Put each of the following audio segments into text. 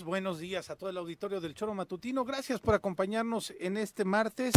Buenos días a todo el auditorio del Choro Matutino. Gracias por acompañarnos en este martes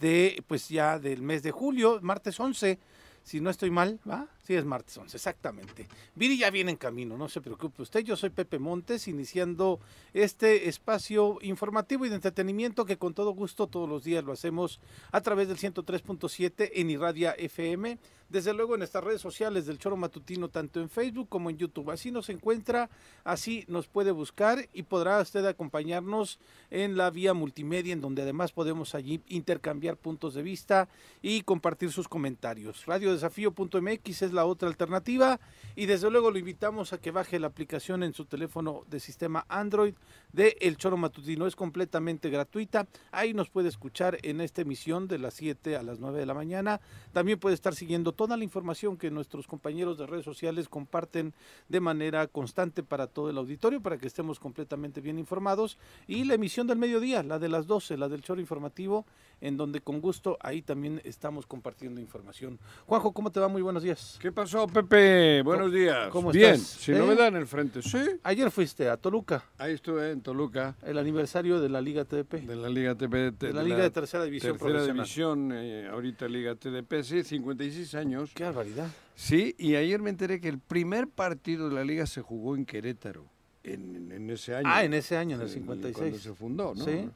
de, pues ya del mes de julio, martes 11. Si no estoy mal, ¿va? Sí, es martes 11, exactamente. Viri ya viene en camino, no se preocupe usted. Yo soy Pepe Montes, iniciando este espacio informativo y de entretenimiento que con todo gusto todos los días lo hacemos a través del 103.7 en Irradia FM. Desde luego en nuestras redes sociales del Choro Matutino, tanto en Facebook como en YouTube. Así nos encuentra, así nos puede buscar y podrá usted acompañarnos en la vía multimedia, en donde además podemos allí intercambiar puntos de vista y compartir sus comentarios. Radiodesafío.mx es la otra alternativa y desde luego lo invitamos a que baje la aplicación en su teléfono de sistema Android de El Choro Matutino. Es completamente gratuita. Ahí nos puede escuchar en esta emisión de las 7 a las 9 de la mañana. También puede estar siguiendo toda la información que nuestros compañeros de redes sociales comparten de manera constante para todo el auditorio, para que estemos completamente bien informados. Y la emisión del mediodía, la de las 12, la del Choro Informativo, en donde con gusto ahí también estamos compartiendo información. Juanjo, ¿cómo te va? Muy buenos días. ¿Qué pasó, Pepe? Buenos días. ¿Cómo Bien, estás? sin ¿Eh? novedad en el frente. Sí, Ayer fuiste a Toluca, ahí estuve en Toluca, el aniversario de la Liga TDP. de la Liga TDP. De la Liga de Tercera División Tercera Profesional. División, eh, ahorita Liga TDP, sí, 56 años. Qué barbaridad. Sí, y ayer me enteré que el primer partido de la Liga se jugó en Querétaro, en, en ese año. Ah, en ese año, en el Eh, 56. Cuando se fundó, ¿no? Sí.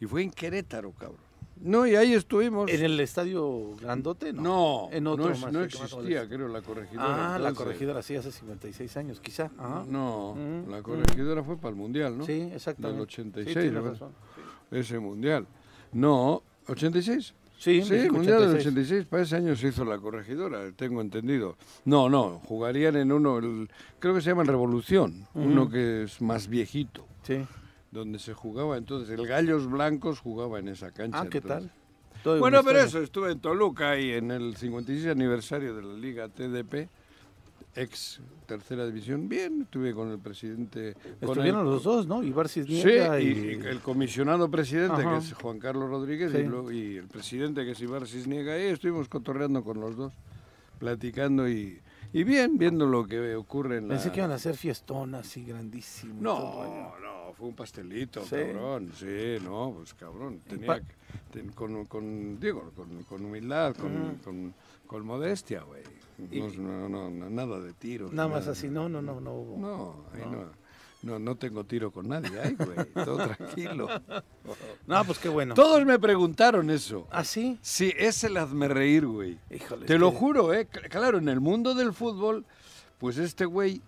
Y fue en Querétaro, cabrón. No, y ahí estuvimos. ¿En el estadio grandote? No. No, en otro no, es- más, no el que más existía, creo, la corregidora. Ah, la entonces. corregidora sí, hace 56 años, quizá. Ajá. No, Mm, la mm. corregidora fue para el Mundial, ¿no? Sí, exactamente. Del Sí, 86, tienes ¿verdad? razón. Ese Mundial. No, ¿86? Sí, Sí, México Mundial del 86. 86, para ese año se hizo la corregidora, tengo entendido. No, no, jugarían en uno, el- creo que se llama el Revolución, uno que es más viejito, Sí. Donde se jugaba entonces, el Gallos Blancos jugaba en esa cancha. Ah, ¿qué entonces. tal? Bueno, pero eso, estuve en Toluca y en el 56 aniversario de la Liga TDP, ex tercera división, bien, estuve con el presidente. con Estuvieron el- los dos, ¿no? Ibar Sí, Cisniega y, y... el comisionado presidente, Ajá. que es Juan Carlos Rodríguez, Sí. y, luego- y el presidente, que es Ibar Cisniega, y estuvimos cotorreando con los dos, platicando y, y bien, viendo lo que ocurre en la... Pensé que iban a hacer fiestón así rollo. No, no, fue un pastelito, Sí. cabrón, sí, no, pues cabrón, tenía que- ten- con, con, digo, con, con humildad, con, con, con modestia, güey, no, no, no, nada de tiros. Nada más así, no, no, no, no hubo. No, ahí no. No, no tengo tiro con nadie, ay, güey, todo tranquilo. No, pues qué bueno. Todos me preguntaron eso. ¿Ah, sí? Sí, es el hazme reír, güey. Híjole. Te lo juro, ¿eh? Cl- Claro, en el mundo del fútbol, pues este güey,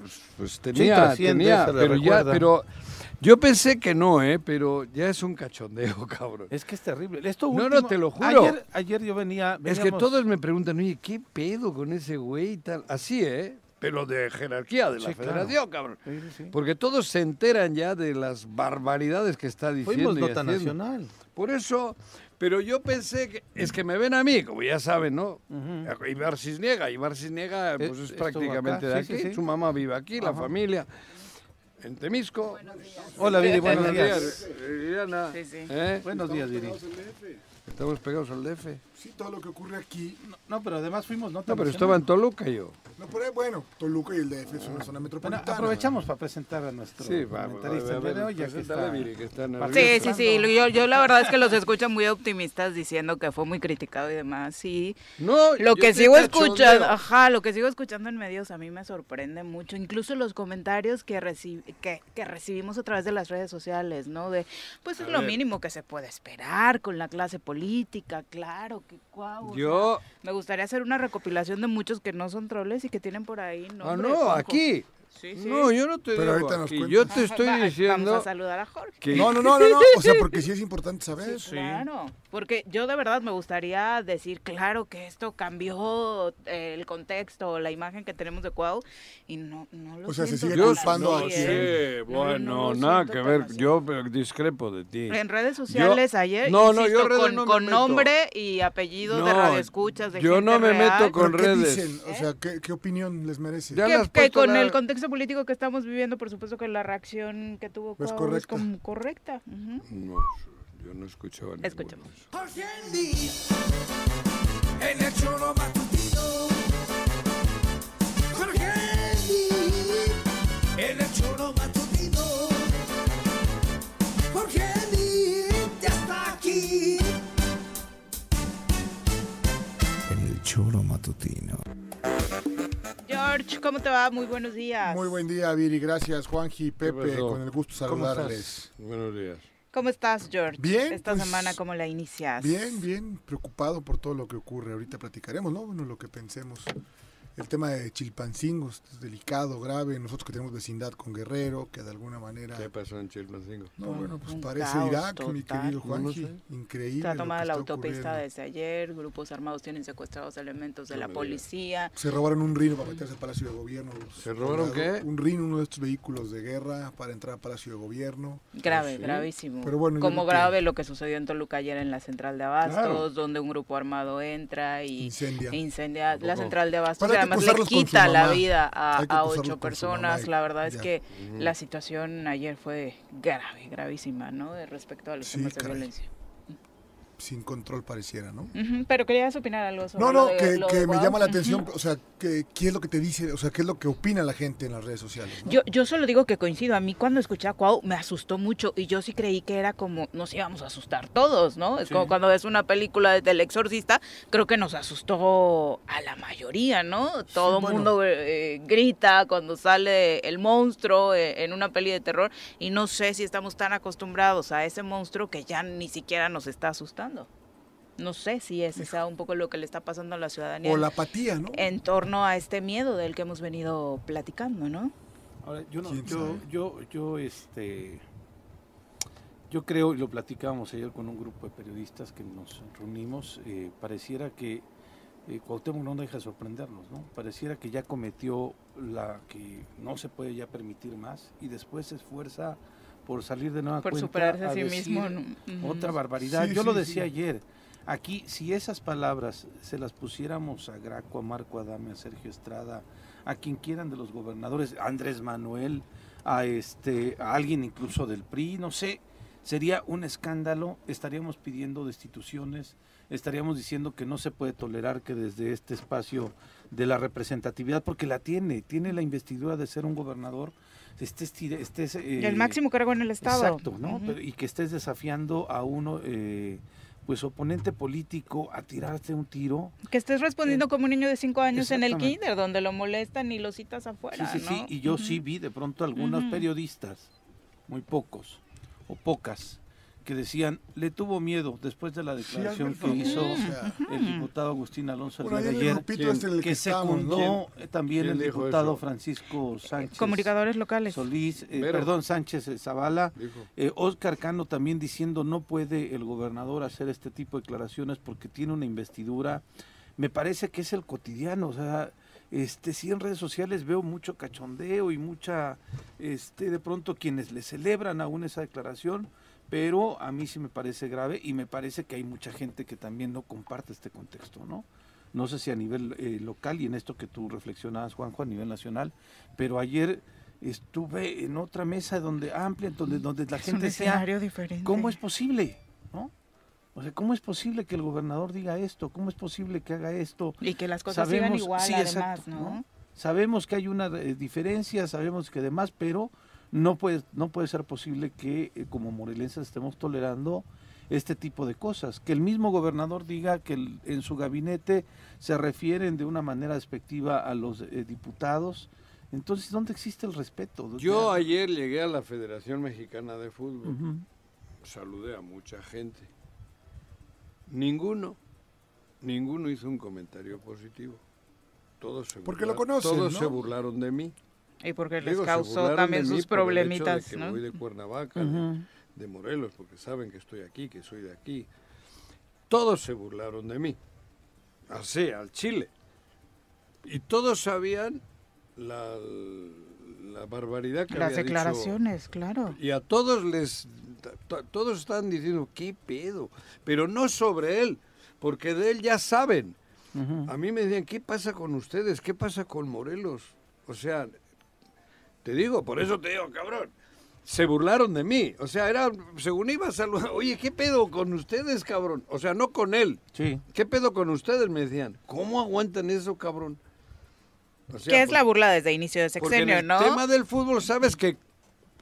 pues, pues tenía, trasciende, tenía, se le pero ya, pero Yo pensé que no, ¿eh? Pero ya es un cachondeo, cabrón. Es que es terrible. Esto No, no, último- te lo juro. Ayer, ayer yo venía. Es que todos me preguntan, oye, ¿qué pedo con ese güey y tal? Así, ¿eh? Pero de jerarquía de la Sí, claro. federación, cabrón. Sí, sí, sí. Porque todos se enteran ya de las barbaridades que está diciendo. Fuimos y nota haciendo. nacional. Por eso, pero yo pensé que, es que me ven a mí, como ya saben, ¿no? Ujú. Ibar Cisniega, Ibar Cisniega pues Eh, es estuvo prácticamente de aquí, sí, sí. su mamá vive aquí, la familia, en Temisco. Hola, Viri, buenos Buenos días. días, Liliana. Sí, sí. ¿Eh? Buenos días, Viri. Estamos pegados al DF. Sí, todo lo que ocurre aquí. No, pero además fuimos nota No, pero estaba en Toluca yo. No, ahí, bueno, Toluca y el DF es una zona Bueno, metropolitana. aprovechamos para presentar a nuestro Sí, va, va, comentarista va, el día de va, hoy, ya que preséntale, está- Viri, que está Sí, sí, sí. Yo, yo la verdad es que los escucho muy optimistas diciendo que fue muy criticado y demás. Sí. No, Lo yo que sigo escuchando, ajá, lo que sigo escuchando en medios a mí me sorprende mucho. Incluso los comentarios que, reci- que, que recibimos a través de las redes sociales, ¿no? De, pues es A lo ver. mínimo que se puede esperar con la clase política, claro, que guau. o sea, Yo, me gustaría hacer una recopilación de muchos que no son troles y que tienen por ahí. ah, no, Juanjo. aquí. Sí, sí. No, yo no te Pero digo ahorita nos. Yo te estoy Va- Vamos diciendo a saludar a Jorge. que... No, no, no, no, no. O sea, porque sí es importante saber. Claro, porque yo de verdad me gustaría decir, claro que esto cambió eh, el contexto, la imagen que tenemos de Cuau, y no, no lo O sea, se siento sigue culpando a Sí, ¿eh? No, bueno, no nada que ver. así. Yo pero discrepo de ti. En redes sociales ayer, No, no, yo insisto, redes con, no me con meto. nombre y apellido de radioescuchas, de yo gente no me real, meto con ¿Pero qué redes. dicen? O sea, ¿qué, qué opinión les merece? Ya que, que con el contexto político que estamos viviendo, por supuesto que la reacción que tuvo Es Cuau es correcta. como correcta. ujú. No, yo no escuchaba. Jorge Andy, en el choro matutino. Jorge Andy, en el choro matutino. Jorge Andy, ya está aquí. En el choro matutino. George, ¿cómo te va? Muy buenos días. Muy buen día, Viri. Gracias, Juanji, Pepe. pasó? Con el gusto de ¿Cómo saludarles. Buenos días. ¿Cómo estás, George? Bien, Esta pues, semana, ¿cómo la inicias? Bien, bien. Preocupado por todo lo que ocurre. Ahorita platicaremos, ¿no? Bueno, lo que pensemos. El tema de Chilpancingo es delicado, grave. Nosotros que tenemos vecindad con Guerrero, que de alguna manera... ¿Qué pasó en Chilpancingo? No, bueno, pues parece Irak, mi total. querido No, no Juanji. sé. Increíble. Está lo tomada que la está autopista ocurriendo. desde ayer, grupos armados tienen secuestrados elementos de No la policía. Se robaron un rino para meterse al Palacio de Gobierno. los ¿Se robaron qué? Un rino, uno de estos vehículos de guerra para entrar al Palacio de Gobierno. Grave, sí? gravísimo. Pero bueno, Como que- grave lo que sucedió en Toluca ayer en la central de Abastos, Claro. donde un grupo armado entra y Incendia. incendia la central de Abastos. Además le quita la vida a, ocho personas. La verdad es ya. que la situación ayer fue grave, gravísima, ¿no? Respecto a los Sí, temas de caray. violencia. Sin control pareciera, ¿no? Pero querías opinar algo sobre No, lo no, de- que, lo que de me llama la atención, o sea, que, ¿qué es lo que te dice? O sea, ¿qué es lo que opina la gente en las redes sociales? ¿no? Yo, yo solo digo que coincido. A mí cuando escuché a Cuau me asustó mucho y yo sí creí que era como nos íbamos a asustar todos, ¿no? Es como cuando ves una película del exorcista, creo que nos asustó a la mayoría, ¿no? Todo el bueno. mundo eh, grita cuando sale el monstruo eh, en una peli de terror y no sé si estamos tan acostumbrados a ese monstruo que ya ni siquiera nos está asustando. No sé si ese sea un poco lo que le está pasando a la ciudadanía O la apatía, ¿no? en torno a este miedo del que hemos venido platicando, ¿no? Ahora, yo, no, yo, yo, este, yo creo, y lo platicábamos ayer con un grupo de periodistas que nos reunimos, eh, pareciera que eh, Cuauhtémoc no deja de sorprendernos, ¿no? Pareciera que ya cometió la que no se puede ya permitir más y después se esfuerza por salir de nueva Por cuenta superarse a sí decir mismo. otra barbaridad. Sí, Yo lo sí, decía sí. ayer. Aquí, si esas palabras se las pusiéramos a Graco, a Marco Adame, a Sergio Estrada, a quien quieran de los gobernadores, a Andrés Manuel, a este, a alguien incluso del PRI, no sé, sería un escándalo. Estaríamos pidiendo destituciones, estaríamos diciendo que no se puede tolerar que desde este espacio de la representatividad, porque la tiene, tiene la investidura de ser un gobernador, estés, estés, eh, el máximo cargo en el Estado. Exacto, ¿no? Pero- y que estés desafiando a uno, eh, pues oponente político, a tirarte un tiro. Que estés respondiendo como un niño de cinco años en el kinder, donde lo molestan y lo citas afuera, sí, sí, ¿no? sí. Y yo sí vi de pronto algunos periodistas, muy pocos o pocas, que decían, le tuvo miedo después de la declaración que hizo favor, o sea. el diputado Agustín Alonso el ayer el que, secundó también ¿Quién el diputado eso? Francisco Sánchez. Comunicadores locales. Solís, eh, perdón, Sánchez eh, Zavala, eh, Oscar Cano también diciendo no puede el gobernador hacer este tipo de declaraciones porque tiene una investidura. Me parece que es el cotidiano, o sea, este sí en redes sociales veo mucho cachondeo y mucha, este de pronto quienes le celebran aún esa declaración, pero a mí sí me parece grave y me parece que hay mucha gente que también no comparte este contexto, ¿no? No sé si a nivel eh, local y en esto que tú reflexionabas, Juanjo, a nivel nacional, pero ayer estuve en otra mesa donde amplia, donde, donde la Es gente un escenario diferente. ¿cómo es posible? ¿No? O sea, ¿cómo es posible que el gobernador diga esto? ¿Cómo es posible que haga esto? Y que las cosas sigan igual, sí, además, exacto, ¿no? Sabemos que hay una eh, diferencia, sabemos que demás, pero no puede, no puede ser posible que eh, como morelenses estemos tolerando este tipo de cosas. Que el mismo gobernador diga que el- en su gabinete se refieren de una manera despectiva a los eh, diputados. Entonces, ¿dónde existe el respeto? Yo ayer llegué a la Federación Mexicana de Fútbol. Saludé a mucha gente. Ninguno, ninguno hizo un comentario positivo. Todos se Porque lo conocen, Todos ¿no? se burlaron de mí. Y porque les Digo, causó también de sus problemitas, de que ¿no? voy de Cuernavaca, de- Ujú. de Morelos, porque saben que estoy aquí, que soy de aquí. Todos se burlaron de mí. Así, al Chile. Y todos sabían la, la barbaridad que Las había dicho declaraciones, claro. y a todos les, to- todos están diciendo, ¿qué pedo? Pero no sobre él, porque de él ya saben. A mí me decían, ¿qué pasa con ustedes? ¿Qué pasa con Morelos? O sea, te digo, por eso te digo, cabrón. Se burlaron de mí. O sea, era, según iba a saludar, oye, ¿qué pedo con ustedes, cabrón? O sea, no con él. Sí. ¿Qué pedo con ustedes? Me decían. ¿Cómo aguantan eso, cabrón? O sea, que es por- la burla desde inicio de porque en sexenio, el ¿no? tema del fútbol sabes que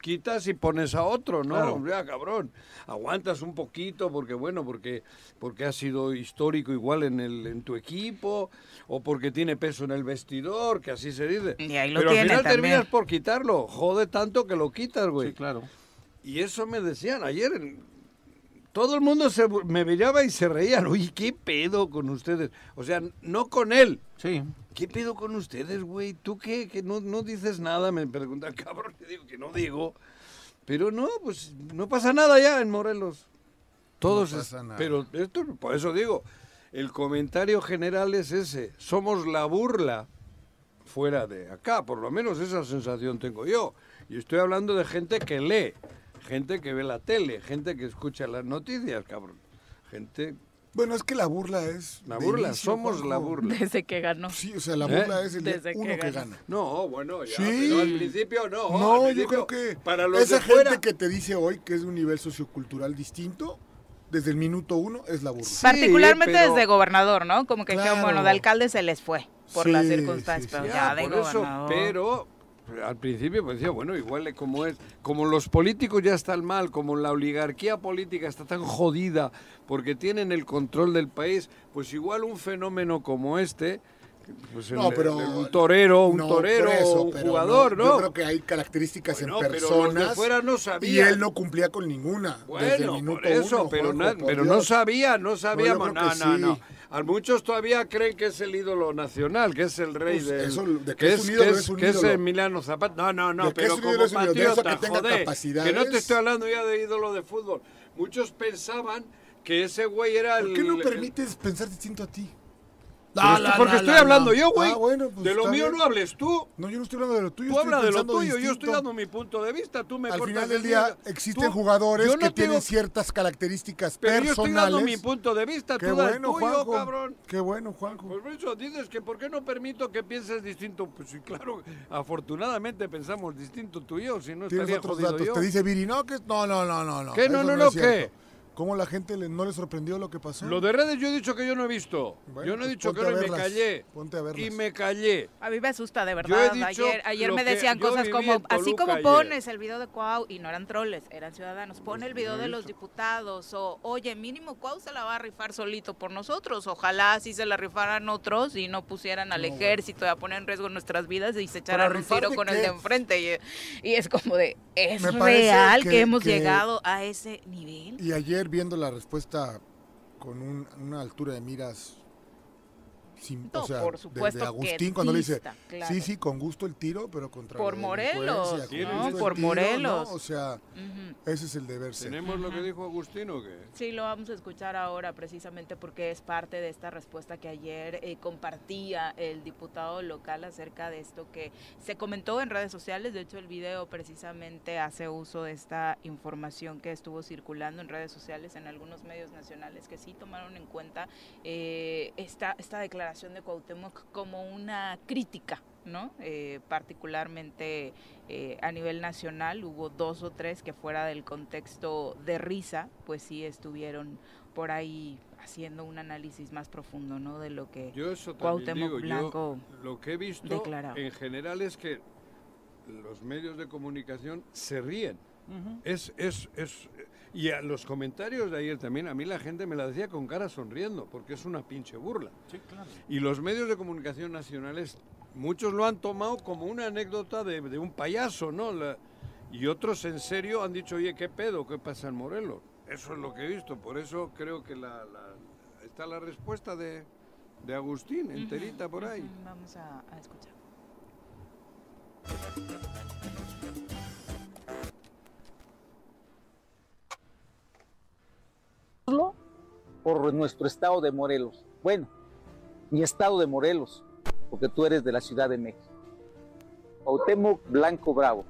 quitas y pones a otro, ¿no? Claro. Ya, cabrón. Aguantas un poquito porque, bueno, porque, porque ha sido histórico igual en, el, en tu equipo o porque tiene peso en el vestidor, que así se dice. Y ahí lo Pero tiene al final también. terminas por quitarlo. Jode tanto que lo quitas, güey. Sí, claro. Y eso me decían ayer. en- Todo el mundo se, me miraba y se reían. Oye, ¿qué pedo con ustedes? O sea, no con él. Sí. ¿Qué pedo con ustedes, güey? ¿Tú qué? Que no, no dices nada, me preguntan, cabrón, te digo que no digo. Pero no, pues no pasa nada ya en Morelos. Todos, No pasa nada. pero esto, por eso digo, el comentario general es ese, somos la burla fuera de acá, por lo menos esa sensación tengo yo. Y estoy hablando de gente que lee, gente que ve la tele, gente que escucha las noticias, cabrón. Gente, Bueno, es que la burla es. la burla, inicio, somos Juanjo. la burla. Desde que ganó. Sí, o sea, la ¿Eh? burla es el Desde uno que gana. gana. No, bueno, ya, Sí. pero al principio no. al No, yo creo que para los esa de fuera, gente que te dice hoy que es de un nivel sociocultural distinto, desde el minuto uno es la burla. Sí, Particularmente pero- desde gobernador, ¿no? Como que dijeron, Claro. bueno, de alcalde se les fue por Sí, las circunstancias, sí. pero Ya, ya de por eso, gobernador. pero al principio pues decía, bueno, igual como es, como los políticos ya están mal, como la oligarquía política está tan jodida porque tienen el control del país, pues igual un fenómeno como este, pues el- No, pero el- un torero, un no, torero, eso, un jugador, ¿no? Yo creo que hay características Bueno, en pero los de personas fuera no y sabían. él no cumplía con ninguna. desde el minuto por eso, uno, pero, Juanjo, na- por pero no sabía, no sabíamos, no, no, no. A muchos todavía creen que es el ídolo nacional, que es el rey Pues del... eso, de que que es es, un ídolo, que es un que es. Emiliano Zapata. No, no, no, De pero es como es. De patriota, que tenga joder, capacidades. que no te estoy hablando ya de ídolo de fútbol. Muchos pensaban que ese güey era el... ¿Por qué no el- permites pensar distinto a ti? Porque estoy hablando yo, güey. Ah, bueno, pues de lo mío bien. no hables tú. No, yo no estoy hablando de lo tuyo. Tú estoy hablas de lo tuyo, yo estoy dando mi punto de vista, tú me Al final el del día existen Tú- jugadores que tienen ciertas características Pero yo estoy personales. dando mi punto de vista, Qué tú das bueno, tuyo, Juanjo. cabrón. Qué bueno, Juanjo. Por eso dices que ¿por qué no permito que pienses distinto? Pues sí, claro, afortunadamente pensamos distinto tú y yo, si no Tienes estaría otros jodido datos. yo. Te dice Viri, no, que no, no, no, no, no. ¿Qué? No, no, no, ¿qué? ¿Cómo la gente le- no le sorprendió lo que pasó? Lo de redes yo he dicho que yo no he visto. Bueno, yo no he pues dicho que no y me callé. Ponte a verlas. Y me callé. A mí me asusta, de Yo he verdad. dicho ayer ayer me decían cosas como, así como ayer. pones el video de Cuau, y no eran troles, eran ciudadanos, pon Pues, el video de los diputados, o oye, mínimo Cuau se la va a rifar solito por nosotros, ojalá así se la rifaran otros y no pusieran al No, bueno. ejército a poner en riesgo nuestras vidas y se ¿Para echaran un tiro con el qué? de enfrente. Y, y es como de, ¿es real que, que- hemos que- llegado a ese nivel? Y ayer viendo la respuesta con un- una altura de miras sin, No, o sea, por supuesto de, Agustín cuando le dice, claro. sí, sí, con gusto el tiro, pero contra Por Morelos, con ¿no? Por tiro, Morelos. ¿no? O sea, ese es el deber ser. ¿Tenemos lo que dijo Agustín o qué? Sí, lo vamos a escuchar ahora precisamente porque es parte de esta respuesta que ayer eh, compartía el diputado local acerca de esto que se comentó en redes sociales. De hecho, el video precisamente hace uso de esta información que estuvo circulando en redes sociales en algunos medios nacionales que sí tomaron en cuenta eh, esta, esta declaración de Cuauhtémoc como una crítica. ¿no? Eh, particularmente eh, a nivel nacional hubo dos o tres que fuera del contexto de risa, pues sí estuvieron por ahí haciendo un análisis más profundo, ¿no? De lo que Yo eso también Cuauhtémoc digo, Blanco yo lo que he visto en general es que los medios de comunicación se ríen. Es, es, es, y a los comentarios de ayer también, a mí la gente me la decía con cara sonriendo, porque es una pinche burla. Sí, claro. Y los medios de comunicación nacionales, muchos lo han tomado como una anécdota de, de un payaso, ¿no? La- y otros en serio han dicho, oye, ¿qué pedo? ¿Qué pasa en Morelos? Eso es lo que he visto, por eso creo que la, la- está la respuesta de, de Agustín, enterita por ahí. Vamos a, a escuchar. Por nuestro estado de Morelos. Bueno, mi estado de Morelos, porque tú eres de la Ciudad de México. Cuauhtémoc Blanco Bravo,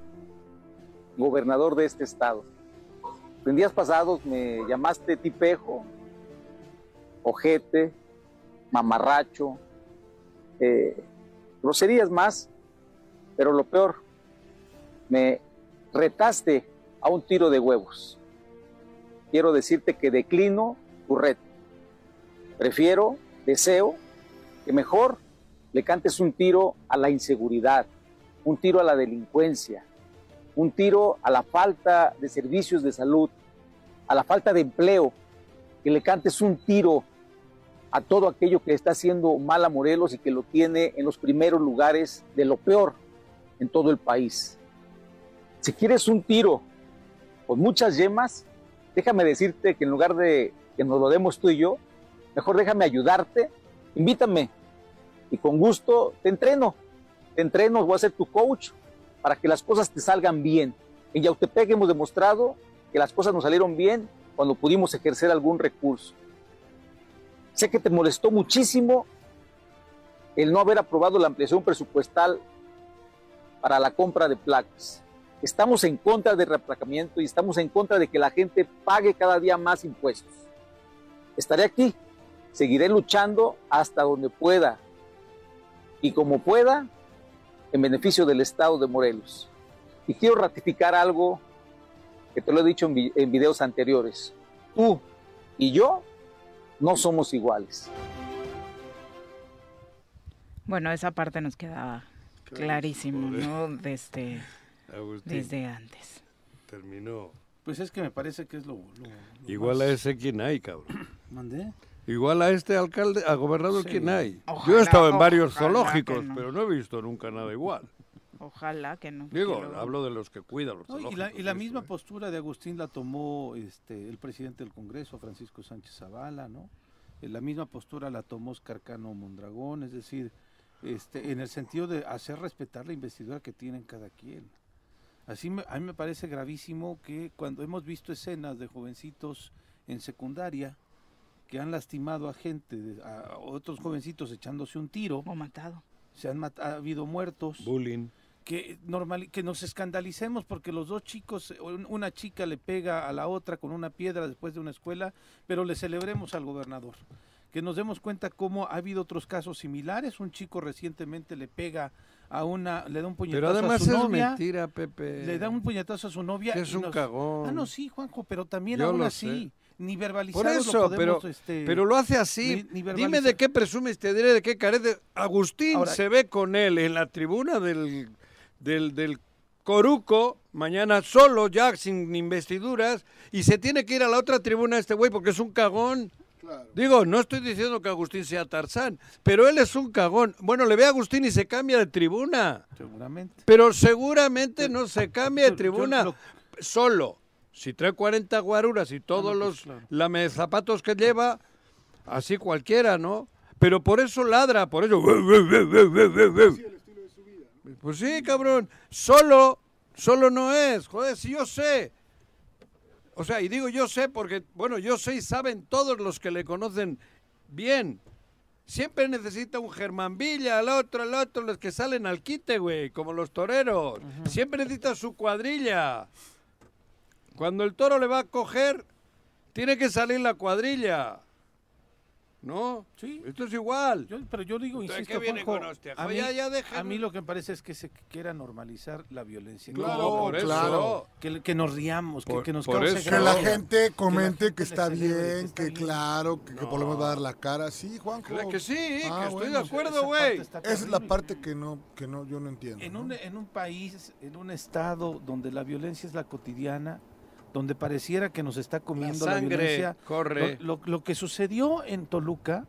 gobernador de este estado. En días pasados me llamaste tipejo, ojete, mamarracho, eh, groserías más, pero lo peor, me retaste a un tiro de huevos. Quiero decirte que declino reto. Prefiero, deseo, que mejor le cantes un tiro a la inseguridad, un tiro a la delincuencia, un tiro a la falta de servicios de salud, a la falta de empleo, que le cantes un tiro a todo aquello que está haciendo mal a Morelos y que lo tiene en los primeros lugares de lo peor en todo el país. Si quieres un tiro con muchas yemas, déjame decirte que en lugar de que nos lo demos tú y yo, mejor déjame ayudarte, invítame y con gusto te entreno, te entreno, voy a ser tu coach para que las cosas te salgan bien. En Yautepec hemos demostrado que las cosas nos salieron bien cuando pudimos ejercer algún recurso. Sé que te molestó muchísimo el no haber aprobado la ampliación presupuestal para la compra de placas. Estamos en contra del reaplacamiento y estamos en contra de que la gente pague cada día más impuestos. Estaré aquí, seguiré luchando hasta donde pueda y como pueda en beneficio del Estado de Morelos. Y quiero ratificar algo que te lo he dicho en, vi- en videos anteriores. Tú y yo no somos iguales. Bueno, esa parte nos quedaba clarísimo, ¿no? Desde, Agustín desde antes. terminó. Pues es que me parece que es lo. lo- lo Igual más- a ese quien hay, cabrón. ¿Mandé? Igual a este alcalde, a gobernador Sí. quien hay. Yo he estado en varios zoológicos, no. pero no he visto nunca nada igual. Ojalá que no. Digo, que hablo de los que cuidan los No, y zoológicos. la, y la esto, misma ¿eh? postura de Agustín la tomó este, el presidente del Congreso, Francisco Sánchez Zavala, ¿no? Eh, La misma postura la tomó Oscar Cano Mondragón, es decir, este, en el sentido de hacer respetar la investidura que tienen cada quien. Así me- a mí me parece gravísimo que cuando hemos visto escenas de jovencitos en secundaria que han lastimado a gente, a otros jovencitos echándose un tiro, O matado. se han mat- ha habido muertos Bullying. que normal que nos escandalicemos porque los dos chicos un- una chica le pega a la otra con una piedra después de una escuela pero le celebremos al gobernador que nos demos cuenta cómo ha habido otros casos similares un chico recientemente le pega a una le da un puñetazo Pero además a su es novia mentira, Pepe. le da un puñetazo a su novia Que es y un nos- cagón. ah no sí Juanjo pero también Yo aún así ni verbalizado Por lo eso, pero, podemos, este, pero lo hace así. ni- ni Dime de qué presumes, te diré de qué carece. Agustín Ahora- se ve con él en la tribuna del, del, del Coruco, mañana solo, ya sin investiduras, y se tiene que ir a la otra tribuna este güey porque es un cagón. Digo, no estoy diciendo que Agustín sea Tarzán, pero él es un cagón. Bueno, le ve a Agustín y se cambia de tribuna. Seguramente. Pero seguramente no se cambia de yo- yo tribuna lo- solo. Si trae 40 guaruras y todos pues, los claro. lame zapatos que lleva, así cualquiera, ¿no? Pero por eso ladra, por eso. Pues sí, cabrón. Solo, solo no es. Joder, si yo sé. O sea, y digo yo sé porque, bueno, yo sé y saben todos los que le conocen bien. Siempre necesita un Germán Villa, al otro, al otro, los que salen al quite, güey, como los toreros. Siempre necesita su cuadrilla. Cuando el toro le va a coger, tiene que salir la cuadrilla. ¿No? Sí. Esto es igual. Yo- pero yo digo, Entonces, insisto, ¿qué viene Juanjo, con a, mí, ya- ya dejen- a mí lo que me parece es que se quiera normalizar la violencia. Claro, No, por eso. claro. Que, que nos riamos, que, Por- que nos por cause eso. Que la gente comente que, está bien, que que, está bien. claro, que, que por lo menos va a dar la cara. Sí, Juanjo. Claro que sí, que Ah, estoy bueno, de acuerdo, esa güey. Esa es la parte que no, que no, yo no entiendo. En ¿no? un, en un país, en un estado donde la violencia es la cotidiana, donde pareciera que nos está comiendo la, sangre violencia. corre. Lo, lo- lo que sucedió en Toluca,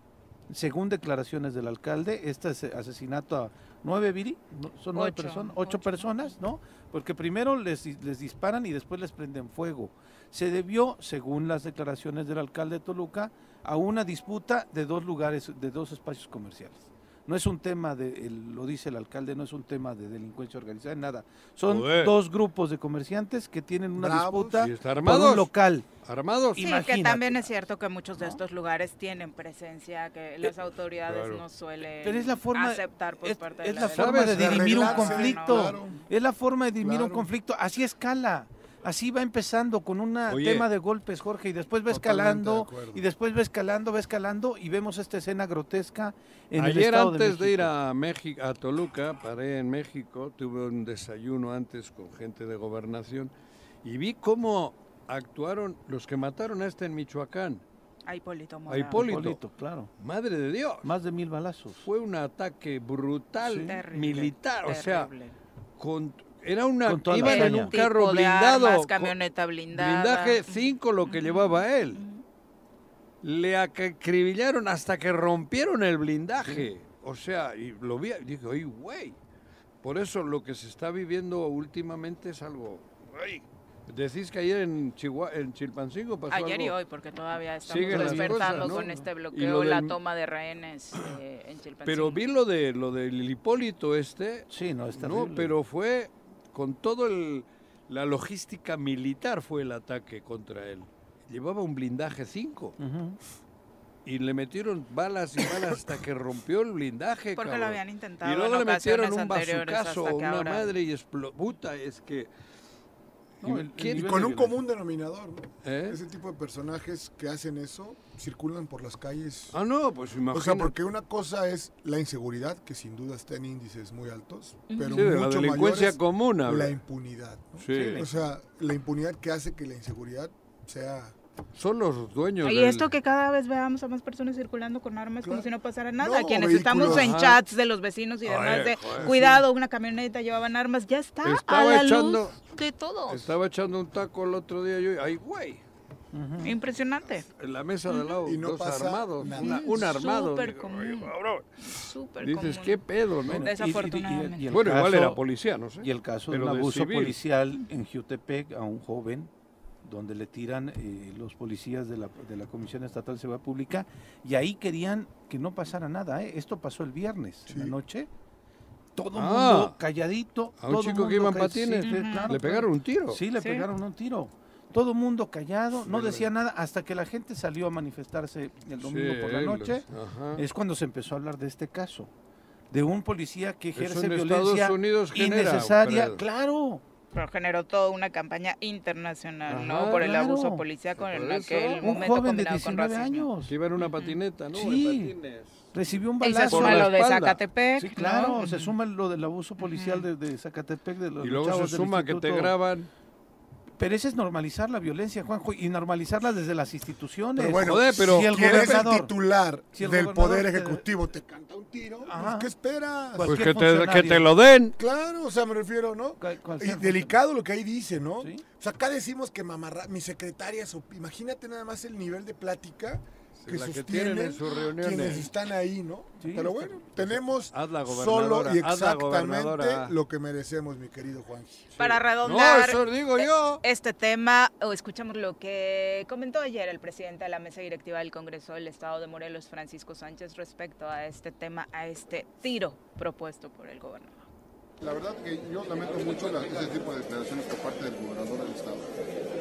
según declaraciones del alcalde, este ase- asesinato a nueve viri, son nueve Ocho, personas, ocho, ocho. personas, ¿no? Porque primero les, les disparan y después les prenden fuego. Se debió, según las declaraciones del alcalde de Toluca, a una disputa de dos lugares, de dos espacios comerciales. No es un tema de, el- lo dice el alcalde, no es un tema de delincuencia organizada, nada. Son Joder. dos grupos de comerciantes que tienen una Bravos. disputa está por armados. un local. Armados. Sí, que también es cierto que muchos de estos lugares tienen presencia que las autoridades claro. no suelen Pero es la forma, aceptar por es, parte de es la forma de ¿Sabes? De dirimir un conflicto. claro. Es la forma de dirimir un conflicto. Así escala. Así va empezando con un tema de golpes, Jorge, y después va escalando, de y después va escalando, va escalando, y vemos esta escena grotesca en el Ayer Estado antes de, ir a México, a Toluca, paré en México, tuve un desayuno antes con gente de gobernación y vi cómo actuaron los que mataron a este en Michoacán. A Hipólito A Mora. Hipólito. Hipólito, claro. Madre de Dios. Más de mil balazos. Fue un ataque brutal, Terrible, militar, o sea, terrible. con, era una iban en un carro Tipo de blindado, armas, camioneta blindada. blindaje 5 lo que llevaba él. Le acribillaron hasta que rompieron el blindaje. O sea, y lo vi y dije, oye, güey. Por eso lo que se está viviendo últimamente es algo. güey. Decís que ayer en Chihuahua, en Chilpancingo pasó Ayer y algo? hoy, porque todavía estamos Siguen las despertando cosas, ¿no? con este Y bloqueo, lo la del- toma de rehenes eh, en Chilpancingo. Pero vi lo de lo del Hipólito este. Sí, no, es No, pero fue con todo el la logística militar fue el ataque contra él. Llevaba un blindaje 5 Ujú. y le metieron balas y balas hasta que rompió el blindaje. Porque lo habían intentado Y luego en le metieron un bazucazo una ahora- madre y explotó. Puta, es que. No, el- el ¿Quién- Y con un común denominador, ¿no? ¿Eh? Ese tipo de personajes que hacen eso circulan por las calles. Ah, no, pues o imagínate. sea, porque una cosa es la inseguridad, que sin duda está en índices muy altos, pero Sí, de la mucho delincuencia mayores, común. la impunidad. ¿no? Sí. O sea, la impunidad que hace que la inseguridad sea... Son los dueños. Y del- esto que cada vez veamos a más personas circulando con armas como si no pasara nada. No, Quienes vehículos. estamos en chats de los vecinos y demás de joder, cuidado, una camioneta llevaban armas, ya está a Estaba la echando- luz de todos. Estaba echando un taco el otro día yo. Ay, güey. Impresionante, En la mesa de al lado, Y no dos armados. una- un armado. Súper común. Dices, común. qué pedo, ¿no? Bueno, y- y- y- Desafortunadamente. bueno, igual era policía, no sé. Y el caso de un abuso civil. policial en Jutepec a un joven, donde le tiran eh, los policías de la, de la Comisión Estatal de Seguridad Pública, y ahí querían que no pasara nada. ¿eh? Esto pasó el viernes, en la Sí. noche. Todo Ah. mundo calladito. A un todo chico que iba en patines, sí, sí, claro, Le pegaron un tiro. Sí, le Sí. pegaron un tiro. Todo mundo callado, no decía nada, hasta que la gente salió a manifestarse el domingo Sí, por la noche. Es cuando se empezó a hablar de este caso. De un policía que ejerce en violencia genera, innecesaria. Claro. Pero generó toda una campaña internacional, Ajá, ¿no? Por el claro. abuso policíaco en Por el eso. que el Un momento joven de combinado con 19 racismo. años Que iba en una patineta, ¿no? Sí. Recibió un Y se balazo. Suma lo de. Zacatepec. Sí, claro, ¿no? se suma lo del abuso policial de, de Zacatepec de los Y luego se suma que te graban. Pero ese es normalizar la violencia, Juanjo, y normalizarla desde las instituciones. Pero bueno, Joder, pero si el ¿quién es el gobernador, titular si el del gobernador Poder Ejecutivo? Te canta un tiro. pues. ¿Qué esperas? Pues, que te, que funcionario. te lo den. Claro, o sea, me refiero, ¿no? Y delicado lo que ahí dice, ¿no? Sí. O sea, acá decimos que mamarra, mis secretarias, op- imagínate nada más el nivel de plática que la sostienen tienen en sus reuniones. quienes están ahí, ¿no? Sí, Pero está- bueno, tenemos Haz la solo y haz la exactamente lo que merecemos, mi querido Juanji. Para No, redondar eso digo yo. este tema, o escuchamos lo que comentó ayer el presidente de la mesa directiva del Congreso del Estado de Morelos, Francisco Sánchez, respecto a este tema, a este tiro propuesto por el gobernador. La verdad que yo lamento mucho ese tipo de declaraciones por parte del gobernador del estado.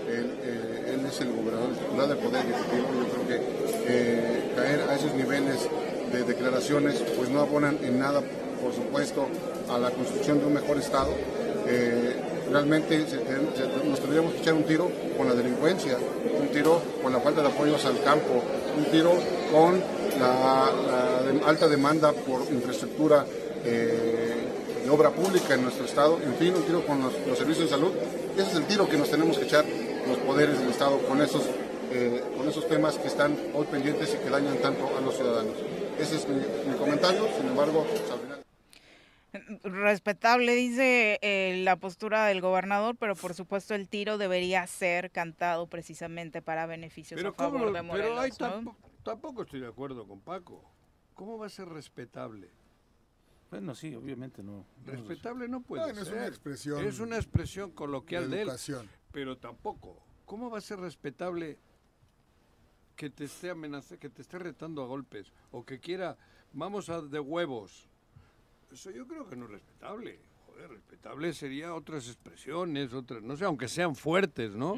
Él, eh, es el gobernador titular del Poder Ejecutivo. Yo creo que eh, caer a esos niveles de declaraciones pues no abonan en nada, por supuesto, a la construcción de un mejor estado. Eh, realmente nos tendríamos que echar un tiro con la delincuencia, un tiro con la falta de apoyos al campo, un tiro con la, alta demanda por infraestructura eh, de obra pública en nuestro estado, en fin, un tiro con los, los servicios de salud. Ese es el tiro que nos tenemos que echar los poderes del estado con esos, eh, con esos temas que están hoy pendientes y que dañan tanto a los ciudadanos. Ese es mi, mi comentario, sin embargo, pues, al final- Respetable, dice eh, la postura del gobernador, pero por supuesto el tiro debería ser cantado precisamente para beneficios Pero, a favor ¿cómo lo- de pero Morelos. ahí ¿no? tampoco, tampoco estoy de acuerdo con Paco. ¿Cómo va a ser respetable? Bueno, sí, obviamente no. no- Respetable no puede Bueno, es ser. una expresión Es una expresión coloquial de de él. Pero tampoco. ¿Cómo va a ser respetable que te esté amenazando, que te esté retando a golpes o que quiera, vamos a de huevos? Eso yo creo que no es respetable. Joder, respetable sería otras expresiones, otras, no sé, aunque sean fuertes, ¿no?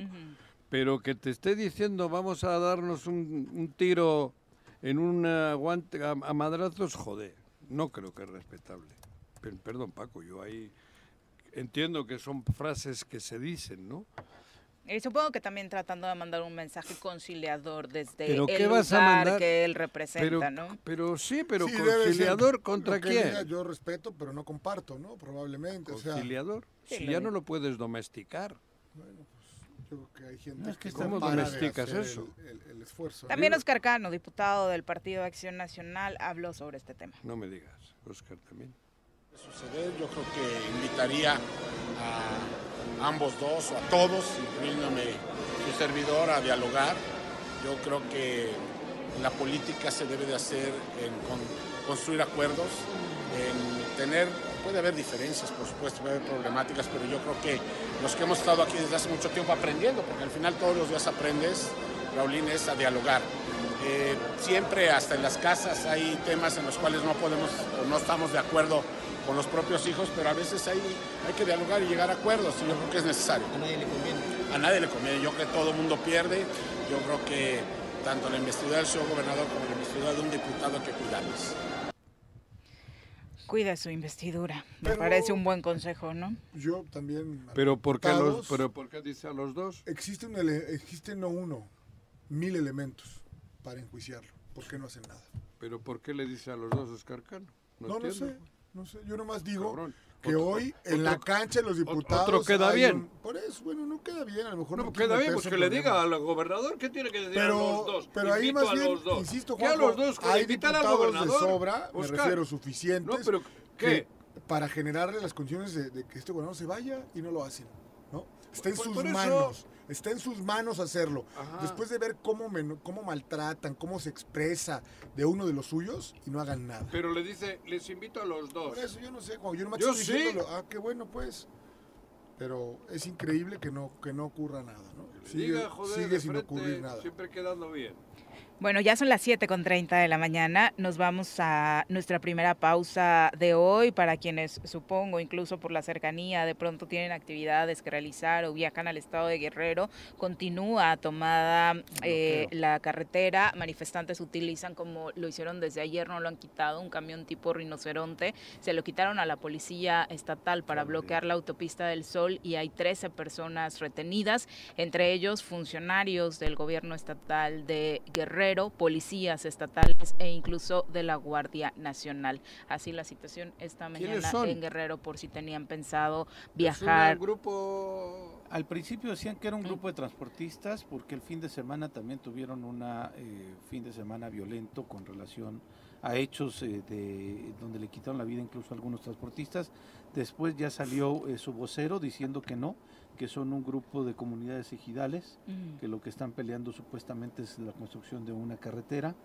Pero que te esté diciendo vamos a darnos un, un tiro en un aguante a, a madrazos, joder, no creo que es respetable. Per- perdón, Paco, yo ahí entiendo que son frases que se dicen, ¿no? Y supongo que también tratando de mandar un mensaje conciliador desde Pero el ¿qué vas a lugar mandar? que él representa, Pero, ¿no? pero sí, pero Sí, conciliador contra quién? diga, yo respeto, pero no comparto, ¿no? Probablemente. O sea, Conciliador. Sí, si ya no lo puedes domesticar. Yo creo que hay gente No, es que que ¿Cómo domesticas eso? El, el- el esfuerzo. También Oscar Cano, diputado del Partido de Acción Nacional, habló sobre este tema. No me digas, Oscar también. suceder. Yo creo que invitaría a ambos dos o a todos, incluyéndome su servidor, a dialogar. Yo creo que la política se debe de hacer en con- construir acuerdos, en tener, puede haber diferencias, por supuesto, puede haber problemáticas, pero yo creo que los que hemos estado aquí desde hace mucho tiempo aprendiendo, porque al final todos los días aprendes, Raulín, es a dialogar. Eh, siempre, hasta en las casas, hay temas en los cuales no podemos o no estamos de acuerdo con los propios hijos, pero a veces hay, hay que dialogar y llegar a acuerdos, y yo creo que es necesario. A nadie le conviene. A nadie le conviene, yo creo que todo el mundo pierde, yo creo que tanto la investidura del señor gobernador como la investidura de un diputado hay que cuidarlos. Cuida su investidura. Me Pero- parece un buen consejo, ¿no? Yo también. Pero ¿por qué, los, pero ¿por qué dice a los dos? Existe, un ele- existe no uno, mil elementos para enjuiciarlo. ¿Por qué no hacen nada? Pero ¿por qué le dice a los dos Oscar Cano? No, no, entiendo. sé. No sé. Yo nomás digo Cabrón. Que Otro- hoy en otro- la cancha de los diputados. otro queda bien. un- por eso, bueno, no queda bien. A lo mejor No, no, queda bien, pues que en le diga al gobernador que tiene que decir Pero, a los dos. pero ahí más bien, insisto, ¿Qué a los dos? Hay invitar al diputados de gobernador. sobra, me Oscar. refiero suficientes, No, pero ¿qué? para generarle las condiciones de, de que este gobernador se vaya y no lo hacen, ¿no? Está en Por- sus por eso- manos, está en sus manos hacerlo. Ajá. Después de ver cómo, men- cómo maltratan, cómo se expresa de uno de los suyos y no hagan nada. Pero le dice, les invito a los dos. Por eso yo no sé, Juan, yo nomás Yo estoy sí. Ah, qué bueno, pues. Pero es increíble que no, que no ocurra nada, ¿no? Sigue, diga, joder, sigue sin frente, ocurrir nada. Siempre quedando bien. Bueno, ya son las 7 con 30 de la mañana. Nos vamos a nuestra primera pausa de hoy. Para quienes, supongo, incluso por la cercanía, de pronto tienen actividades que realizar o viajan al estado de Guerrero, continúa tomada eh, la carretera. Manifestantes utilizan, como lo hicieron desde ayer, no lo han quitado, un camión tipo rinoceronte. Se lo quitaron a la policía estatal para bloquear la autopista del Sol y hay 13 personas retenidas, entre ellos funcionarios del gobierno estatal de Guerrero Policías estatales e incluso de la Guardia Nacional. Así la situación esta ¿Quiénes mañana son? en Guerrero por si tenían pensado Es un viajar. grupo... Al principio decían que era Mm. un grupo de transportistas porque el fin de semana también tuvieron un fin de semana violento con relación a hechos eh, de donde le quitaron la vida incluso a algunos transportistas. Después ya salió eh, su vocero diciendo que no, que son un grupo de comunidades ejidales, que lo que están peleando supuestamente es la construcción de una carretera,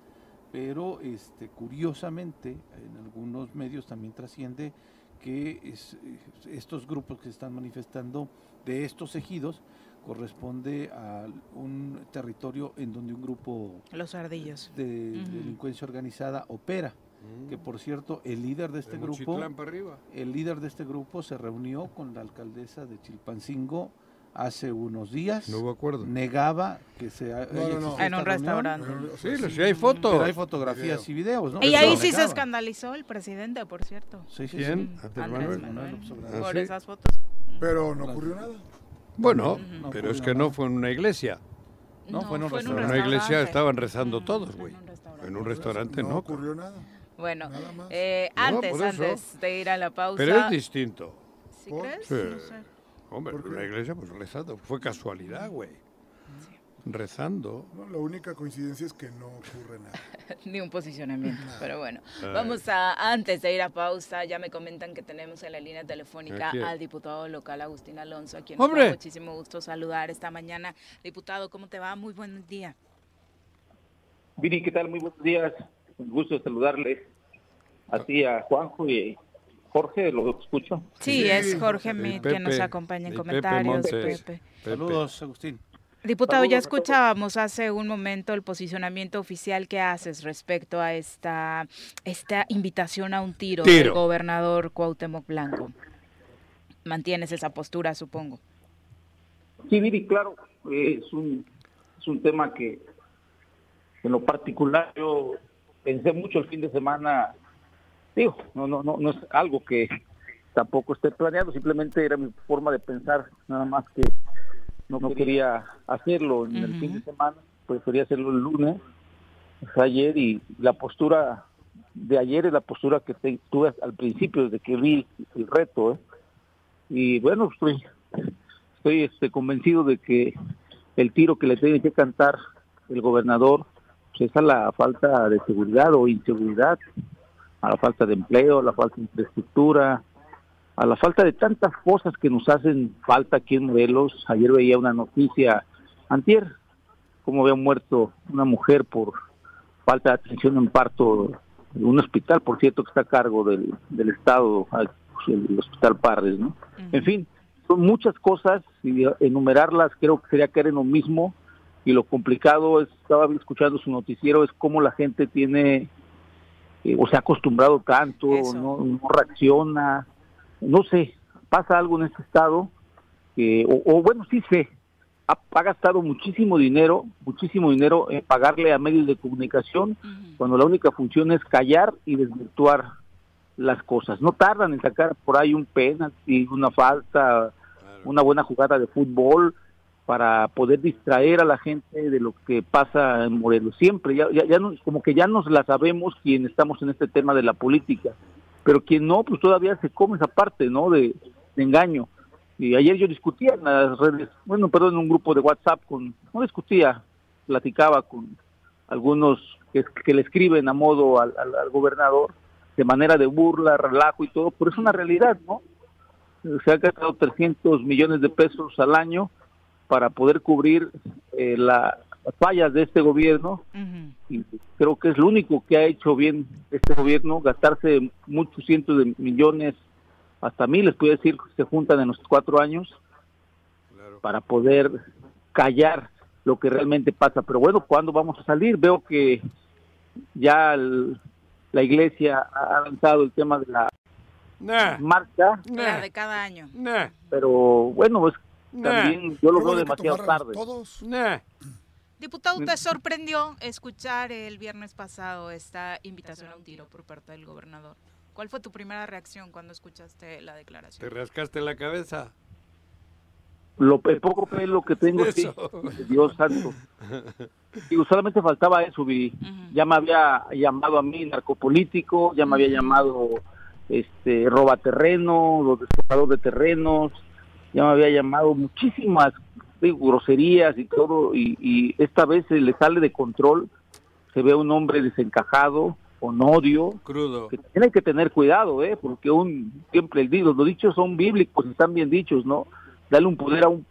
pero este curiosamente en algunos medios también trasciende que es- estos grupos que se están manifestando de estos ejidos corresponde a un territorio en donde un grupo Los ardillos. de delincuencia organizada opera. Que por cierto, el líder de este De grupo, para arriba. el líder de este grupo se reunió con la alcaldesa de Chilpancingo hace unos días. No hubo acuerdo. Negaba que se ha- No, no, En un reunión, restaurante. Sí, sí hay fotos. Pero hay fotografías y videos, ¿no? Y ahí sí se escandalizó el presidente, por cierto. Sí, sí, ¿Quién? sí. Andrés Manuel. Manuel. ¿Ah, Por sí? esas fotos. Pero no ocurrió nada. Bueno, No pero es que no fue en una iglesia. No, fue en un En restaurante. una iglesia estaban rezando todos, güey. En un restaurante no no. ocurrió nada. Bueno, eh, antes, de ir a la pausa. Pero es distinto. ¿Sí ¿Por? crees? Sí. No sé. Hombre, ¿Por en qué? iglesia pues rezando. Fue casualidad, güey. Rezando. No, la única coincidencia es que no ocurre nada. Ni un posicionamiento, pero bueno. Ay. Vamos a, antes de ir a pausa, ya me comentan que tenemos en la línea telefónica al diputado local Agustín Alonso, a quien nos ¡Hombre! da muchísimo gusto saludar esta mañana. Diputado, ¿cómo te va? Muy buen día. Viri, ¿qué tal? Muy buenos días. Un gusto saludarles. Así a Juanjo y Jorge, lo escucho. Sí, Sí, es Jorge Mit quien nos acompaña en comentarios. Montes. Pepe. Pepe. Saludos, Agustín. Diputado, ya Saludos escuchábamos hace un momento el posicionamiento oficial que haces respecto a esta, esta invitación a un tiro, del gobernador Cuauhtémoc Blanco. Mantienes esa postura, supongo. Sí, Viri, claro, es un, es un tema que en lo particular yo pensé mucho el fin de semana. Digo, no, no, no, no es algo que tampoco esté planeado, simplemente era mi forma de pensar, nada más que no quería hacerlo en el fin de semana, prefería hacerlo el lunes, ayer, y la postura de ayer es la postura que te- tuve al principio, desde que vi el reto, ¿eh? y bueno, estoy, estoy este, convencido de que el tiro que le tiene que cantar el gobernador pues, es a la falta de seguridad o inseguridad, a la falta de empleo, a la falta de infraestructura, a la falta de tantas cosas que nos hacen falta aquí en Morelos. Ayer veía una noticia, antier, como había muerto una mujer por falta de atención en parto en un hospital, por cierto, que está a cargo del, del Estado, el Hospital Parres, ¿no? En fin, son muchas cosas y enumerarlas creo que sería caer en lo mismo y lo complicado es, estaba escuchando su noticiero, es cómo la gente tiene eh, o se ha acostumbrado tanto, no, no reacciona, no sé, pasa algo en este estado, que, o, o bueno, sí sé, ha, ha gastado muchísimo dinero, muchísimo dinero en pagarle a medios de comunicación, cuando la única función es callar y desvirtuar las cosas. No tardan en sacar por ahí un penalti, una falta, una buena jugada de fútbol para poder distraer a la gente de lo que pasa en Morelos. Siempre, ya, ya, como que ya nos la sabemos quien estamos en este tema de la política, pero quien no, pues todavía se come esa parte, ¿no? De, engaño. Y ayer yo discutía en las redes, bueno, perdón, en un grupo de WhatsApp con, no discutía, platicaba con algunos que, le escriben a modo al, al- al gobernador de manera de burla, relajo y todo, pero es una realidad, ¿no? Se ha gastado 300 millones de pesos al año para poder cubrir eh, la- las fallas de este gobierno y creo que es lo único que ha hecho bien este gobierno, gastarse muchos cientos de millones, hasta miles, puede decir, que se juntan en los cuatro años para poder callar lo que realmente pasa. Pero bueno, ¿cuándo vamos a salir? Veo que ya el- la iglesia ha lanzado el tema de la Nah, marcha, La de cada año. nah, pero bueno, pues nah, también yo lo veo demasiado tarde. Todos. nah. Diputado, ¿te sorprendió escuchar el viernes pasado esta invitación a un tiro por parte del gobernador? ¿Cuál fue tu primera reacción cuando escuchaste la Te declaración? rascaste la cabeza. lo, el poco pelo que tengo, sí, Dios santo. Y solamente faltaba eso, vi. Ya me había llamado a mí narcopolítico, ya me había llamado este robaterreno, los despojadores de terrenos, ya me había llamado muchísimas digo, groserías y todo, y, y esta vez se le sale de control, se ve un hombre desencajado, con odio, Crudo. que tiene que tener cuidado, ¿eh? porque un siempre el digo, los dichos son bíblicos, están bien dichos, ¿no? Dale un poder a un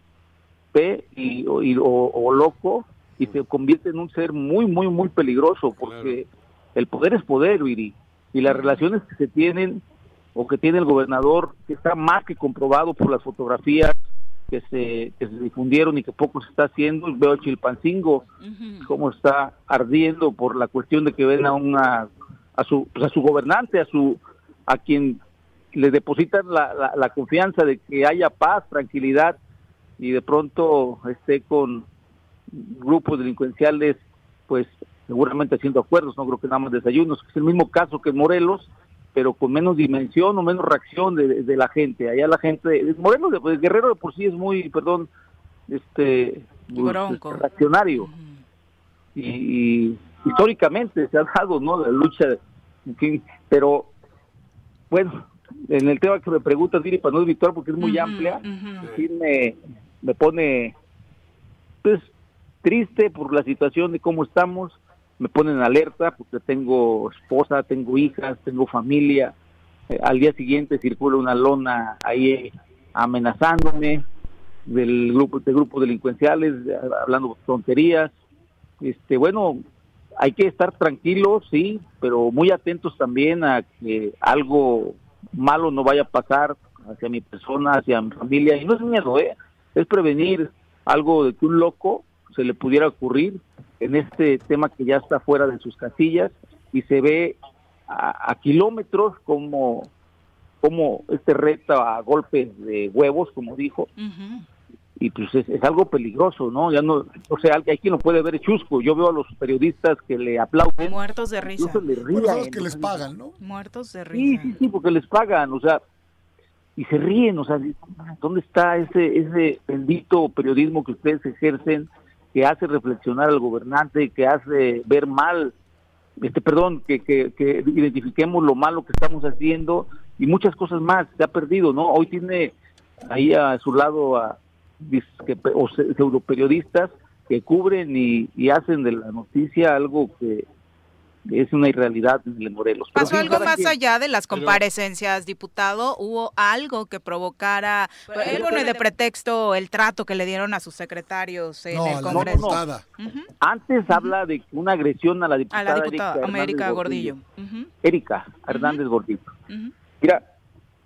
P y, o, y- o- o loco y se convierte en un ser muy, muy, muy peligroso, porque el poder es poder, Viri, y las relaciones que se tienen o que tiene el gobernador, que está más que comprobado por las fotografías que se, que se difundieron y que poco se está haciendo, veo a Chilpancingo, cómo está ardiendo por la cuestión de que ven a una a su pues, a su gobernante a su a quien le depositan la, la, la confianza de que haya paz tranquilidad y de pronto esté con grupos delincuenciales pues seguramente haciendo acuerdos no creo que nada más desayunos es el mismo caso que en Morelos pero con menos dimensión o menos reacción de, de la gente. Allá la gente Morelos de, pues, Guerrero de por sí es muy perdón este Bronco. reaccionario. Y, y históricamente se ha dado no la lucha en fin, pero bueno en el tema que me preguntas Viri para no desvirtuar porque es muy amplia sí me, me pone pues triste por la situación de cómo estamos me pone en alerta porque tengo esposa tengo hijas tengo familia. Eh, al día siguiente circula una lona ahí eh, amenazándome del grupo de grupos delincuenciales eh, hablando tonterías. Este bueno hay que estar tranquilos sí pero muy atentos también a que algo malo no vaya a pasar hacia mi persona hacia mi familia. Y no es miedo eh es prevenir algo de que un loco se le pudiera ocurrir en este tema que ya está fuera de sus casillas y se ve a, a kilómetros como como este reta a golpes de huevos como dijo y pues es, es algo peligroso, ¿no? Ya no, o sea, hay quien lo puede ver chusco. Yo veo a los periodistas que le aplauden. Muertos de risa. Incluso le Bueno, son los ríen, que les pagan, ¿no? Muertos de Sí, risa. sí, sí, porque les pagan, o sea, y se ríen, o sea, ¿dónde está ese ese bendito periodismo que ustedes ejercen, que hace reflexionar al gobernante, que hace ver mal, este, perdón, que, que, que identifiquemos lo malo que estamos haciendo y muchas cosas más, se ha perdido, ¿no? Hoy tiene ahí a su lado a disque- o se- pseudoperiodistas que cubren y, y hacen de la noticia algo que es una irrealidad en el Morelos. ¿Pasó algo más quien- allá de las comparecencias, diputado? ¿Hubo algo que provocara, él pone de pretexto el trato que le dieron a sus secretarios en el Congreso? Antes habla de una agresión a la A diputada, la diputada Erika, América Hernández Gordillo. Erika Hernández Gordillo. Mira,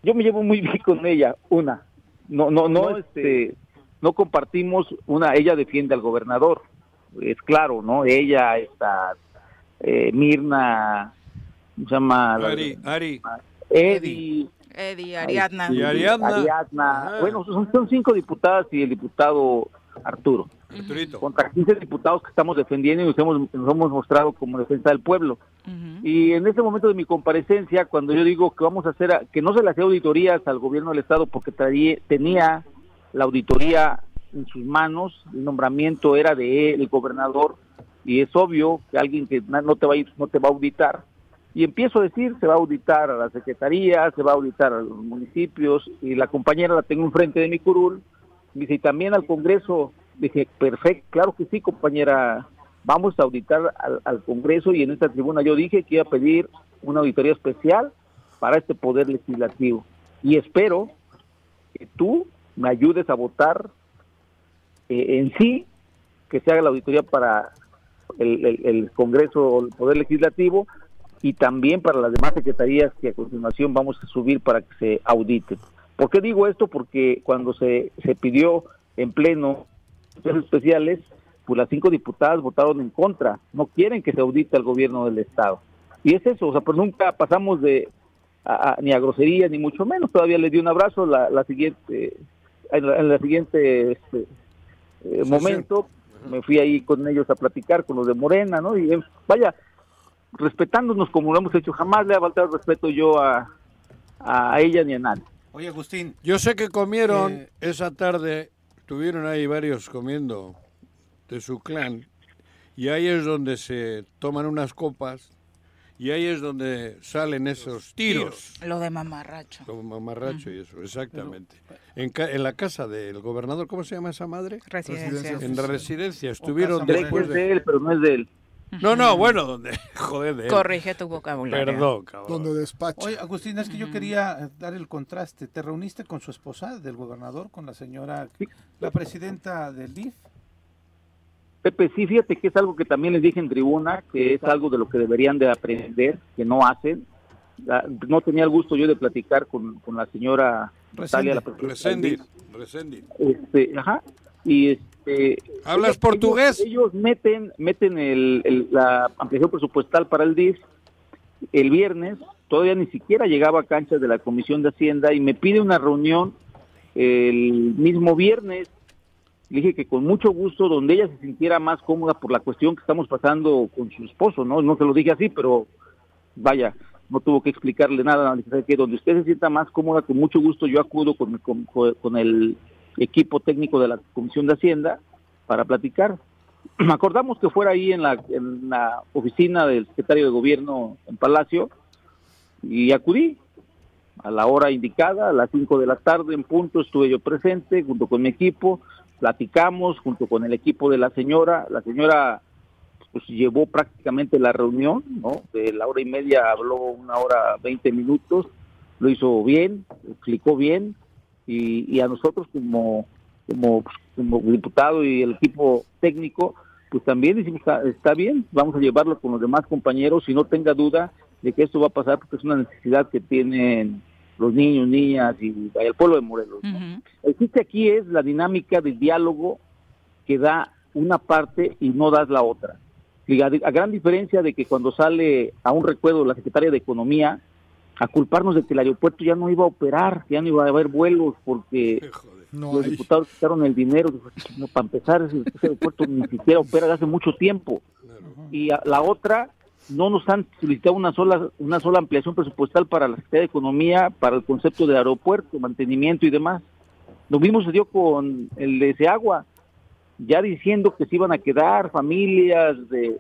yo me llevo muy bien con ella. Una, no, no, no, este, no compartimos. Una, ella defiende al gobernador, es claro, ¿no? Ella, está eh, Mirna, ¿cómo se llama? La- Ari, Ari. Eddie. Eddie, Ariadna. Sí, Ariadna. Bueno, son, son cinco diputadas y el diputado Arturo. Contra 15 diputados que estamos defendiendo y nos hemos, nos hemos mostrado como defensa del pueblo. Y en ese momento de mi comparecencia, cuando yo digo que vamos a hacer, a- que no se le hacía auditorías al gobierno del Estado porque traía, tenía la auditoría en sus manos, el nombramiento era de él, el gobernador, y es obvio que alguien que no te va a ir, no te va a auditar. Y empiezo a decir, se va a auditar a la Secretaría, se va a auditar a los municipios, y la compañera la tengo enfrente de mi curul, dice, y también al Congreso, dije, perfecto, claro que sí, compañera, vamos a auditar al, al Congreso, y en esta tribuna yo dije que iba a pedir una auditoría especial para este Poder Legislativo. Y espero que tú me ayudes a votar eh, en sí, que se haga la auditoría para el, el- el Congreso o el Poder Legislativo y también para las demás secretarías que a continuación vamos a subir para que se auditen. ¿Por qué digo esto? Porque cuando se, se pidió en pleno especiales, pues las cinco diputadas votaron en contra, no quieren que se audite al gobierno del Estado. Y es eso, o sea, pues nunca pasamos de a- a- ni a grosería ni mucho menos. Todavía le di un abrazo la, la siguiente en la, en la siguiente este, eh, momento. Me fui ahí con ellos a platicar con los de Morena, ¿no? Y eh, vaya, respetándonos como lo hemos hecho, jamás le ha faltado respeto yo a, a ella ni a nadie. Oye, Agustín. Yo sé que comieron Eh, esa tarde estuvieron ahí varios comiendo de su clan y ahí es donde se toman unas copas y ahí es donde salen esos tiros. Lo de mamarracho. Como mamarracho y eso, exactamente. En, ca- en la casa del gobernador, ¿cómo se llama esa madre? Residencia. En la residencia, estuvieron después es de... de él, pero no es de él. No, no, bueno, donde... Joder, de él. Corrige tu vocabulario. Perdón, cabrón. Donde despacha. Oye, Agustín, es que yo quería eh, dar el contraste. ¿Te reuniste con su esposa del gobernador, con la señora, la presidenta del DIF? Pepe, sí, fíjate que es algo que también les dije en tribuna, que es algo de lo que deberían de aprender, que no hacen. La- No tenía el gusto yo de platicar con, con la señora Natalia, la. Reséndiz. Este, ajá. Y este. ¿Hablas ellos- portugués? Ellos, ellos meten, meten el, el- la ampliación presupuestal para el DIF el viernes. Todavía ni siquiera llegaba a canchas de la Comisión de Hacienda y me pide una reunión el mismo viernes. Le dije que con mucho gusto, donde ella se sintiera más cómoda por la cuestión que estamos pasando con su esposo, ¿no? No se lo dije así, pero vaya, no tuvo que explicarle nada. Le dije, "¿Sabe qué? donde usted se sienta más cómoda, con mucho gusto yo acudo con, con, con el equipo técnico de la Comisión de Hacienda para platicar. Acordamos que fuera ahí en la, en la oficina del secretario de Gobierno en Palacio y acudí a la hora indicada, a las 5 de la tarde en punto, estuve yo presente junto con mi equipo, platicamos junto con el equipo de la señora, la señora pues llevó prácticamente la reunión, ¿no? De la hora y media habló una hora 20 minutos, lo hizo bien, explicó bien y, y a nosotros como como, pues, como diputado y el equipo técnico, pues también decimos, está, está bien, vamos a llevarlo con los demás compañeros y no tenga duda de que esto va a pasar porque es una necesidad que tienen los niños, niñas y el pueblo de Morelos. ¿no? El chiste aquí es la dinámica de diálogo que da una parte y no das la otra. Y a, a gran diferencia de que cuando sale a un recuerdo la secretaria de Economía a culparnos de que el aeropuerto ya no iba a operar, que ya no iba a haber vuelos porque No los hay. diputados quitaron el dinero. "No, para empezar, ese, ese aeropuerto ni siquiera opera desde hace mucho tiempo. Y a- la otra, no nos han solicitado una sola una sola ampliación presupuestal para la Secretaría de Economía, para el concepto de aeropuerto, mantenimiento y demás. Lo mismo se dio con el de Seagua, ya diciendo que se iban a quedar familias de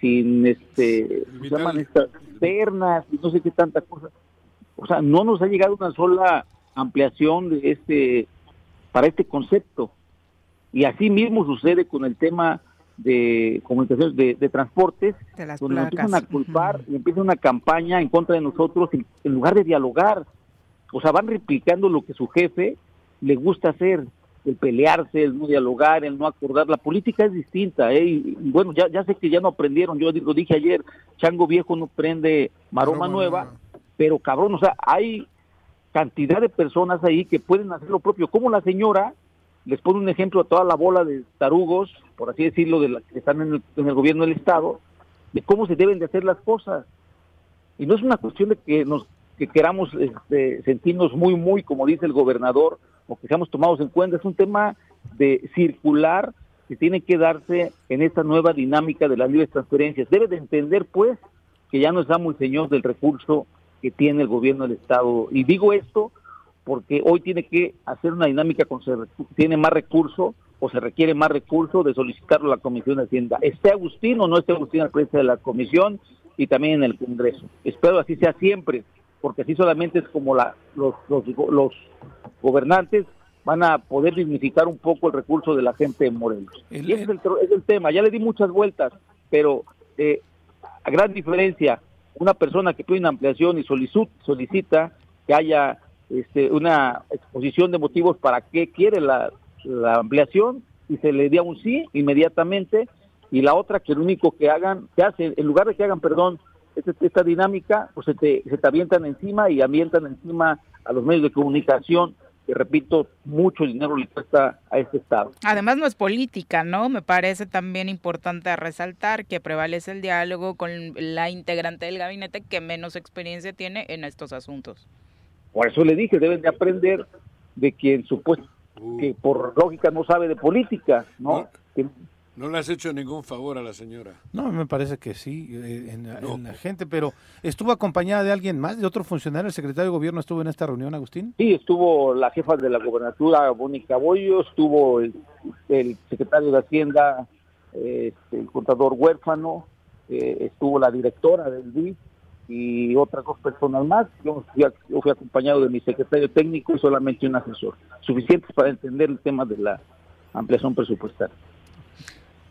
sin este ¿cómo se llaman estas externas y no sé qué tanta cosa. O sea, no nos ha llegado una sola ampliación de este para este concepto. Y así mismo sucede con el tema de comunicaciones de, de transportes, De las donde nos empiezan a culpar y empieza una campaña en contra de nosotros en, en lugar de dialogar. O sea, van replicando lo que su jefe le gusta hacer, el pelearse, el no dialogar, el no acordar. La política es distinta, ¿eh? Y, y bueno, ya, ya sé que ya no aprendieron, yo lo dije ayer, Chango Viejo no prende maroma nueva. pero cabrón, o sea, hay cantidad de personas ahí que pueden hacer lo propio, como la señora les pone un ejemplo a toda la bola de tarugos, por así decirlo, de las que están en el, en el gobierno del Estado, de cómo se deben de hacer las cosas. Y no es una cuestión de que nos que queramos este, sentirnos muy, muy, como dice el gobernador, o que seamos tomados en cuenta, es un tema de circular que tiene que darse en esta nueva dinámica de las libres transferencias. Debe de entender, pues, que ya no estamos señor del recurso que tiene el gobierno del Estado. Y digo esto porque hoy tiene que hacer una dinámica con se tiene más recurso o se requiere más recurso de solicitarlo a la Comisión de Hacienda. Esté Agustín o no esté Agustín al frente de la Comisión y también en el Congreso. Espero así sea siempre, porque así solamente es como la, los, los, los gobernantes van a poder dignificar un poco el recurso de la gente de Morelos. El- y ese es el, tro- es el tema. Ya le di muchas vueltas, pero eh, a gran diferencia, una persona que pide una ampliación y solicita que haya este, una exposición de motivos para qué quiere la, la ampliación y se le dé un sí inmediatamente y la otra que lo único que hagan, que hacen, en lugar de que hagan, perdón, este- esta dinámica, pues se te, se te avientan encima y avientan encima a los medios de comunicación, que repito, mucho dinero le cuesta a este Estado. Además no es política, ¿no? Me parece también importante resaltar que prevalece el diálogo con la integrante del gabinete que menos experiencia tiene en estos asuntos. Por eso le dije, deben de aprender de quien supuesto que por lógica no sabe de política, ¿no? No le has hecho ningún favor a la señora. No, me parece que sí, eh, en, la- en la gente, pero ¿estuvo acompañada de alguien más, de otro funcionario? ¿El secretario de gobierno estuvo en esta reunión, Agustín? Sí, estuvo la jefa de la gobernatura, Mónica Bollo, estuvo el, el secretario de Hacienda, eh, este, el contador huérfano, eh, estuvo la directora del DIF y otras dos personas más. Yo fui, yo fui acompañado de mi secretario técnico y solamente un asesor, suficientes para entender el tema de la ampliación presupuestaria.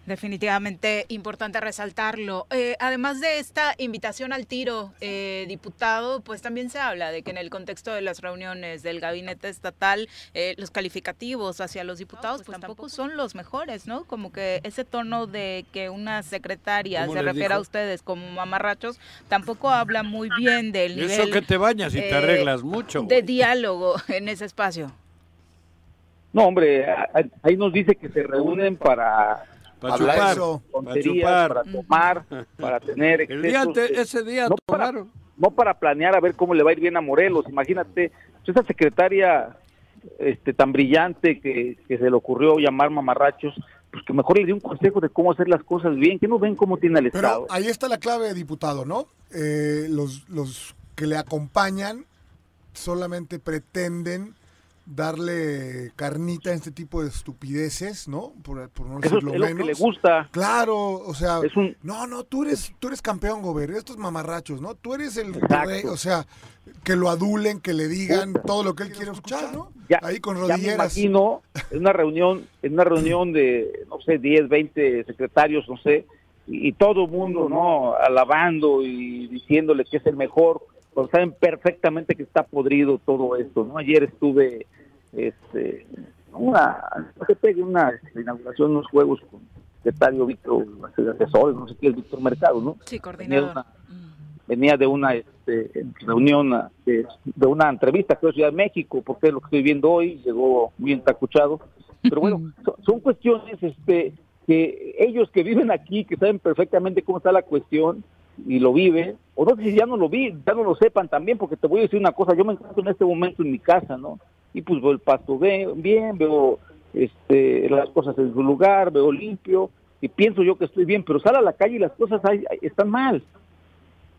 Definitivamente importante resaltarlo. Eh, además de esta invitación al tiro, eh, diputado, pues también se habla de que en el contexto de las reuniones del gabinete estatal, eh, los calificativos hacia los diputados pues tampoco son los mejores, ¿no? Como que ese tono de que una secretaria ¿Cómo se refiere a ustedes como mamarrachos, tampoco habla muy bien del Y nivel eso que te bañas y te eh, arreglas mucho. de diálogo en ese espacio. No, hombre, ahí nos dice que se reúnen para Pa' hablar chupar, eso, tonterías, chupar. para tomar, para tener El día excesos, eh, ese día no para, no para planear a ver cómo le va a ir bien a Morelos. Imagínate, pues, esa secretaria este tan brillante que, que se le ocurrió llamar mamarrachos, pues que mejor le dio un consejo de cómo hacer las cosas bien, que no ven cómo tiene el Estado. Pero ahí está la clave, diputado, ¿no? Eh, los, los que le acompañan solamente pretenden darle carnita a este tipo de estupideces, ¿no? Por, por no Eso es decirlo lo que menos. le gusta. Claro, o sea, Es un- no, no, tú eres, tú eres campeón, Gober, estos mamarrachos, ¿no? Tú eres el rey, o sea, que lo adulen, que le digan todo lo que él quiere escuchar, ¿no? Ya, Ahí con ya me rodilleras. imagino en una reunión, en una reunión de, no sé, 10, 20 secretarios, no sé, y, y todo el mundo, ¿no? Alabando y diciéndole que es el mejor, pero saben perfectamente que está podrido todo esto, ¿no? Ayer estuve, este, una, no sé, pegue una este, inauguración de unos juegos con el secretario Víctor, asesor, no sé qué Víctor Mercado, ¿no? Sí, Venía de coordinador. una, venía de una este, reunión, de, de una entrevista, creo, Ciudad de México, porque es lo que estoy viendo hoy, llegó muy entacuchado. Pero bueno, son, son cuestiones este, que ellos que viven aquí, que saben perfectamente cómo está la cuestión y lo viven, o no sé si ya no lo vi, ya no lo sepan también, porque te voy a decir una cosa, yo me encuentro en este momento en mi casa, ¿no? Y pues veo el pasto bien, veo este, las cosas en su lugar, veo limpio, y pienso yo que estoy bien, pero sale a la calle y las cosas ahí están mal.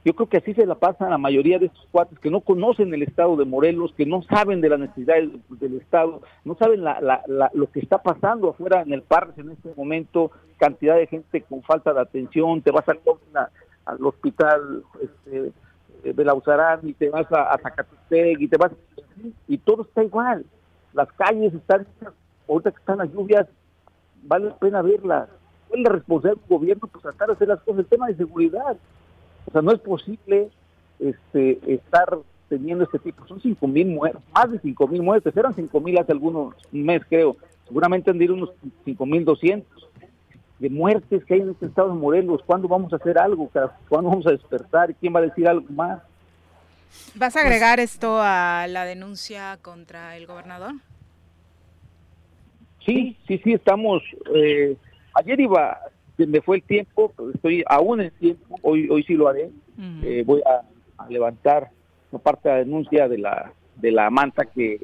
Yo creo que así se la pasa a la mayoría de estos cuates que no conocen el estado de Morelos, que no saben de las necesidades del estado, no saben la- la- la- lo que está pasando afuera en el parque en este momento, cantidad de gente con falta de atención, te vas al hospital este, Belauzarán y te vas a, a Zacatepec y te vas y todo está igual. Las calles están, ahorita que están las lluvias, vale la pena verlas. ¿Cuál es la responsabilidad del gobierno? Pues tratar de hacer las cosas, el tema de seguridad. O sea, no es posible este, estar teniendo este tipo. Son cinco mil muertes, más de cinco mil muertes. Eran cinco mil hace algunos un mes, creo. Seguramente han de ir unos cinco mil doscientos de muertes que hay en este estado de Morelos. ¿Cuándo vamos a hacer algo? ¿Cuándo vamos a despertar? ¿Quién va a decir algo más? ¿Vas a agregar esto a la denuncia contra el gobernador? Sí, sí, sí, estamos. eh, ayer iba, me fue el tiempo, estoy aún en tiempo. Hoy, hoy sí lo haré. Eh, voy a, a levantar parte de la denuncia de la de la manta que,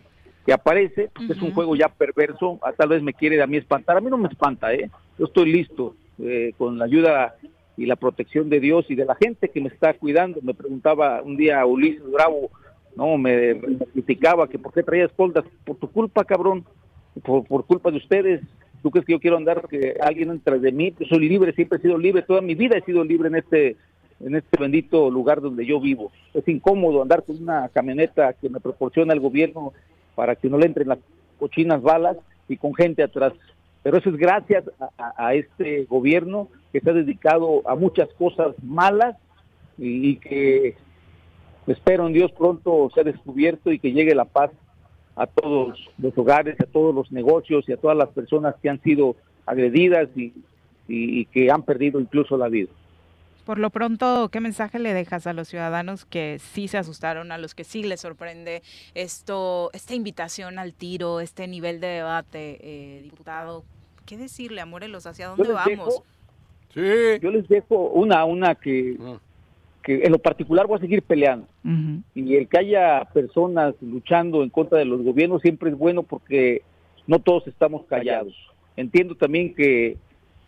que aparece. porque Es un juego ya perverso. ah, Tal vez me quiere a mí espantar. A mí no me espanta, ¿eh? Yo estoy listo eh, con la ayuda y la protección de Dios y de la gente que me está cuidando. Me preguntaba un día Ulises Bravo, no, me, criticaba que por qué traía escoltas. Por tu culpa, cabrón por, por culpa de ustedes. ¿Tú crees que yo quiero andar que alguien entre de mí? Yo soy libre, siempre he sido libre, toda mi vida he sido libre en este en este bendito lugar donde yo vivo. Es incómodo andar con una camioneta que me proporciona el gobierno para que no le entren las cochinas balas y con gente atrás. Pero eso es gracias a, este gobierno que se ha dedicado a muchas cosas malas y, que espero en Dios pronto sea descubierto y que llegue la paz a todos los hogares, a todos los negocios y a todas las personas que han sido agredidas y, y- y que han perdido incluso la vida. Por lo pronto, ¿qué mensaje le dejas a los ciudadanos que sí se asustaron, a los que sí les sorprende esto, esta invitación al tiro, este nivel de debate, eh, diputado? ¿Qué decirle a Morelos? ¿Hacia dónde vamos? dejo- Yo les dejo una, una que, que en lo particular voy a seguir peleando. Y el que haya personas luchando en contra de los gobiernos siempre es bueno porque no todos estamos callados. Entiendo también que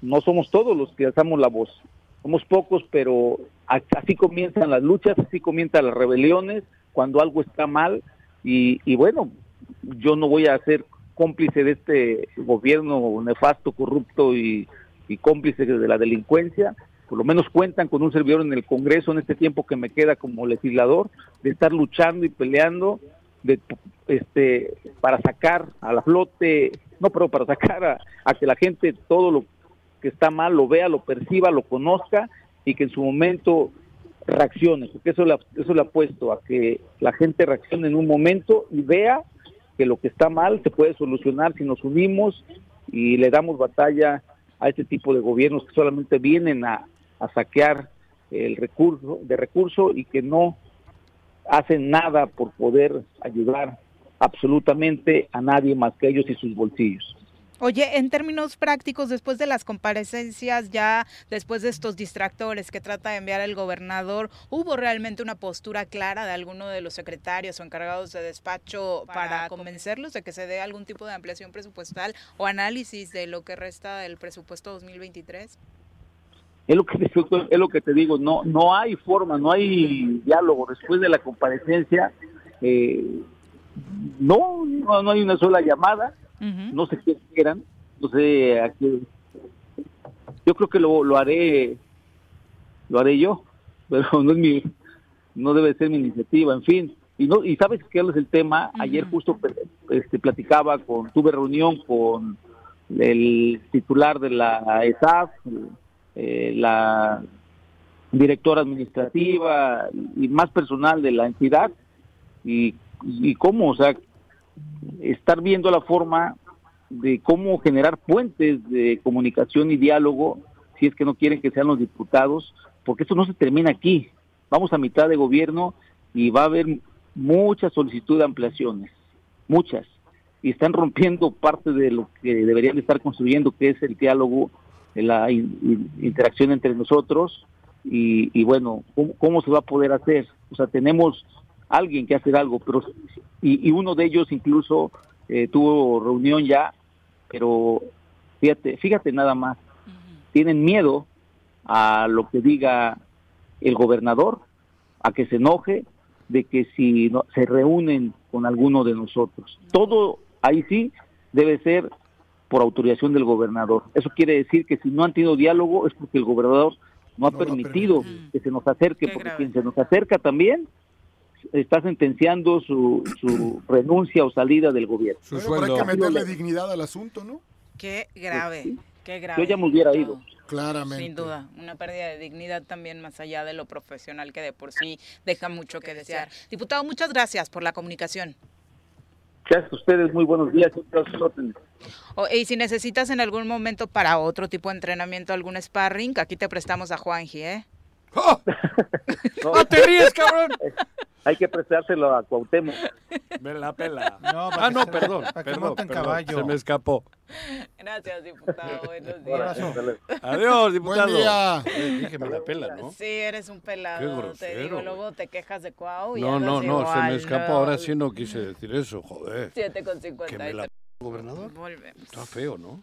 no somos todos los que alzamos la voz. Somos pocos, pero así comienzan las luchas, así comienzan las rebeliones, cuando algo está mal. Y, y bueno, yo no voy a ser cómplice de este gobierno nefasto, corrupto y, y cómplice de la delincuencia. Por lo menos cuentan con un servidor en el Congreso en este tiempo que me queda como legislador, de estar luchando y peleando de, este, para sacar a la flote, no, pero para sacar a, que la gente todo lo que está mal lo vea, lo perciba, lo conozca y que en su momento reaccione, porque eso le, eso le apuesto a que la gente reaccione en un momento y vea que lo que está mal se puede solucionar si nos unimos y le damos batalla a este tipo de gobiernos que solamente vienen a, a saquear el recurso de recurso y que no hacen nada por poder ayudar absolutamente a nadie más que ellos y sus bolsillos. Oye, en términos prácticos, después de las comparecencias, ya después de estos distractores que trata de enviar el gobernador, ¿hubo realmente una postura clara de alguno de los secretarios o encargados de despacho para convencerlos de que se dé algún tipo de ampliación presupuestal o análisis de lo que resta del presupuesto 2023? Es lo que te, es lo que te digo, no no hay forma, no hay diálogo después de la comparecencia. eh, no, no, no hay una sola llamada, no sé qué quieran, no sé a qué. Yo creo que lo, lo haré, lo haré yo, pero no es mi, no debe ser mi iniciativa, en fin. Y no y sabes qué es el tema. Ayer justo este, platicaba con, tuve reunión con el titular de la ESAF, eh, la directora administrativa y más personal de la entidad y, y cómo, o sea, estar viendo la forma de cómo generar puentes de comunicación y diálogo si es que no quieren que sean los diputados, porque esto no se termina aquí. Vamos a mitad de gobierno y va a haber mucha solicitud de ampliaciones, muchas, y están rompiendo parte de lo que deberían de estar construyendo, que es el diálogo, la in- in- interacción entre nosotros, y, y bueno, ¿cómo, cómo se va a poder hacer? O sea, tenemos alguien que hacer algo, pero y, y uno de ellos incluso eh, tuvo reunión ya, pero fíjate, fíjate nada más, tienen miedo a lo que diga el gobernador, a que se enoje de que si no, se reúnen con alguno de nosotros. Todo ahí sí debe ser por autorización del gobernador. Eso quiere decir que si no han tenido diálogo es porque el gobernador no ha permitido que se nos acerque, porque quien se nos acerca también está sentenciando su, su renuncia o salida del gobierno. Bueno, pero hay que meterle dignidad al asunto, ¿no? Qué grave, qué grave. Yo ya me hubiera ido. Claramente. Sin duda, una pérdida de dignidad también más allá de lo profesional que de por sí deja mucho que desear. Diputado, muchas gracias por la comunicación. Gracias a ustedes, muy buenos días. siempre a sus órdenes. O- y si necesitas en algún momento para otro tipo de entrenamiento, algún sparring, aquí te prestamos a Juanji, ¿eh? No, ¡Ah, te ríes, cabrón! Hay que prestárselo a Cuauhtémoc. Me la pela. No, ah, no, se- perdón, perdón, perdón, caballo. se me escapó. Gracias, diputado. Buenos Abrazo. días. Adiós, diputado. Buen día. Eh, dije, me la pela, ¿no? Sí, eres un pelado. Qué te digo, luego te quejas de Cuau y No, no, no, se me igual, escapó. Ahora sí no quise decir eso, joder. 7 con Que me 53. la gobernador. Volvemos. Está feo, ¿no?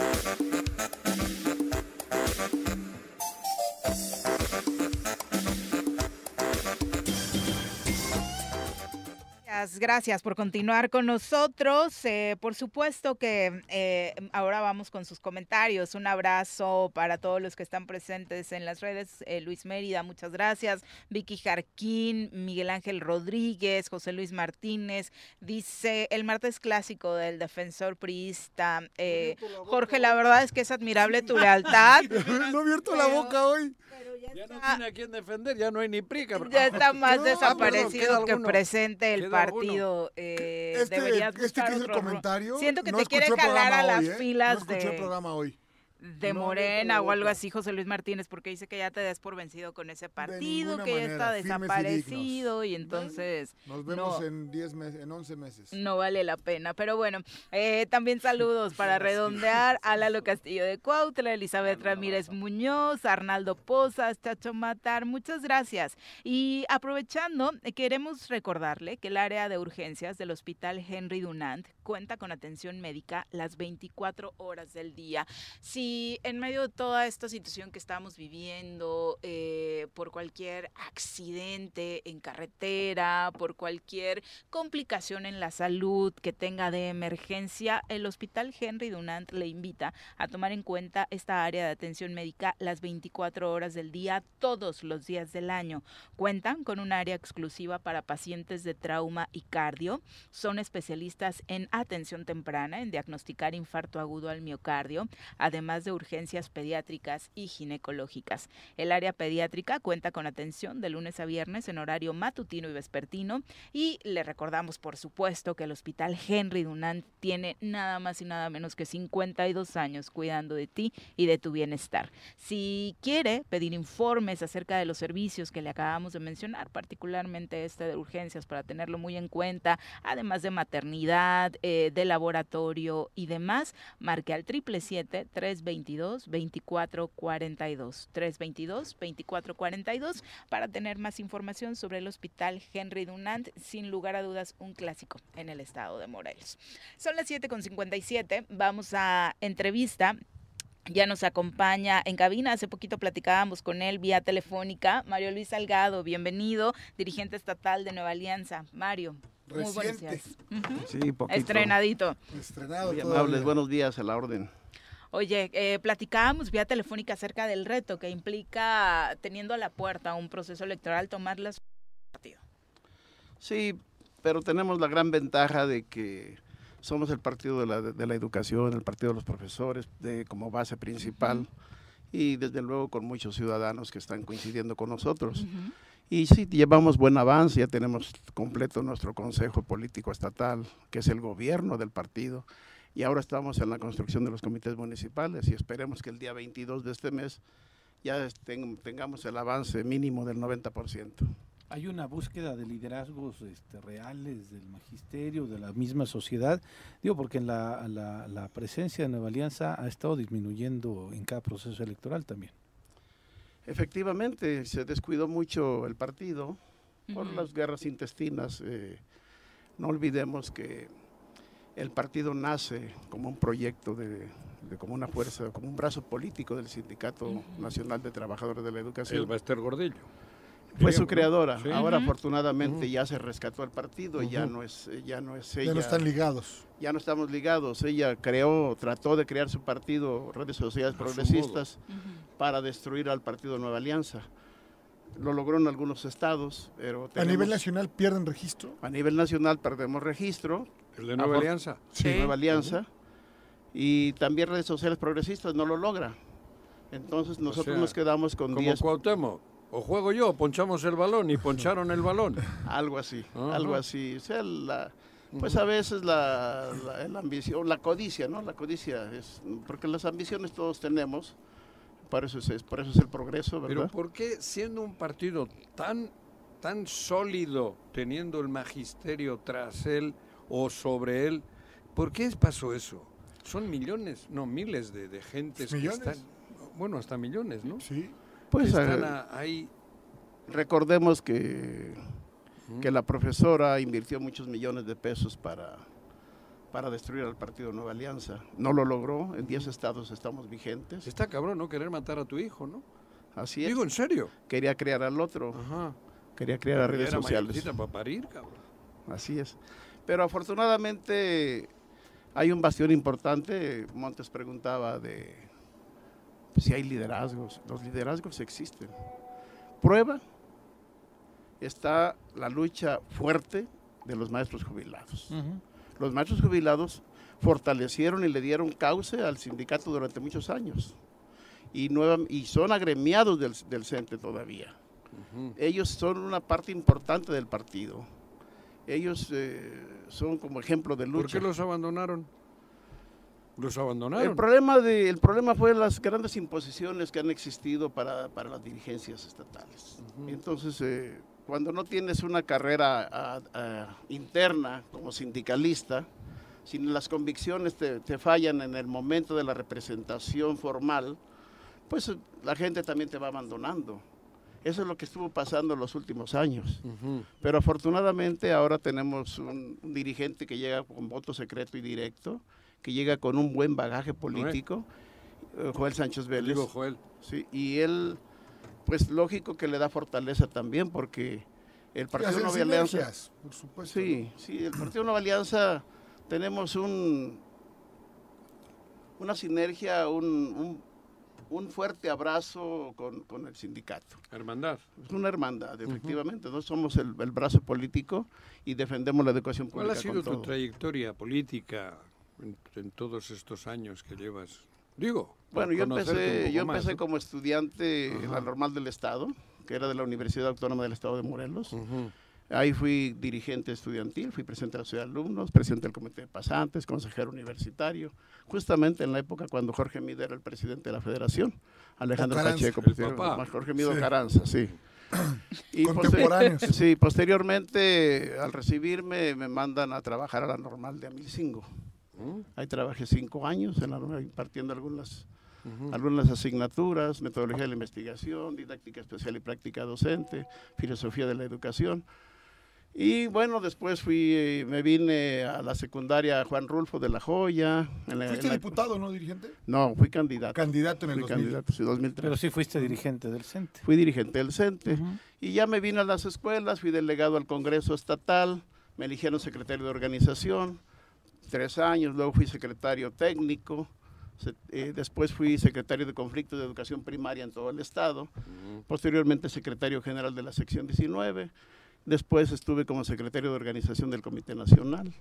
Thank you. Gracias, gracias por continuar con nosotros. Eh, por supuesto que eh, ahora vamos con sus comentarios. Un abrazo para todos los que están presentes en las redes. Eh, Luis Mérida, muchas gracias. Vicky Jarquín, Miguel Ángel Rodríguez, José Luis Martínez. Dice el martes clásico del defensor priista. Eh, Jorge, la verdad es que es admirable tu lealtad. no he abierto la boca hoy. Ya no tiene a quién defender, ya no hay ni pri, cabrón. Ya está más No, perdón, desaparecido que presente el alguno. Partido. Eh, Este, deberías este que el otro ru- comentario. Siento que no te quiere el jalar a las hoy, ¿eh? filas No el de. programa hoy. De No Morena o algo así, José Luis Martínez, porque dice que ya te des por vencido con ese partido, que ya está y desaparecido y, entonces Nos vemos no, en 10 meses, en 11 meses. no vale la pena. Pero bueno, eh, también saludos para redondear a Lalo Castillo de Cuautla, Elizabeth Ramírez Muñoz, Arnaldo Pozas, Chacho Matar, muchas gracias. Y aprovechando, eh, queremos recordarle que el área de urgencias del Hospital Henry Dunant cuenta con atención médica las 24 horas del día. Si en medio de toda esta situación que estamos viviendo, eh, por cualquier accidente en carretera, por cualquier complicación en la salud que tenga de emergencia, el Hospital Henry Dunant le invita a tomar en cuenta esta área de atención médica las 24 horas del día, todos los días del año. Cuentan con un área exclusiva para pacientes de trauma y cardio. Son especialistas en atención temprana, en diagnosticar infarto agudo al miocardio, además de urgencias pediátricas y ginecológicas. El área pediátrica cuenta con atención de lunes a viernes en horario matutino y vespertino y le recordamos por supuesto que el Hospital Henry Dunant tiene nada más y nada menos que 52 años cuidando de ti y de tu bienestar. Si quiere pedir informes acerca de los servicios que le acabamos de mencionar, particularmente este de urgencias para tenerlo muy en cuenta, además de maternidad, eh, de laboratorio y demás, marque al 777-322-2442. 322-2442 para tener más información sobre el Hospital Henry Dunant, sin lugar a dudas un clásico en el estado de Morelos. Son las 7.57, vamos a entrevista. Ya nos acompaña en cabina, hace poquito platicábamos con él vía telefónica, Mario Luis Salgado, bienvenido, dirigente estatal de Nueva Alianza. Mario, muy buenos días. Sí, poquito. Estrenadito. Estrenado Muy amables, buenos días a la orden. Oye, eh, platicábamos vía telefónica acerca del reto que implica, teniendo a la puerta un proceso electoral, tomar las partido. Sí, pero tenemos la gran ventaja de que somos el partido de la, de la educación, el partido de los profesores de, como base principal y desde luego con muchos ciudadanos que están coincidiendo con nosotros. Y sí, llevamos buen avance, ya tenemos completo nuestro Consejo Político Estatal, que es el gobierno del partido, y ahora estamos en la construcción de los comités municipales y esperemos que el día 22 de este mes ya ten- tengamos el avance mínimo del 90%. Hay una búsqueda de liderazgos este, reales del magisterio, de la misma sociedad. Digo, porque en la, la- la presencia de Nueva Alianza ha estado disminuyendo en cada proceso electoral también. Efectivamente, se descuidó mucho el partido por Ujú. las guerras intestinas. eh, no olvidemos que el partido nace como un proyecto de, de- como una fuerza, como un brazo político del Sindicato Nacional de Trabajadores de la Educación. El Bester Gordillo. Fue su creadora. Sí. Ahora afortunadamente ya se rescató el partido, ya Ujú. no es, ya no es Ya ella. no están ligados. Ya no estamos ligados. Ella creó, trató de crear su partido, redes sociales A progresistas, para destruir al partido Nueva Alianza. Lo logró en algunos estados, pero A nivel nacional pierden registro. a nivel nacional perdemos registro. ¿El de Nueva Alianza? Sí, Sí. Nueva Alianza. Y también redes sociales progresistas no lo logra. Entonces nosotros sea, nos quedamos con Como 10 Cuauhtémoc. O juego yo, ponchamos el balón y poncharon el balón. Algo así, algo así. O sea, la- pues a veces la, la- la ambición, la codicia, ¿no? La codicia es, porque las ambiciones todos tenemos, por eso es, por eso es el progreso, Pero ¿verdad? ¿por qué siendo un partido tan, tan sólido, teniendo el magisterio tras él o sobre él, ¿por qué pasó eso? Son millones, no miles de, de gentes ¿Millones? que están, bueno, hasta millones, ¿no? Sí. Pues, Que están eh, a- ahí. Recordemos que, que la profesora invirtió muchos millones de pesos para, para destruir al partido Nueva Alianza. No lo logró, en 10 estados estamos vigentes. Está cabrón, ¿no? Querer matar a tu hijo, ¿no? Así es. Digo, ¿en serio? Quería crear al otro. Quería crear a Pero redes era sociales. para parir, cabrón. Así es. Pero afortunadamente hay un bastión importante. Montes preguntaba de si hay liderazgos. Los liderazgos existen. Prueba está la lucha fuerte de los maestros jubilados. Los maestros jubilados fortalecieron y le dieron cauce al sindicato durante muchos años. Y, nueva- y son agremiados del, del CENTE todavía. Ellos son una parte importante del partido. Ellos eh, son como ejemplo de lucha. ¿Por qué los abandonaron? Los abandonaron. El problema, de, el problema fue las grandes imposiciones que han existido para, para las dirigencias estatales. Entonces, eh, cuando no tienes una carrera interna como sindicalista, si las convicciones te, te fallan en el momento de la representación formal, pues eh, la gente también te va abandonando. Eso es lo que estuvo pasando en los últimos años. Pero afortunadamente ahora tenemos un, un dirigente que llega con voto secreto y directo, que llega con un buen bagaje político, eh, Joel Sánchez Vélez. Digo, Joel. Sí, y él, pues lógico que le da fortaleza también, porque el Partido Nueva Alianza... sinergias, por supuesto, Sí, sí, el Partido Nueva Alianza tenemos un, una sinergia, un, un- un fuerte abrazo con, con el sindicato. Hermandad. Es una hermandad, efectivamente. No somos el, el brazo político y defendemos la educación ¿Cuál pública. ha sido tu todo. trayectoria política en, en todos estos años que llevas? Digo, Bueno, yo empecé, yo más, empecé ¿no? como estudiante en la normal del Estado, que era de la Universidad Autónoma del Estado de Morelos. Ahí fui dirigente estudiantil, fui presidente de la Sociedad de Alumnos, presidente del Comité de Pasantes, consejero universitario, justamente en la época cuando Jorge Mida era el presidente de la Federación, Alejandro Carranza, Pacheco, papá. Jorge Mido Sí. Caranza, sí. Y poster- Contemporáneos. sí, posteriormente, al recibirme, me mandan a trabajar a la normal de Amilcingo. Ahí trabajé cinco años en la normal, impartiendo algunas, algunas asignaturas, metodología de la investigación, didáctica especial y práctica docente, filosofía de la educación. Y bueno, después fui, eh, me vine a la secundaria Juan Rulfo de la Joya. en la- Fuiste en la- diputado, ¿no, dirigente? No, fui candidato. Candidato en el Fui 2000. candidato, sí, 2003. Pero sí fuiste dirigente del CENTE. Fui dirigente del CENTE. Y ya me vine a las escuelas, fui delegado al Congreso Estatal, me eligieron secretario de organización, tres años, luego fui secretario técnico, se- eh, después fui secretario de conflictos de educación primaria en todo el estado, posteriormente secretario general de la sección 19, después estuve como secretario de organización del Comité Nacional,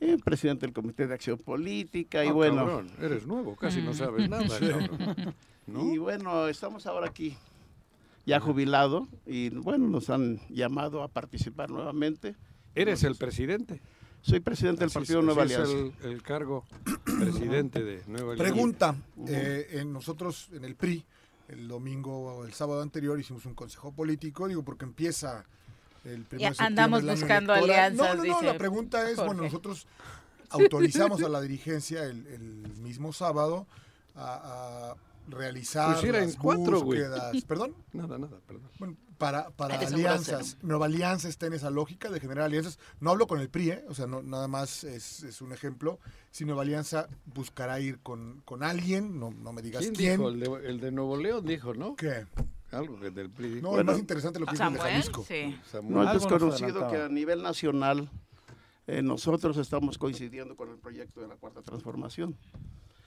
eh, presidente del Comité de Acción Política y Ah, bueno. cabrón, eres nuevo, casi no sabes nada. ¿No? Y bueno, estamos ahora aquí, ya jubilado, y bueno, nos han llamado a participar nuevamente. ¿Eres el presidente? Soy presidente del Así es- Partido Nueva es Alianza. el, el cargo presidente de Nueva Alianza. Pregunta, eh, en nosotros en el PRI, el domingo o el sábado anterior hicimos un consejo político, digo, porque empieza el Ya andamos buscando electoral. alianzas, No, no, no, dice la pregunta es, bueno, nosotros autorizamos a la dirigencia el, el mismo sábado a, a realizar Pues las cuatro, güey. búsquedas, perdón. Nada, nada, perdón. Bueno, para, para alianzas. Nueva Alianza está en esa lógica de generar alianzas. No hablo con el PRI, ¿eh? o sea, no, nada más es, es un ejemplo. Si Nueva Alianza buscará ir con, con alguien, no, no me digas ¿Quién, quién. dijo? El de, el de Nuevo León dijo, ¿no? ¿Qué? Algo que del PRI. No, es más interesante lo que el de Samuel, Jalisco. sí. No es desconocido que a nivel nacional eh, nosotros estamos coincidiendo con el proyecto de la Cuarta Transformación.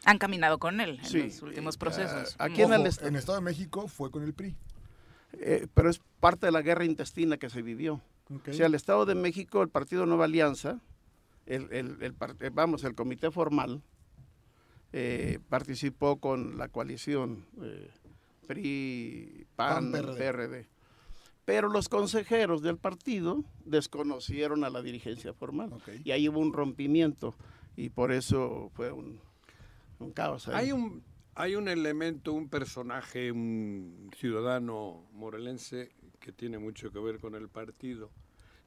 Han caminado con él en Sí. los últimos procesos. Ah, aquí en el Ojo, est- en Estado de México fue con el PRI. Eh, pero es parte de la guerra intestina que se vivió. Ok. O sea, el Estado de México, el Partido Nueva Alianza, el, el- eh, vamos, el comité formal, eh, participó con la coalición eh, PRI, PAN, PAN, PRD. PRD. Pero los consejeros del partido desconocieron a la dirigencia formal. Y ahí hubo un rompimiento. Y por eso fue un, un caos. ahí. Hay un, hay un elemento, un personaje, un ciudadano morelense que tiene mucho que ver con el partido.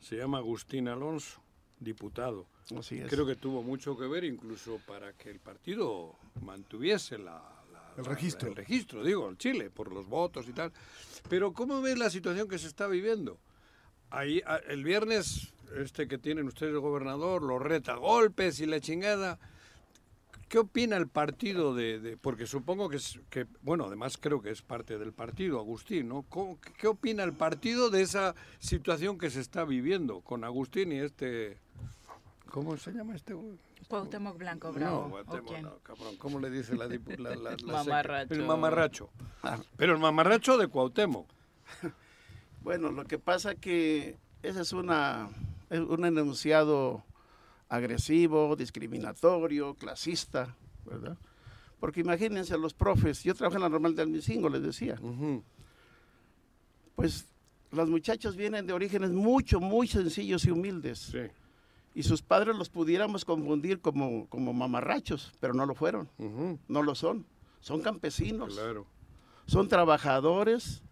Se llama Agustín Alonso, diputado. Así es. Creo que tuvo mucho que ver incluso para que el partido mantuviese la- El registro. el registro, digo, en Chile, por los votos y tal. Pero ¿cómo ves la situación que se está viviendo? Ahí, a- el viernes, este que tienen ustedes el gobernador, los reta a golpes y la chingada. ¿Qué opina el partido de, porque supongo que es que bueno, además creo que es parte del partido, Agustín, ¿no? ¿Cómo- ¿Qué opina el partido de esa situación que se está viviendo con Agustín y este ¿Cómo se llama este? Cuauhtémoc Blanco Bravo. No, ¿o Cuauhtémoc no, cabrón. ¿Cómo le dice la, dipu- la, la- la seca? Mamarracho. El mamarracho. Pero el mamarracho de Cuauhtémoc. Bueno, lo que pasa que ese es una, es un enunciado agresivo, discriminatorio, clasista, ¿verdad? Porque imagínense a los profes, yo trabajo en la normal de Almicingo, les decía. Pues los muchachos vienen de orígenes mucho, muy sencillos y humildes. Y sus padres los pudiéramos confundir como, como mamarrachos, pero no lo fueron, no lo son, son campesinos, son trabajadores,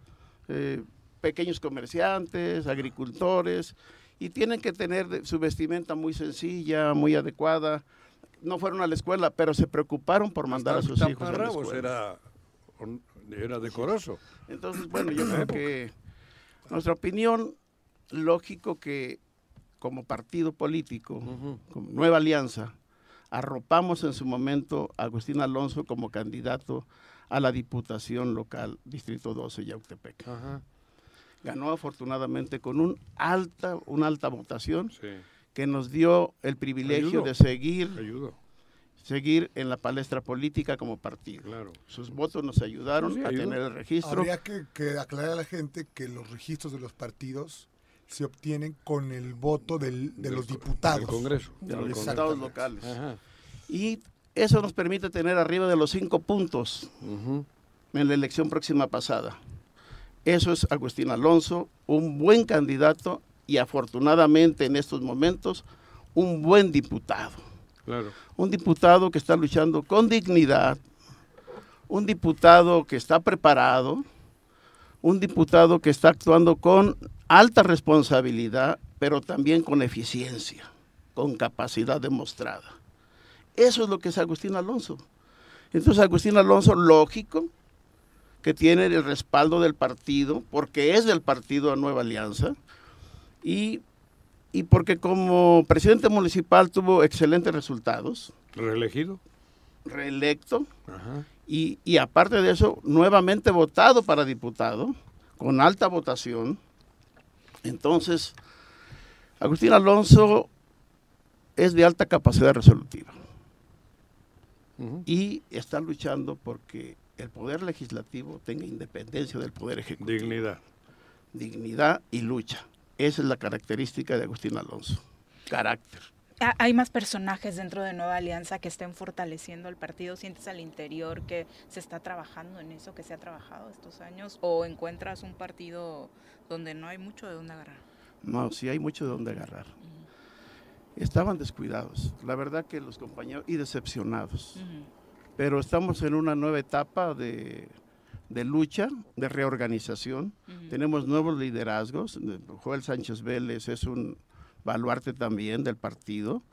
eh, pequeños comerciantes, agricultores, y tienen que tener su vestimenta muy sencilla, muy adecuada. No fueron a la escuela, pero se preocuparon por mandar a sus hijos a la escuela. era, era decoroso. Entonces, bueno, yo creo que nuestra opinión, lógico que como partido político, como nueva alianza, arropamos en su momento a Agustín Alonso como candidato a la Diputación Local Distrito 12 Yautepec. Ganó afortunadamente con un alta, una alta votación que nos dio el privilegio de seguir seguir en la palestra política como partido. Sus votos nos ayudaron Sí, a tener el registro. Habría que, que aclarar a la gente que los registros de los partidos se obtienen con el voto del- de los diputados. del Congreso. De los diputados locales. Y eso nos permite tener arriba de los cinco puntos en la elección próxima pasada. Eso es Agustín Alonso, un buen candidato y afortunadamente en estos momentos un buen diputado. Claro. Un diputado que está luchando con dignidad, un diputado que está preparado, un diputado que está actuando con alta responsabilidad, pero también con eficiencia, con capacidad demostrada. Eso es lo que es Agustín Alonso. Entonces Agustín Alonso, lógico, que tiene el respaldo del partido, porque es del partido Nueva Alianza, y, y porque como presidente municipal tuvo excelentes resultados, ¿Reelegido? reelecto, Ajá. y, y aparte de eso, nuevamente votado para diputado, con alta votación. Entonces, Agustín Alonso es de alta capacidad resolutiva y está luchando porque el poder legislativo tenga independencia del poder ejecutivo. Dignidad. Dignidad y lucha. Esa es la característica de Agustín Alonso. Carácter. ¿Hay más personajes dentro de Nueva Alianza que estén fortaleciendo el partido? ¿Sientes al interior que se está trabajando en eso, que se ha trabajado estos años? ¿O encuentras un partido donde no hay mucho de dónde agarrar? No, sí hay mucho de dónde agarrar. Estaban descuidados, la verdad que los compañeros, y decepcionados. Pero estamos en una nueva etapa de, de lucha, de reorganización. Tenemos nuevos liderazgos. Joel Sánchez Vélez es un baluarte también del partido.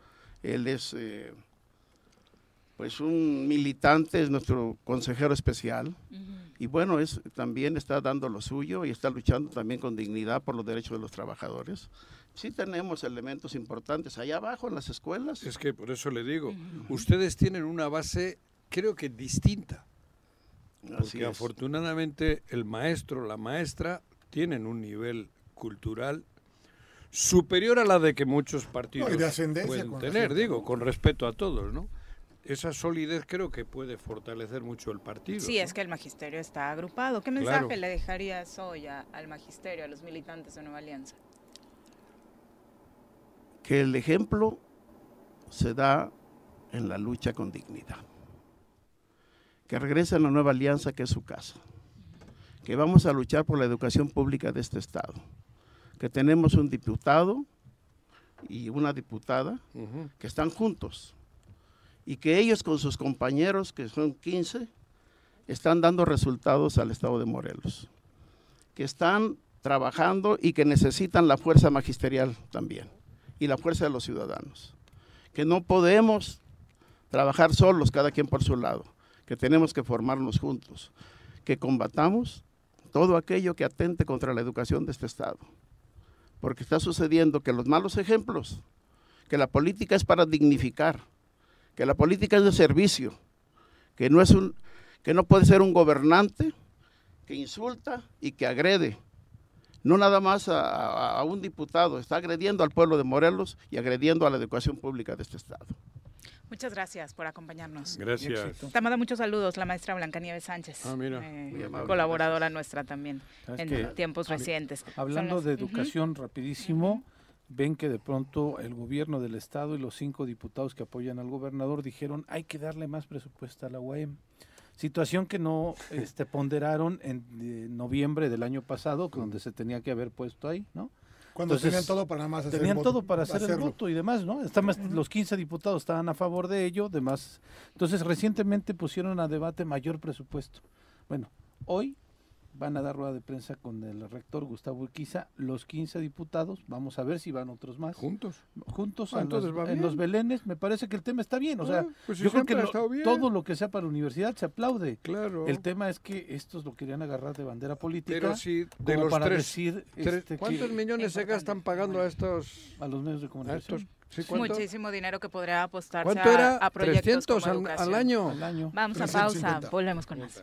Él es eh, pues un militante, es nuestro consejero especial. Y bueno, es, también está dando lo suyo y está luchando también con dignidad por los derechos de los trabajadores. Sí tenemos elementos importantes allá abajo en las escuelas. Es que por eso le digo, ustedes tienen una base creo que distinta. Así Porque es. afortunadamente el maestro, la maestra, tienen un nivel cultural superior a la de que muchos partidos No, pueden tener, digo, con respeto a todos, ¿no? Esa solidez creo que puede fortalecer mucho el partido. Sí, ¿no? es que el magisterio está agrupado. ¿Qué Claro. mensaje le dejarías hoy a- al magisterio, a los militantes de Nueva Alianza? que el ejemplo se da en la lucha con dignidad. Que regresen a la nueva alianza que es su casa. Que vamos a luchar por la educación pública de este estado. Que tenemos un diputado y una diputada que están juntos. Y que ellos con sus compañeros, que son 15, están dando resultados al estado de Morelos. Que están trabajando y que necesitan la fuerza magisterial también y la fuerza de los ciudadanos. Que no podemos trabajar solos, cada quien por su lado, que tenemos que formarnos juntos, que combatamos todo aquello que atente contra la educación de este Estado. Porque está sucediendo que los malos ejemplos, que la política es para dignificar, que la política es de servicio, que no, es un, que no puede ser un gobernante que insulta y que agrede, no nada más a, a- a un diputado, está agrediendo al pueblo de Morelos y agrediendo a la educación pública de este estado. Muchas gracias por acompañarnos. Gracias. Te manda muchos saludos la maestra Blancanieves Sánchez. Ah, mira. eh, colaboradora nuestra también ¿Sabes en qué? tiempos recientes. Hablando de educación, rapidísimo, ven que de pronto el gobierno del estado y los cinco diputados que apoyan al gobernador dijeron hay que darle más presupuesto a la UAM. Situación que no este, ponderaron en eh, noviembre del año pasado, donde se tenía que haber puesto ahí, ¿no? Cuando tenían todo para nada más hacer el Tenían voto- todo para hacer el voto y demás, ¿no? Más- los 15 diputados estaban a favor de ello, demás. Entonces, recientemente pusieron a debate mayor presupuesto. Bueno, hoy van a dar rueda de prensa con el rector Gustavo Urquiza, los 15 diputados, vamos a ver si van otros más. ¿Juntos? Juntos Ah, entonces los- en los belenes, me parece que el tema está bien, o sea, Ah, pues si yo creo que lo- todo lo que sea para la universidad se aplaude. Claro. El tema es que estos lo querían agarrar de bandera política. Pero si de como los para tres, decir, tres- este, que- ¿cuántos millones se gastan pagando a estos a los medios de comunicación? estos- sí? Muchísimo dinero que podría apostarse ¿Cuánto a, era? a proyectos 300 como al- educación. al año. Al año. Vamos a 350. pausa, volvemos con más.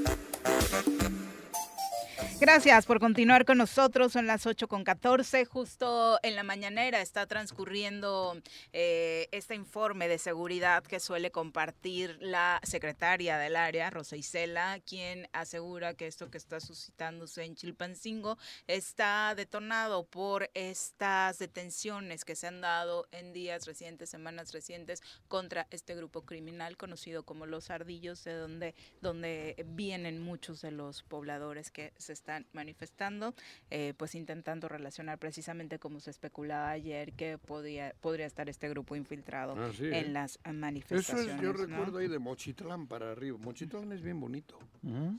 Gracias por continuar con nosotros. Son las 8 con 14. Justo en la mañanera está transcurriendo eh, este informe de seguridad que suele compartir la secretaria del área, Rosa Isela, quien asegura que esto que está suscitándose en Chilpancingo está detonado por estas detenciones que se han dado en días recientes, semanas recientes, contra este grupo criminal conocido como los ardillos, de donde, donde vienen muchos de los pobladores que se están manifestando, eh, pues intentando relacionar precisamente como se especulaba ayer que podía, podría estar este grupo infiltrado Ah, sí, ¿eh? en las Eso manifestaciones. es, yo ¿no? recuerdo ahí de Mochitlán para arriba. Mochitlán es bien bonito.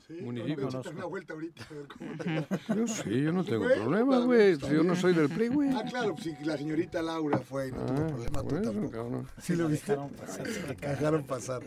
Sí, Municipio. a echar una vuelta ahorita a ver cómo te. Yo sí, yo no tengo Bueno, problema, está güey. Si yo no soy del PRI, güey. Ah, claro, si la señorita Laura fue y no tuvo Ah, problema, tú tampoco. cabrón. ¿Sí lo viste? Dejaron pasar. Dejaron pasar.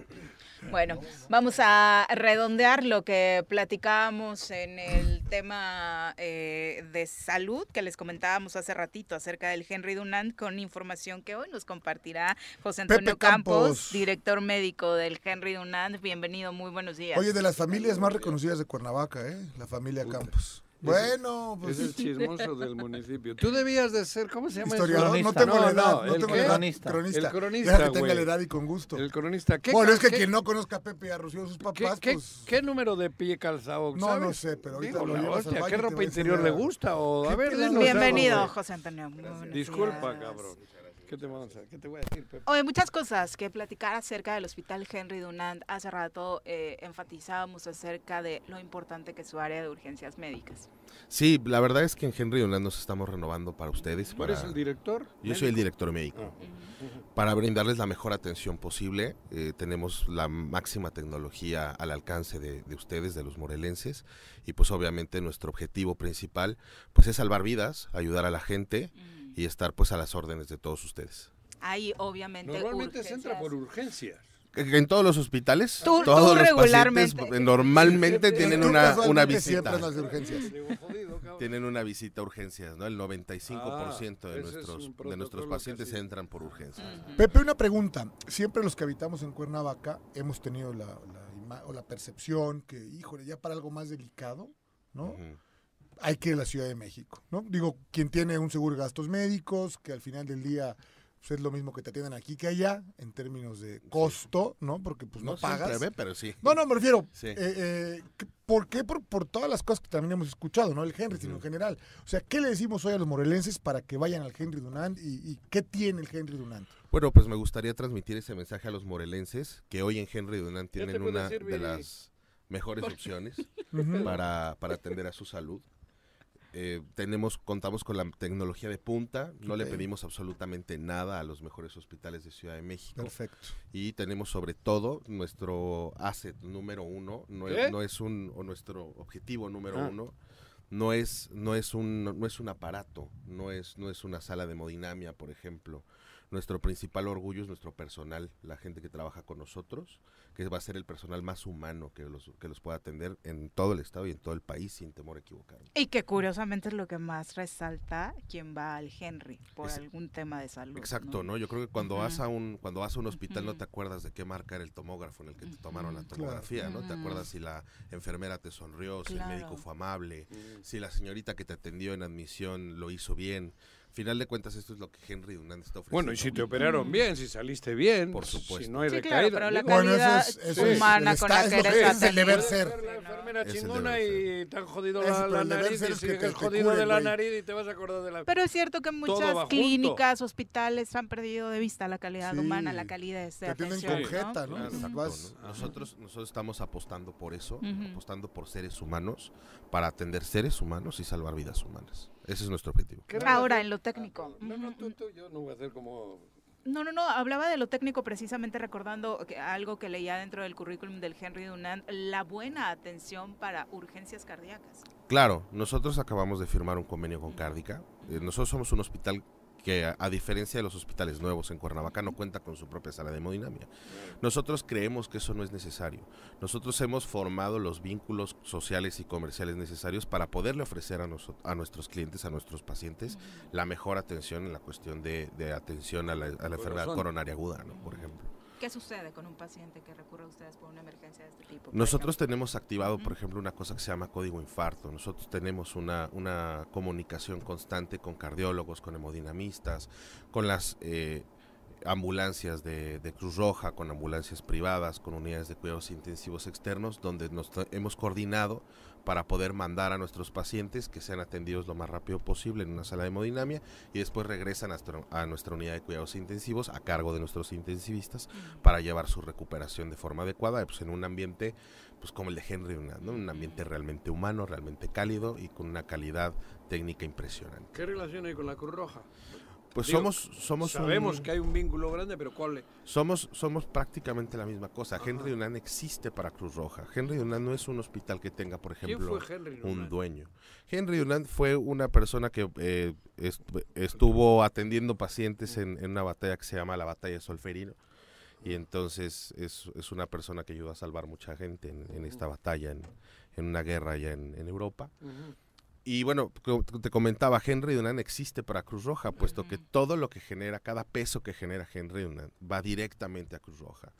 Bueno, vamos a redondear lo que platicábamos en el tema eh, de salud que les comentábamos hace ratito acerca del Henry Dunant con información que hoy nos compartirá José Antonio Pepe Campos. director médico del Henry Dunant. Bienvenido, muy buenos días. Oye, de las familias más reconocidas de Cuernavaca, ¿eh? La familia Campos. Bueno, pues... Es el chismoso del municipio. Tú debías de ser, ¿cómo se llama? Historiador, no tengo la edad, no, no, ¿el tengo qué? la. Cronista. Cronista. El cronista, Deja que tenga la edad y con gusto. El cronista. ¿Qué Bueno, es que qué- quien no conozca a Pepe y a Rocío, sus ¿Qué, papás, qué- pues... qué número de pie calzado? No, sabes? no sé, pero ahorita Digo, lo llevas al hostia, baño ¿Qué ropa interior le gusta? O, Bienvenido. José Antonio. Disculpa, cabrón. ¿Qué te, vamos a, ¿Qué te voy a decir, Pepe? Oye, muchas cosas que platicar acerca del Hospital Henry Dunant. Hace rato eh, enfatizábamos acerca de lo importante que es su área de urgencias médicas. Sí, la verdad es que en Henry Dunant nos estamos renovando para ustedes. ¿Tú Para... eres el director? Yo soy el director médico. Ah. Para brindarles la mejor atención posible, eh, tenemos la máxima tecnología al alcance de, de ustedes, de los morelenses, y pues obviamente nuestro objetivo principal pues es salvar vidas, ayudar a la gente y estar pues a las órdenes de todos ustedes. Hay obviamente Normalmente se entra por urgencias. En todos los hospitales, Tú- todos tú los regularmente. pacientes eh, normalmente tienen una, una visita. en las urgencias. Tienen una visita a urgencias, ¿no? El 95% Ah, de, nuestros, de nuestros pacientes casi. entran por urgencias. Pepe, una pregunta. Siempre los que habitamos en Cuernavaca hemos tenido la, la ima- o la percepción que, híjole, ya para algo más delicado, ¿no? Hay que ir a la Ciudad de México, ¿no? Digo, quien tiene un seguro de gastos médicos, que al final del día pues, es lo mismo que te atiendan aquí que allá, en términos de costo, ¿no? Porque pues no, No pagas. ve, pero sí. No, no, me refiero. Sí. eh, eh, ¿Por qué? Por, por todas las cosas que también hemos escuchado, ¿no? El Henry, sino en general. O sea, ¿qué le decimos hoy a los morelenses para que vayan al Henry Dunant y, y qué tiene el Henry Dunant? Bueno, pues me gustaría transmitir ese mensaje a los morelenses, que hoy en Henry Dunant tienen una de las mejores opciones para, para atender a su salud. Eh, tenemos, contamos con la tecnología de punta, no le pedimos absolutamente nada a los mejores hospitales de Ciudad de México. Perfecto. Y tenemos sobre todo nuestro asset número uno, no, ¿Qué? es, no es un, o nuestro objetivo número Ah. uno, no es, no es un, no es un aparato, no es, no es una sala de hemodinamia, por ejemplo. Nuestro principal orgullo es nuestro personal, la gente que trabaja con nosotros, que va a ser el personal más humano que los, que los pueda atender en todo el estado y en todo el país sin temor a equivocarme. Y que curiosamente es lo que más resalta quien va al Henry por Es- algún tema de salud. Exacto, ¿no? Yo creo que cuando vas a un cuando vas a un hospital no te acuerdas de qué marca era el tomógrafo en el que te tomaron la tomografía, ¿no? Te acuerdas si la enfermera te sonrió, si el médico fue amable, si la señorita que te atendió en admisión lo hizo bien. Final de cuentas esto es lo que Henry Dunant está ofreciendo. Bueno, y si te operaron bien, si saliste bien, Por si supuesto. no hay Sí, claro, pero la calidad humana con la que eres es el deber ser. la enfermera Es chingona y te han jodido la, nariz y es te- te jodido de la nariz y te vas a acordar de la... Pero es cierto que muchas junto. clínicas, hospitales han perdido de vista la calidad Sí. humana, la calidad de Te tienen atención. con jeta, ¿no? Exacto, ¿no? Nosotros, nosotros estamos apostando por eso, apostando por seres humanos, para atender seres humanos y salvar vidas humanas. Ese es nuestro objetivo. ¿Qué Ahora, en lo técnico. No, no, tú, tú, yo no voy a hacer como... No, no, no, hablaba de lo técnico precisamente recordando que- algo que leía dentro del currículum del Henry Dunant, la buena atención para urgencias cardíacas. Claro, nosotros acabamos de firmar un convenio con Cárdica. Eh, nosotros somos un hospital que, a, a diferencia de los hospitales nuevos en Cuernavaca, no cuenta con su propia sala de hemodinamia. Nosotros creemos que eso no es necesario. Nosotros hemos formado los vínculos sociales y comerciales necesarios para poderle ofrecer a, a nuestros clientes, a nuestros pacientes, la mejor atención en la cuestión de, de atención a la, a la enfermedad coronaria aguda, ¿no? por ejemplo. ¿Qué sucede con un paciente que recurre a ustedes por una emergencia de este tipo? Nosotros ejemplo? tenemos activado, por ejemplo, una cosa que se llama código infarto. Nosotros tenemos una, una comunicación constante con cardiólogos, con hemodinamistas, con las eh, ambulancias de, de Cruz Roja, con ambulancias privadas, con unidades de cuidados intensivos externos, donde nos hemos coordinado para poder mandar a nuestros pacientes que sean atendidos lo más rápido posible en una sala de hemodinamia y después regresan a, nuestra unidad de cuidados intensivos a cargo de nuestros intensivistas para llevar su recuperación de forma adecuada pues, en un ambiente pues como el de Henry un ambiente realmente humano, realmente cálido y con una calidad técnica impresionante. ¿Qué relación hay con la Cruz Roja? Pues Digo, somos somos Sabemos un- que hay un vínculo grande, pero ¿cuál es? somos, somos prácticamente la misma cosa. Henry Dunant existe para Cruz Roja. Henry Dunant no es un hospital que tenga, por ¿Quién ejemplo, un dueño. Henry Dunant fue una persona que eh, est- estuvo atendiendo pacientes en, en una batalla que se llama la Batalla de Solferino. Y entonces es, es una persona que ayudó a salvar mucha gente en, en esta batalla, en, en una guerra allá en, en Europa. Y bueno, te comentaba, Henry Dunant existe para Cruz Roja, puesto que todo lo que genera, cada peso que genera Henry Dunant va directamente a Cruz Roja.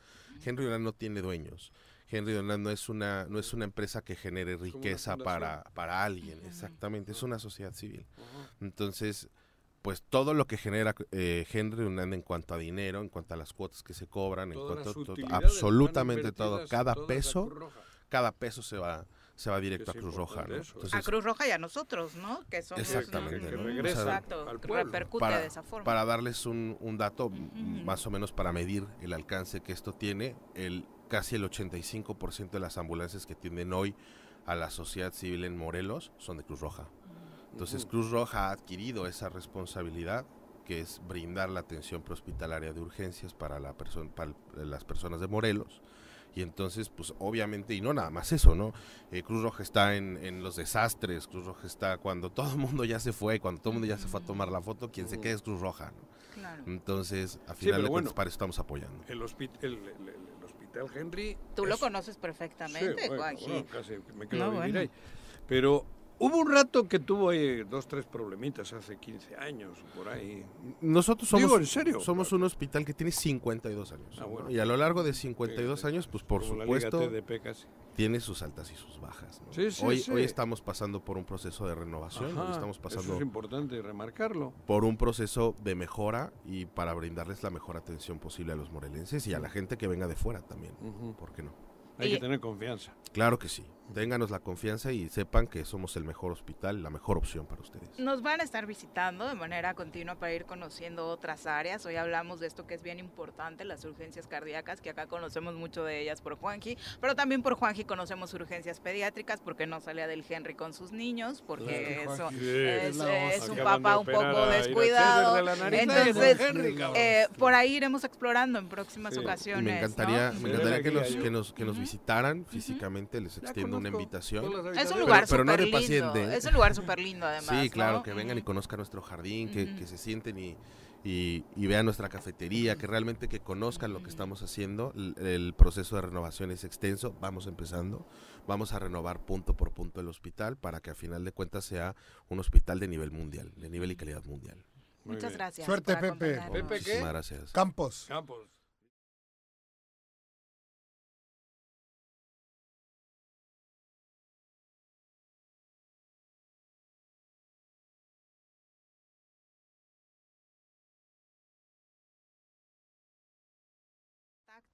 Henry Dunant no tiene dueños. Henry Dunant no es una, no es una empresa que genere riqueza para, para alguien, exactamente, es una sociedad civil. Entonces, pues todo lo que genera eh, Henry Dunant en cuanto a dinero, en cuanto a las cuotas que se cobran, en cuanto están absolutamente todo, cada a peso, cada peso se va se va directo a Cruz Roja. ¿no? eso. a Entonces, Cruz Roja y a nosotros, ¿no? Que somos Exactamente, ¿no? que Ujú, regresa Exacto, al que pueblo. repercute para, de esa forma. para darles un, un dato más o menos para medir el alcance que esto tiene, el casi el 85% de las ambulancias que atienden hoy a la sociedad civil en Morelos son de Cruz Roja. Entonces. Cruz Roja ha adquirido esa responsabilidad que es brindar la atención prehospitalaria de urgencias para, la persona para las personas de Morelos. Y entonces, pues obviamente, y no nada más eso, ¿no? Eh, Cruz Roja está en, en los desastres, Cruz Roja está cuando todo el mundo ya se fue, cuando todo el mundo ya se fue a tomar la foto, quien se queda es Cruz Roja, ¿no? Claro. Entonces, a final de cuentas, bueno. para eso estamos apoyando. El, hospi- el, el- el- el hospital Henry... Tú lo es- conoces perfectamente, Sí, bueno, Juanji. bueno, casi me quedo No, a vivir bueno. ahí. Pero hubo un rato que tuvo ahí dos, tres problemitas hace 15 años, por ahí. Nosotros somos, Digo, ¿en serio? somos un hospital que tiene 52 años. Ah, ¿no? bueno. Y a lo largo de 52 años, pues por supuesto, tiene sus altas y sus bajas. ¿no? Sí, sí, hoy, sí. hoy estamos pasando por un proceso de renovación, hoy estamos Eso pasando es importante remarcarlo. por un proceso de mejora y para brindarles la mejor atención posible a los morelenses y a la gente que venga de fuera también. ¿Por qué no? Hay Y- que tener confianza. Claro que sí. Ténganos la confianza y sepan que somos el mejor hospital, la mejor opción para ustedes. Nos van a estar visitando de manera continua para ir conociendo otras áreas. Hoy hablamos de esto que es bien importante, las urgencias cardíacas, que acá conocemos mucho de ellas por Juanji, pero también por Juanji conocemos urgencias pediátricas, porque no salía del Henry con sus niños, porque Claro, eso Juanji. es, un papá un poco descuidado. De. Entonces, Henry, eh, por ahí iremos explorando en próximas Sí. ocasiones. Me encantaría, ¿no? me encantaría que nos, que nos, que nos visitaran físicamente, les Ya una invitación. Es un lugar pero, pero no. Es un lugar súper lindo, además. Sí, claro, ¿no? que vengan y conozcan nuestro jardín, que, se sienten y, y, y vean nuestra cafetería, que realmente que conozcan lo que estamos haciendo. El, el proceso de renovación es extenso, vamos empezando. Vamos a renovar punto por punto el hospital para que a final de cuentas sea un hospital de nivel mundial, de nivel y calidad mundial. Muchas gracias. Suerte, Pepe. ¿Pepe qué? Muchísimas gracias. Campos. Campos.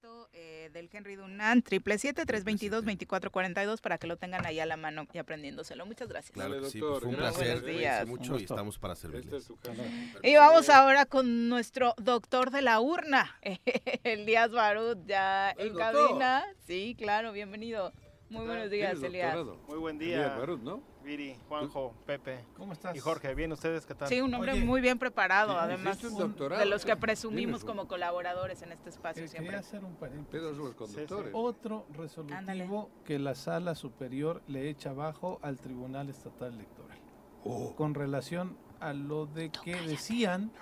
Contacto eh, del Henry Dunant, 777-322-2442, para que lo tengan ahí a la mano y aprendiéndoselo. Muchas gracias. Claro que sí, pues fue un gracias. placer, Buenos días. mucho Un y estamos para servirles. es su casa. Y vamos ahora con nuestro doctor de la urna, Elías Barut, ya El en doctor. cabina. Sí, claro, bienvenido. Muy buenos días, Elías. Muy buen Elías día, Barut, ¿no? Viri, Juanjo, Pepe ¿Cómo estás? y Jorge. Bien, ¿ustedes qué tal? Sí, un hombre Oye, muy bien preparado, además de los que presumimos como colaboradores en este espacio Eh, siempre. quería hacer un paréntesis. Los conductores. Otro resolutivo que la sala superior le echa abajo al Tribunal Estatal Electoral. Oh. Con relación a lo de que decían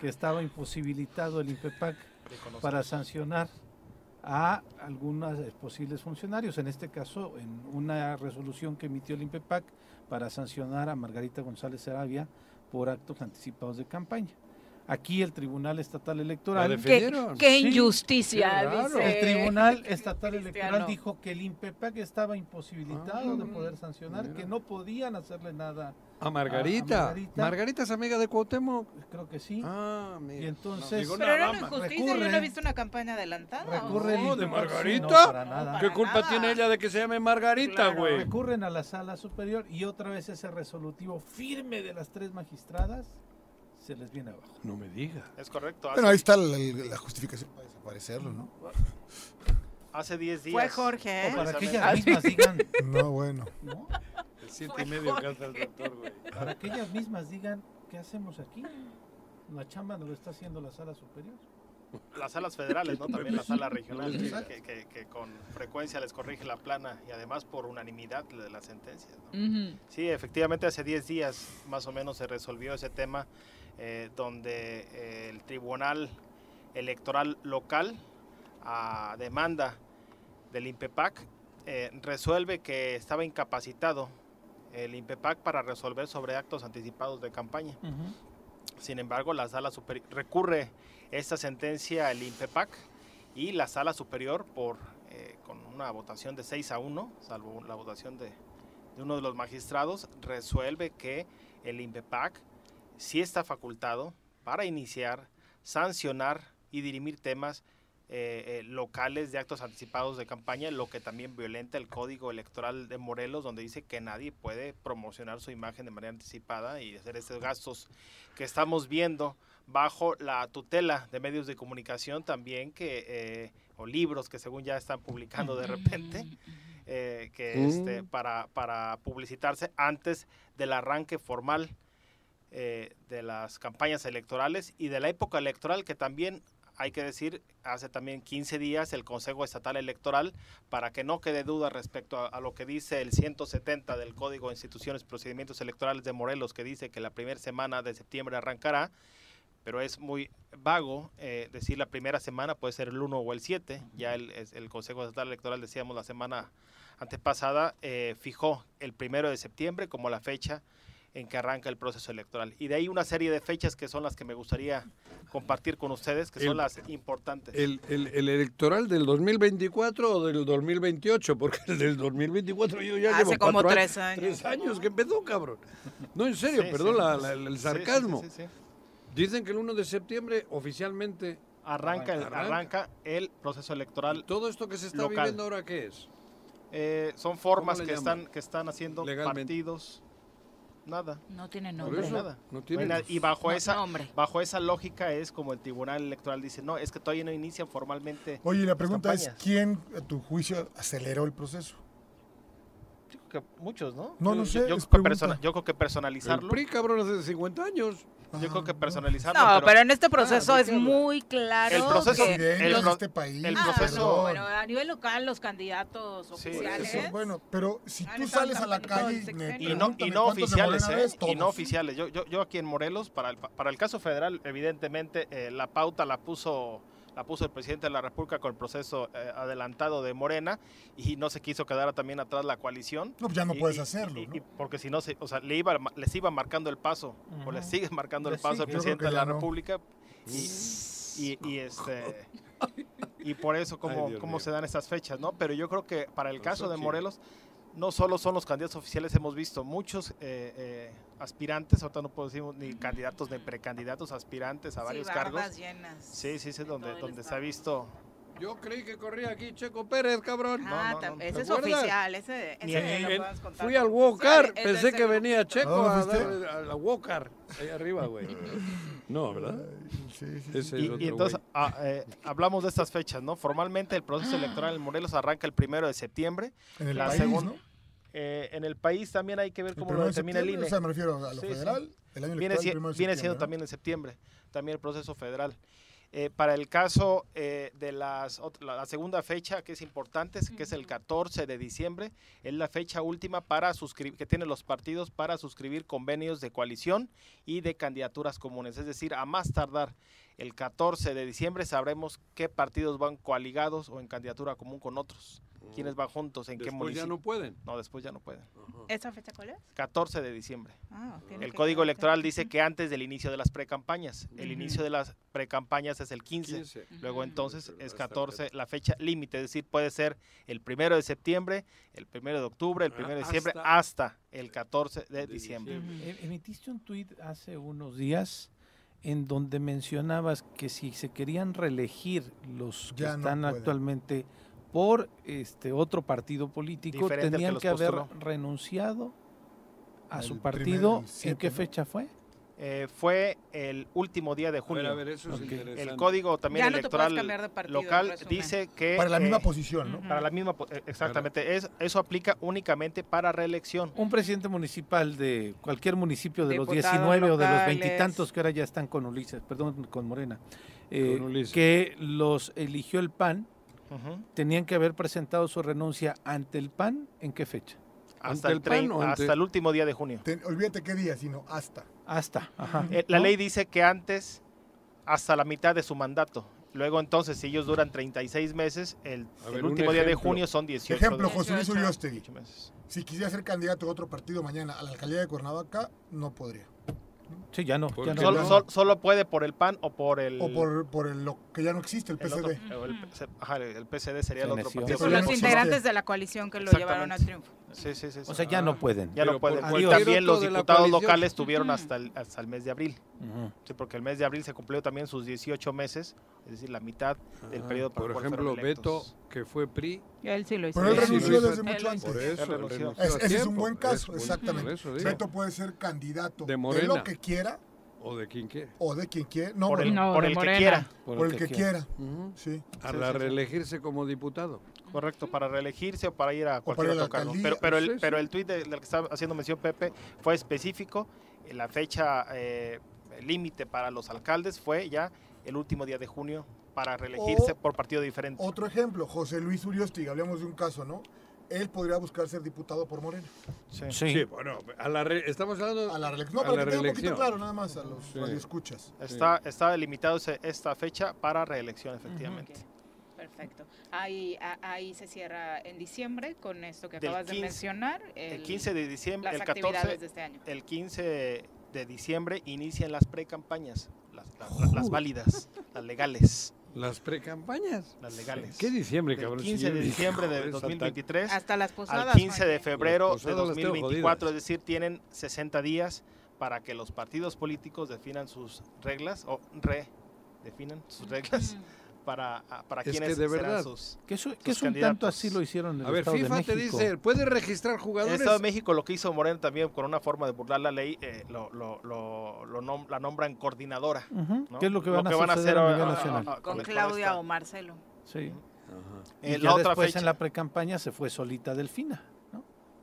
que estaba imposibilitado el INPEPAC para sancionar a algunos posibles funcionarios, en este caso en una resolución que emitió el INPEPAC para sancionar a Margarita González Sarabia por actos anticipados de campaña. Aquí el Tribunal Estatal Electoral... Qué Sí, injusticia, qué raro. dice el Tribunal Estatal. Electoral dijo que el INPEPAC estaba imposibilitado Ah, de poder sancionar, mira. que no podían hacerle nada. A Margarita. A- a Margarita. Margarita es amiga de Cuauhtémoc. Creo que sí. Ah, mira. y entonces digo Pero una más. injusticia, yo no he visto una campaña adelantada. ¿o? recurre el No, de sí, Margarita. no, para nada. ¿Qué culpa nada. tiene ella de que se llame Margarita, Claro. güey? Recurren a la sala superior y otra vez ese resolutivo firme de las tres magistradas se les viene abajo. No me diga. Es correcto. Bueno, ahí está la, la justificación para desaparecerlo, ¿no? hace 10 días. Fue Jorge. ¿eh? O para que ellas mismas digan, No, bueno. ¿no? El siete y medio canta el doctor, güey. Para que ellas mismas digan, ¿qué hacemos aquí? La chamba nos lo está haciendo la sala superior. Las salas federales, ¿no? También la sala regional, les digas. que, que- que con frecuencia les corrige la plana y además por unanimidad de las sentencias. ¿no? Sí, efectivamente hace 10 días más o menos se resolvió ese tema eh, donde eh, el Tribunal Electoral Local a demanda del INPEPAC eh, resuelve que estaba incapacitado el INPEPAC para resolver sobre actos anticipados de campaña. Sin embargo, la sala superior recurre esta sentencia al INPEPAC y la sala superior por eh, con una votación de 6 a 1, salvo la votación de, de uno de los magistrados, resuelve que el INPEPAC sí está facultado para iniciar, sancionar y dirimir temas eh, eh, locales de actos anticipados de campaña, lo que también violenta el código electoral de Morelos, donde dice que nadie puede promocionar su imagen de manera anticipada y hacer estos gastos que estamos viendo bajo la tutela de medios de comunicación también que eh, o libros que según ya están publicando de repente eh, que Mm. este, para, para publicitarse antes del arranque formal eh, de las campañas electorales y de la época electoral que también hay que decir, hace también 15 días el Consejo Estatal Electoral, para que no quede duda respecto a, lo que dice el 170 del Código de Instituciones y Procedimientos Electorales de Morelos, que dice que la primera semana de septiembre arrancará, pero es muy vago eh, decir la primera semana, puede ser el 1 o el 7, ya el, el Consejo Estatal Electoral, decíamos la semana antepasada, eh, fijó el primero de septiembre como la fecha en que arranca el proceso electoral. Y de ahí una serie de fechas que son las que me gustaría compartir con ustedes, que son El- las importantes. ¿El, el, el electoral del 2024 o del 2028? Porque el del 2024 yo ya Hace llevo como cuatro tres años. Tres años que empezó, cabrón. No, en serio, Sí, perdón sí. la- la- el sarcasmo. sí, sí, sí. Dicen que el 1 de septiembre oficialmente Arranca, el- Arranca. arranca el proceso electoral. todo esto que se está Local. viviendo ahora qué es? Eh, son formas que llaman? están, que están haciendo Legalmente. partidos. Nada. No tiene Por nombre. eso, nada. no tiene nada. Y bajo No, esa nombre. bajo esa lógica es como el Tribunal Electoral dice, no, es que todavía no inician formalmente. Oye, la las pregunta es, campañas". ¿quién, a tu juicio, aceleró el proceso? Que muchos, ¿no? No, Yo- no yo- sé, Yo, creo persona- yo creo que El personalizarlo. PRI, cabrón, hace 50 años. Yo creo que Ah, personalizarlo. No, pero pero en este proceso ¿de es muy claro. El proceso- que- el este país, el Ah, proceso- no, perdón. bueno, a nivel local los candidatos Sí, oficiales. Eso, bueno, pero si Han tú sales a la calle el y, sexenio. me y no, y no oficiales, ¿eh? ves, Y no oficiales. Yo, yo, yo aquí en Morelos, para el, para el caso federal, evidentemente, eh, la pauta la puso la puso el presidente de la República con el proceso eh, adelantado de Morena y no se quiso quedar también atrás la coalición. No, pues ya no Y- puedes y- hacerlo, y- ¿no? y porque si no, se, o sea, le iba, les iba marcando el paso, o les sigue marcando el paso al presidente de la no. República. Y, y, y, este y por eso Ay, cómo, Dios se dan estas fechas, ¿no? Pero yo creo que para el caso de. Morelos, no solo son los candidatos oficiales, hemos visto muchos eh, eh, aspirantes, ahorita no puedo decir ni candidatos ni precandidatos, aspirantes a varios sí, cargos. llenas. Sí, sí, sí, en donde, donde se ha visto Yo creí que corría aquí Checo Pérez, cabrón. Ah, tam- ese ¿Te es acuerdas? oficial, ese, Ni ese en- lo en- puedes contar. Fui al ese pensé es que venía Checo ¿A a, fuiste? dar- a la Walker, ahí arriba, güey. No, ¿verdad? Ese es Y, entonces ah, eh, hablamos de estas fechas, ¿no? Formalmente el proceso electoral en Morelos arranca el primero de septiembre. En el La país, segun- ¿no? Eh, en el país también hay que ver cómo lo de determina el INE. o sea, me refiero a lo Sí, sí. federal, el año viene, electoral, si- el primero de viene septiembre, siendo ¿no? también en septiembre, también el proceso federal. Eh, para el caso eh, de las, la, segunda fecha que es importante, es- que es el 14 de diciembre, es la fecha última para suscribir, que tienen los partidos para suscribir convenios de coalición y de candidaturas comunes. Es decir, a más tardar el 14 de diciembre sabremos qué partidos van coaligados o en candidatura común con otros. ¿Quiénes van juntos? ¿En qué Después ya municipio? no pueden. No, después ya no pueden. ¿Esa fecha cuál es? 14 de diciembre. Ah, El código electoral dice que antes del inicio de las precampañas. El inicio de las precampañas es el 15. 15. Luego entonces es hasta el 14 la fecha límite. Es decir, puede ser el primero de septiembre, el primero de octubre, el Ah, primero de diciembre, hasta- hasta el 14 de diciembre. Em- Emitiste un tuit hace unos días en donde mencionabas que si se querían reelegir los que Ya están actualmente por este otro partido político, Diferente al que tenían que haber renunciado a su partido. ¿En qué ¿no? fecha fue? Eh, fue el último día de A ver, junio. a ver, eso es Ok. interesante. El código también Ya electoral de partido, local dice que Para la misma eh, posición, ¿no? para la misma eh, exactamente es eso aplica únicamente para reelección. Un presidente municipal de cualquier municipio de los Diputados 19 o de los veintitantos que ahora ya están con Ulises, perdón, con Morena, eh, Con Ulises. que los eligió el PAN, tenían que haber presentado su renuncia ante el PAN, ¿en qué fecha? Hasta ¿Ante el, el PAN 30 o ante- hasta el último día de junio. Te- olvídate qué día, sino hasta. Hasta, ajá. Eh, la ¿no? ley dice que antes, hasta la mitad de su mandato. Luego entonces, si ellos duran 36 meses, el, el ver, un último día de junio son 18. Ejemplo, José Luis 18. Uriostegui. 18 meses. Si quisiera ser candidato a otro partido mañana a la alcaldía de Cuernavaca, no podría. Sí, ya no. ¿Por ya qué no. Solo, solo puede por el PAN o por el... O por, por el, lo que ya no existe, el el otro- o el, ajá, el PSD sería el otro partido. Los integrantes de la coalición que lo llevaron a triunfo. Sí, sí, sí. sí. O sea, ya no pueden. Ya no pueden. Y también los diputados locales tuvieron hasta el, hasta el mes de abril. Sí, porque el mes de abril se cumplió también sus 18 meses, es decir, la mitad del Ah, periodo para Por ejemplo, Beto, que fue PRI. Él sí lo hizo. Pero él Sí, renunció lo hizo. desde Él mucho antes. Por eso, Él renunció. renunció Es- a ese es un buen caso, Es- exactamente. eso. Beto puede ser candidato De lo que quiera O de quien quiere. o de quien quiera. No, por el, bueno, No, por de el que quiera. por el que quiera. Ujú. Sí. A Sí, la sí, sí. reelegirse como diputado. Correcto, para reelegirse o para ir a cualquier otro cargo. Pero, pero, el, sí. pero el tuit de- del que estaba haciendo mención Pepe fue específico. eh, La fecha eh, límite para los alcaldes fue ya el último día de junio para reelegirse O- por partido diferente. Otro ejemplo, José Luis Uriostegui, hablamos de un caso, ¿no? Él podría buscar ser diputado por Morena. Sí. Sí. Sí, bueno, a la re- estamos hablando A la reelección. No, para que un poquito claro, nada más a los Sí. radioescuchas. Está, está delimitado esta fecha para reelección, efectivamente. Perfecto. Ahí, a- ahí se cierra en diciembre con esto que Del acabas de 15 mencionar. El 15 de diciembre, las el actividades 14, de este año. el 15 de diciembre inician las precampañas, las, las- las válidas, las legales, las precampañas. las legales. ¿Qué diciembre, cabrón? Si 15 yo de diciembre de esa 2023 Hasta las al posadas. 15 de febrero de posadas las tengo 2024, jodidas. es decir, tienen 60 días para que los partidos políticos definan sus reglas o redefinan sus reglas para, ah, para Es quienes que de serán verdad, sus, Que eso, que sus es un tanto así lo hicieron en el A ver, Estado de FIFA te dice, ¿puede registrar En el jugadores? Estado de México lo que hizo Moreno también con una forma de burlar la ley, eh, lo, lo, lo, lo nom- la nombran coordinadora. Ujú. ¿no? ¿Qué es lo que van, a, suceder a, nivel nacional? Con la- Claudia o Marcelo. Sí. Y Eh, ya la otra después fecha. en la precampaña se fue solita Delfina.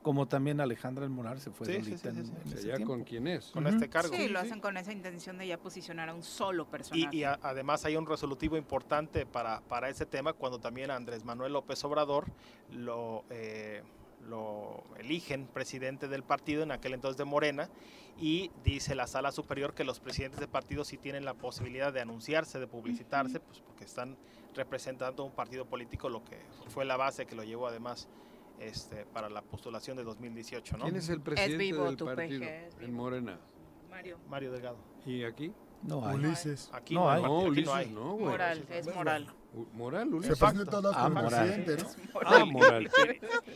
Como también Alejandra El Morar se fue Sí, sí, solita sí, en- sí, sí. en ese ya tiempo. con quién es. con este cargo. Sí, lo hacen con esa intención de ya posicionar a un solo personaje. Y, y a- además hay un resolutivo importante para, para ese tema cuando también Andrés Manuel López Obrador lo, eh, lo eligen presidente del partido, en aquel entonces de Morena, y dice la sala superior que los presidentes de partidos sí tienen la posibilidad de anunciarse, de publicitarse, pues porque están representando un partido político, lo que fue la base que lo llevó además este, para la postulación de 2018. ¿no? ¿Quién es el presidente vivo del partido en. Morena? Mario. Mario Delgado. ¿Y aquí? No hay. Ulises. Aquí No no, hay. No, aquí Ulises no hay. no, güey. Moral, es moral. Moral, Se Ulises. presenta todas Ah, moral. presidente, ¿no? Ah, moral.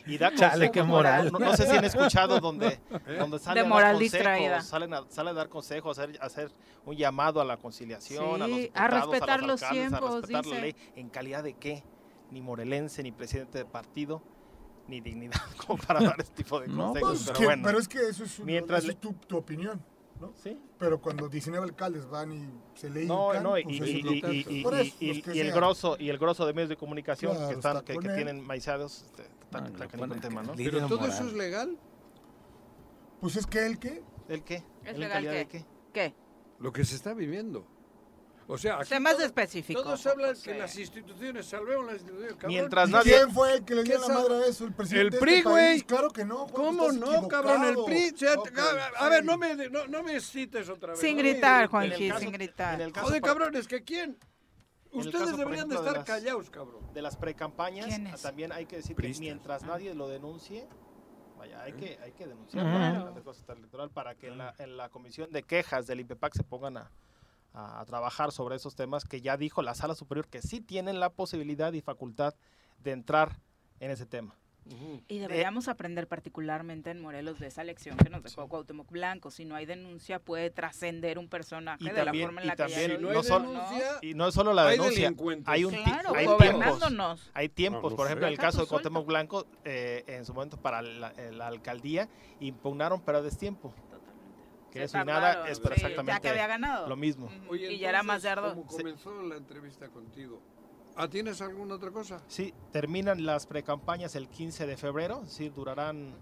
Y da Chale, qué consejos, moral. No, no sé si han escuchado donde, donde sale De a moral consejos, distraída. Salen a, sale a dar consejos, hacer, hacer un llamado a la conciliación, a los Sí, a respetar los los alcaldes, tiempos, a respetar la dice. ley. ¿En calidad de qué? Ni morelense, ni presidente de partido, ni dignidad como para dar este tipo de No, consejos. Pues, pero que- bueno, pero es que eso es, un- Mientras eso le- es tu, tu opinión, ¿no? Sí. Pero cuando 19 alcaldes van y se le No, no, y, pues y- el grosso y el grosso de medios de comunicación Claro, que están está que, que tienen maizados este, está, Ah, está lo canijo el tema, ¿no? Pero todo moral. eso es legal. Pues es que él que ¿El qué? ¿Es ¿El legal qué? de qué? ¿Qué? Lo que se está viviendo. O sea, aquí Sé más todo- específico. Todos hablan José. que las instituciones, salvemos las instituciones. cabrón. Mientras ¿Y nadie- ¿Quién fue el que le dio ¿Qué la madre a eso? El presidente El PRI, este güey. país? Claro que no. Juan, ¿Cómo no, cabrón? El. PRI. se ha- Ok, a, a ver, sí. no me, no, no me cites otra vez. Sin gritar, el caso- sin gritar. Joder, por- cabrones, que quién. Ustedes caso, deberían de ejemplo, de estar las- callados, cabrón. de las precampañas, ¿Quién es? también hay que decir Priistas. que mientras nadie lo denuncie, vaya, hay que, hay que Ujú. denunciarlo ante la Cosa electoral para que en la, en la comisión de quejas del IPEPAC se pongan a, a- a trabajar sobre esos temas que ya dijo la sala superior que sí tienen la posibilidad y facultad de entrar en ese tema. Y deberíamos aprender particularmente en Morelos de esa lección que nos dejó Cuauhtémoc Blanco. Si no hay denuncia, puede trascender un personaje Y de la también, forma en y la que ya también no, hizo, solo, ¿no? y no es solo la Hay denuncia, hay un Claro, hay tiempos, hay tiempos, No, no por ejemplo, en el caso de Cuauhtémoc Blanco, eh, en su momento para la, eh, la alcaldía, impugnaron pero a destiempo. Que Se eso y tardaron, nada es sí, pero ya exactamente que había ganado. lo mismo. Ujú. y ya era más de ardo. Como comenzó la entrevista contigo. ¿Ah, tienes alguna otra cosa? Sí, terminan las precampañas el 15 de febrero, sí, durarán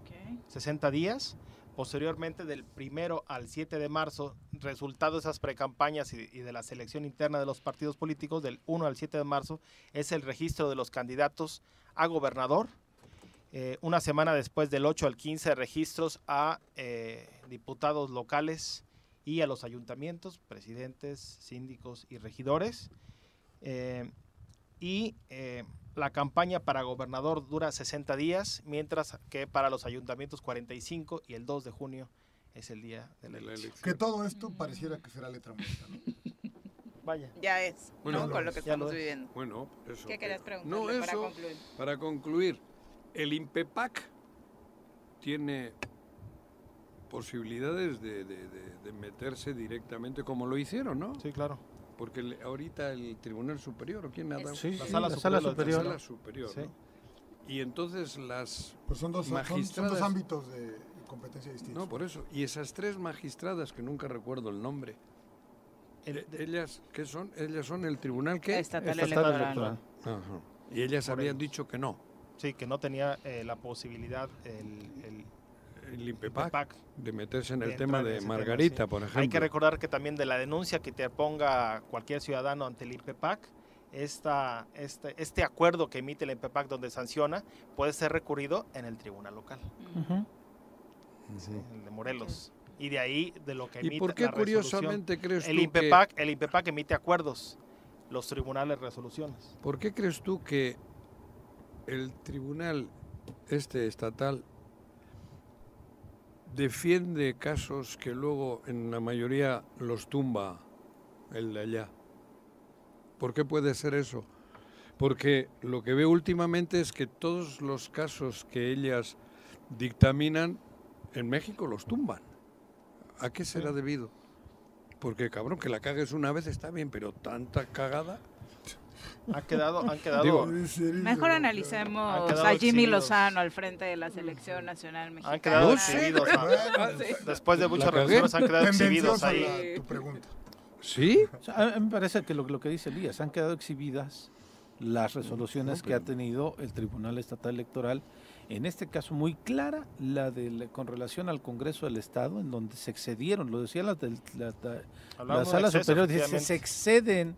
60 días. Posteriormente, del primero al 7 de marzo, resultado de esas precampañas y, y de la selección interna de los partidos políticos, del 1 al 7 de marzo, es el registro de los candidatos a gobernador. Eh, una semana después, del 8 al 15, registros a eh, diputados locales y a los ayuntamientos, presidentes, síndicos y regidores. Eh, y eh, la campaña para gobernador dura 60 días, mientras que para los ayuntamientos 45 y el 2 de junio es el día de la elección. Que todo esto pareciera que será letra muerta, ¿no? Vaya. Ya es, Bueno, ¿no? Con lo que ya lo estamos es. viviendo. Bueno, eso. ¿Qué querías que- preguntarle No, para eso, concluir? para concluir, el INPEPAC tiene posibilidades de, de- de- de meterse directamente como lo hicieron, ¿no? Sí, claro. Porque le- ahorita el Tribunal Superior, ¿o quién ha dado? Sí, La sí, sala la superior sala lo superior. La sala superior, Sí. ¿no? Y entonces las Pues son dos, son- son, magistradas... dos ámbitos de competencia distintos. No, por eso. Y esas tres magistradas, que nunca recuerdo el nombre, El- eh, ellas, ¿qué son? Ellas son el tribunal que... Estatal Estatal electoral. electoral. Y ellas Por habían dicho que no. Sí, que no tenía eh, la posibilidad el, el INPEPAC de meterse en de el tema de tema, Margarita, sí. por ejemplo. Hay que recordar que también de la denuncia que te ponga cualquier ciudadano ante el INPEPAC, esta, este, este acuerdo que emite el INPEPAC donde sanciona puede ser recurrido en el tribunal local, Ujú. el de Morelos. Y de ahí, de lo que ¿Y emite por qué la resolución, curiosamente crees el tú INPEPAC, el INPEPAC emite acuerdos, los tribunales resoluciones. que... ¿Por qué crees tú que el tribunal este estatal defiende casos que luego en la mayoría los tumba el de allá? ¿Por qué puede ser eso? Porque lo que veo últimamente es que todos los casos que ellas dictaminan en México los tumban. ¿A qué será debido? Porque cabrón, que la cagues una vez está bien, pero tanta cagada. Han quedado, han quedado, Digo, Mejor analicemos Han quedado a Jimmy exhibidos. Lozano al frente de la selección nacional mexicana. han quedado No sé. exhibidos. Después de muchas revisiones han quedado exhibidos ahí. la- tu pregunta. ¿Sí? O sea, a mí me parece que lo, lo que dice Elías, han quedado exhibidas las resoluciones que ha tenido el Tribunal Estatal Electoral, en este caso muy clara, la del, con relación al Congreso del Estado, en donde se excedieron, lo decía la, la, la- la Hablando de Sala exceso, Superior, dice, se exceden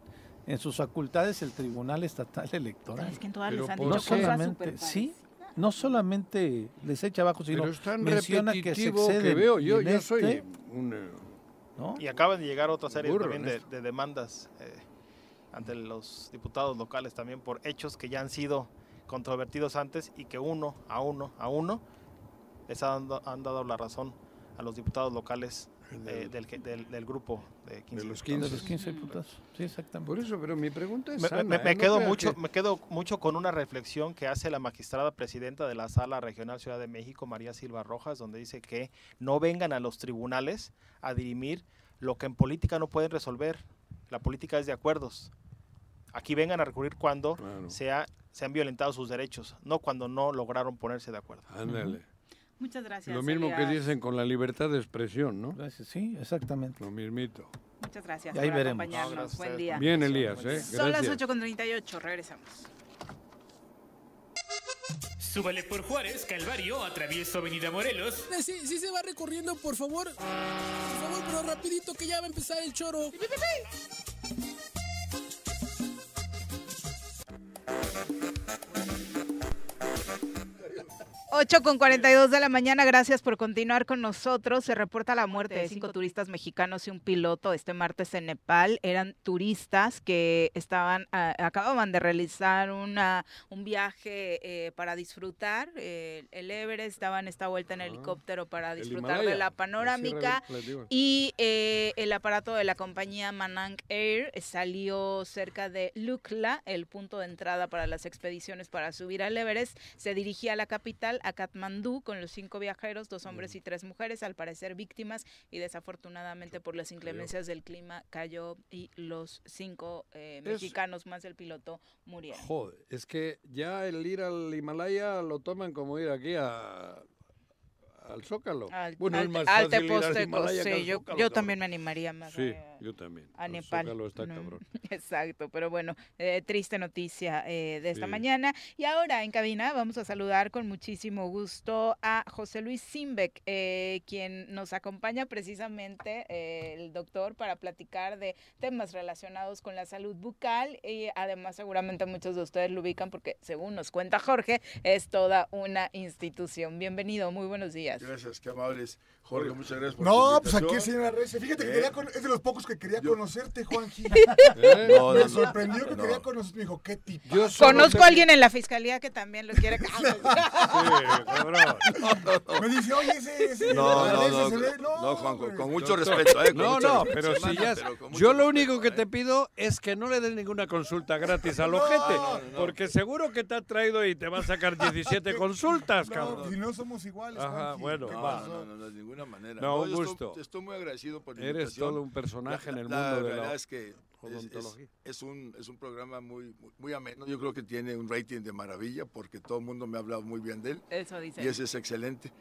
en sus facultades el Tribunal Estatal Electoral. Es que en todas Pero les han ¿por dicho No solamente, sí, no solamente les echa abajo, sino Pero es tan menciona que se que, veo. Yo, yo soy este, un... eh, ¿no? Y acaban de llegar otra serie Burro también de, demandas eh, ante los diputados locales también por hechos que ya han sido controvertidos antes y que uno a uno a uno les han, dado- han dado la razón a los diputados locales eh, del, del, del grupo de 15 los diputados. De los 15 diputados. Sí, exactamente. Por eso, pero mi pregunta es Me, sana, me- ¿eh? me No quedo mucho, que- me quedo mucho con una reflexión que hace la magistrada presidenta de la Sala Regional Ciudad de México, María Silva Rojas, donde dice que no vengan a los tribunales a dirimir lo que en política no pueden resolver. La política es de acuerdos. Aquí vengan a recurrir cuando sea, se han violentado sus derechos, no cuando no lograron ponerse de acuerdo. Ándale. Muchas gracias. Lo mismo que dicen con la libertad de expresión, ¿no? Gracias, sí, exactamente. Lo mismito. Muchas gracias Y ahí por veremos. acompañarnos. No, Buen día. Bien, Elías, ¿eh? Son las Gracias. 8.38, regresamos. Súbale por Juárez, Calvario, atravieso Avenida Morelos. Eh, Sí, sí se va recorriendo, por favor. Por favor, pero rapidito que ya va a empezar el choro. 8 con 42 de la mañana, gracias por continuar con nosotros. Se reporta la muerte de cinco turistas mexicanos y un piloto este martes en Nepal. Eran turistas que estaban, ah, acababan de realizar una, un viaje eh, para disfrutar eh, el Everest, daban esta vuelta en helicóptero para disfrutar de Himalaya, la la panorámica. Sierra Y eh, el aparato de la compañía Manang Air salió cerca de Lukla, el punto de entrada para las expediciones para subir al Everest. Se dirigía a la capital, a Katmandú, con los cinco viajeros, dos hombres y tres mujeres, al parecer víctimas, y desafortunadamente por las inclemencias del clima cayó y los cinco eh, mexicanos más el piloto murieron. Joder, es que ya el ir al Himalaya lo toman como ir aquí a, al Zócalo. Al, bueno, al- es más al fácil ir sí, yo, Zócalo, yo cabrón. también me animaría más Sí, a- yo también. a Nepal. Zócalo está ¿no? cabrón. Exacto, pero bueno, eh, triste noticia eh, de esta Sí. mañana. Y ahora en cabina vamos a saludar con muchísimo gusto a José Luis Simbeck, eh, quien nos acompaña precisamente, eh, el doctor, para platicar de temas relacionados con la salud bucal y además seguramente muchos de ustedes lo ubican porque según nos cuenta Jorge, es toda una institución. Bienvenido, muy buenos días. Gracias, qué amables. Jorge, muchas gracias por No, tu pues aquí señora Reyes. Fíjate que Eh, quería con- es de los pocos que quería conocerte, Juanji. ¿Eh? No, Me no, no. sorprendió que No. quería conocerte. Me dijo, qué tipo. Conozco a alguien en la fiscalía que también lo quiere. Me dice, oye, ese, ese No, no, no, se ve- no, Juan, con, con mucho Doctor, respeto, ¿eh? Con no, mucho no, respeto. pero si ya. Yo lo respeto, único que ¿eh? te pido es que no le des ninguna consulta gratis al ojete. Porque seguro que te ha traído y te va a sacar 17 consultas, cabrón. si no somos iguales, Ajá, bueno, ¿Qué No, va. no, no, no, de ninguna manera. No, un yo estoy- gusto. Estoy, muy agradecido por la Eres invitación. todo un personaje en el La- mundo de verdad la es que es- es, odontología. es un, es un programa muy, muy, muy ameno. Yo creo que tiene un rating de maravilla porque todo el mundo me ha hablado muy bien de él. Eso dice. Y ese es excelente.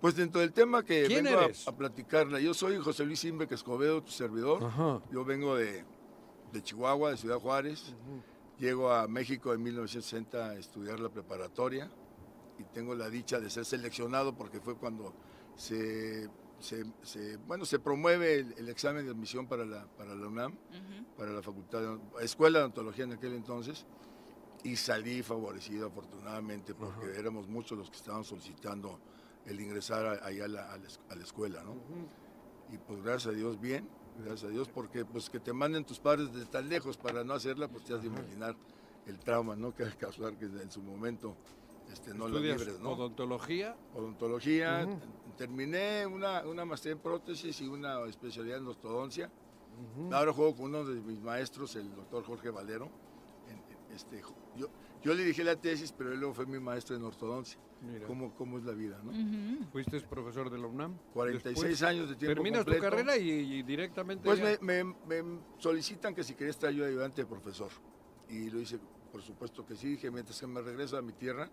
Pues dentro del tema que ¿Quién vengo a, a platicarle, yo soy José Luis Imbeck Escobedo, tu servidor. Ajá. Yo vengo de, de Chihuahua, de Ciudad Juárez. Llego a México en 1960 a estudiar la preparatoria y tengo la dicha de ser seleccionado porque fue cuando se, se- se- bueno, se promueve el, el examen de admisión para la, para la UNAM, para la Facultad de Escuela de Odontología en aquel entonces y salí favorecido afortunadamente porque éramos muchos los que estaban solicitando el ingresar a- allá a la, a la es- a la escuela, ¿no? Y pues gracias a Dios bien, gracias a Dios, porque pues que te manden tus padres de tan lejos para no hacerla, pues te has de imaginar el trauma, ¿no? Que causar que en su momento este, no la ¿Estudias libres, ¿no? odontología? Odontología, terminé una, una maestría en prótesis y una especialidad en ortodoncia. Ahora juego con uno de mis maestros, el doctor Jorge Valero. En- en- este, yo, yo le dije la tesis, pero él luego fue mi maestro en ortodoncia. Mira. ¿Cómo, ¿Cómo es la vida? ¿no? ¿Fuiste profesor de la UNAM? 46 Después, años de tiempo Terminas completo. tu carrera y, y directamente. Pues ya- me, me- me solicitan que si quería estar yo de ayudante de profesor. Y lo hice, por supuesto que sí. Dije, mientras que me regreso a mi tierra,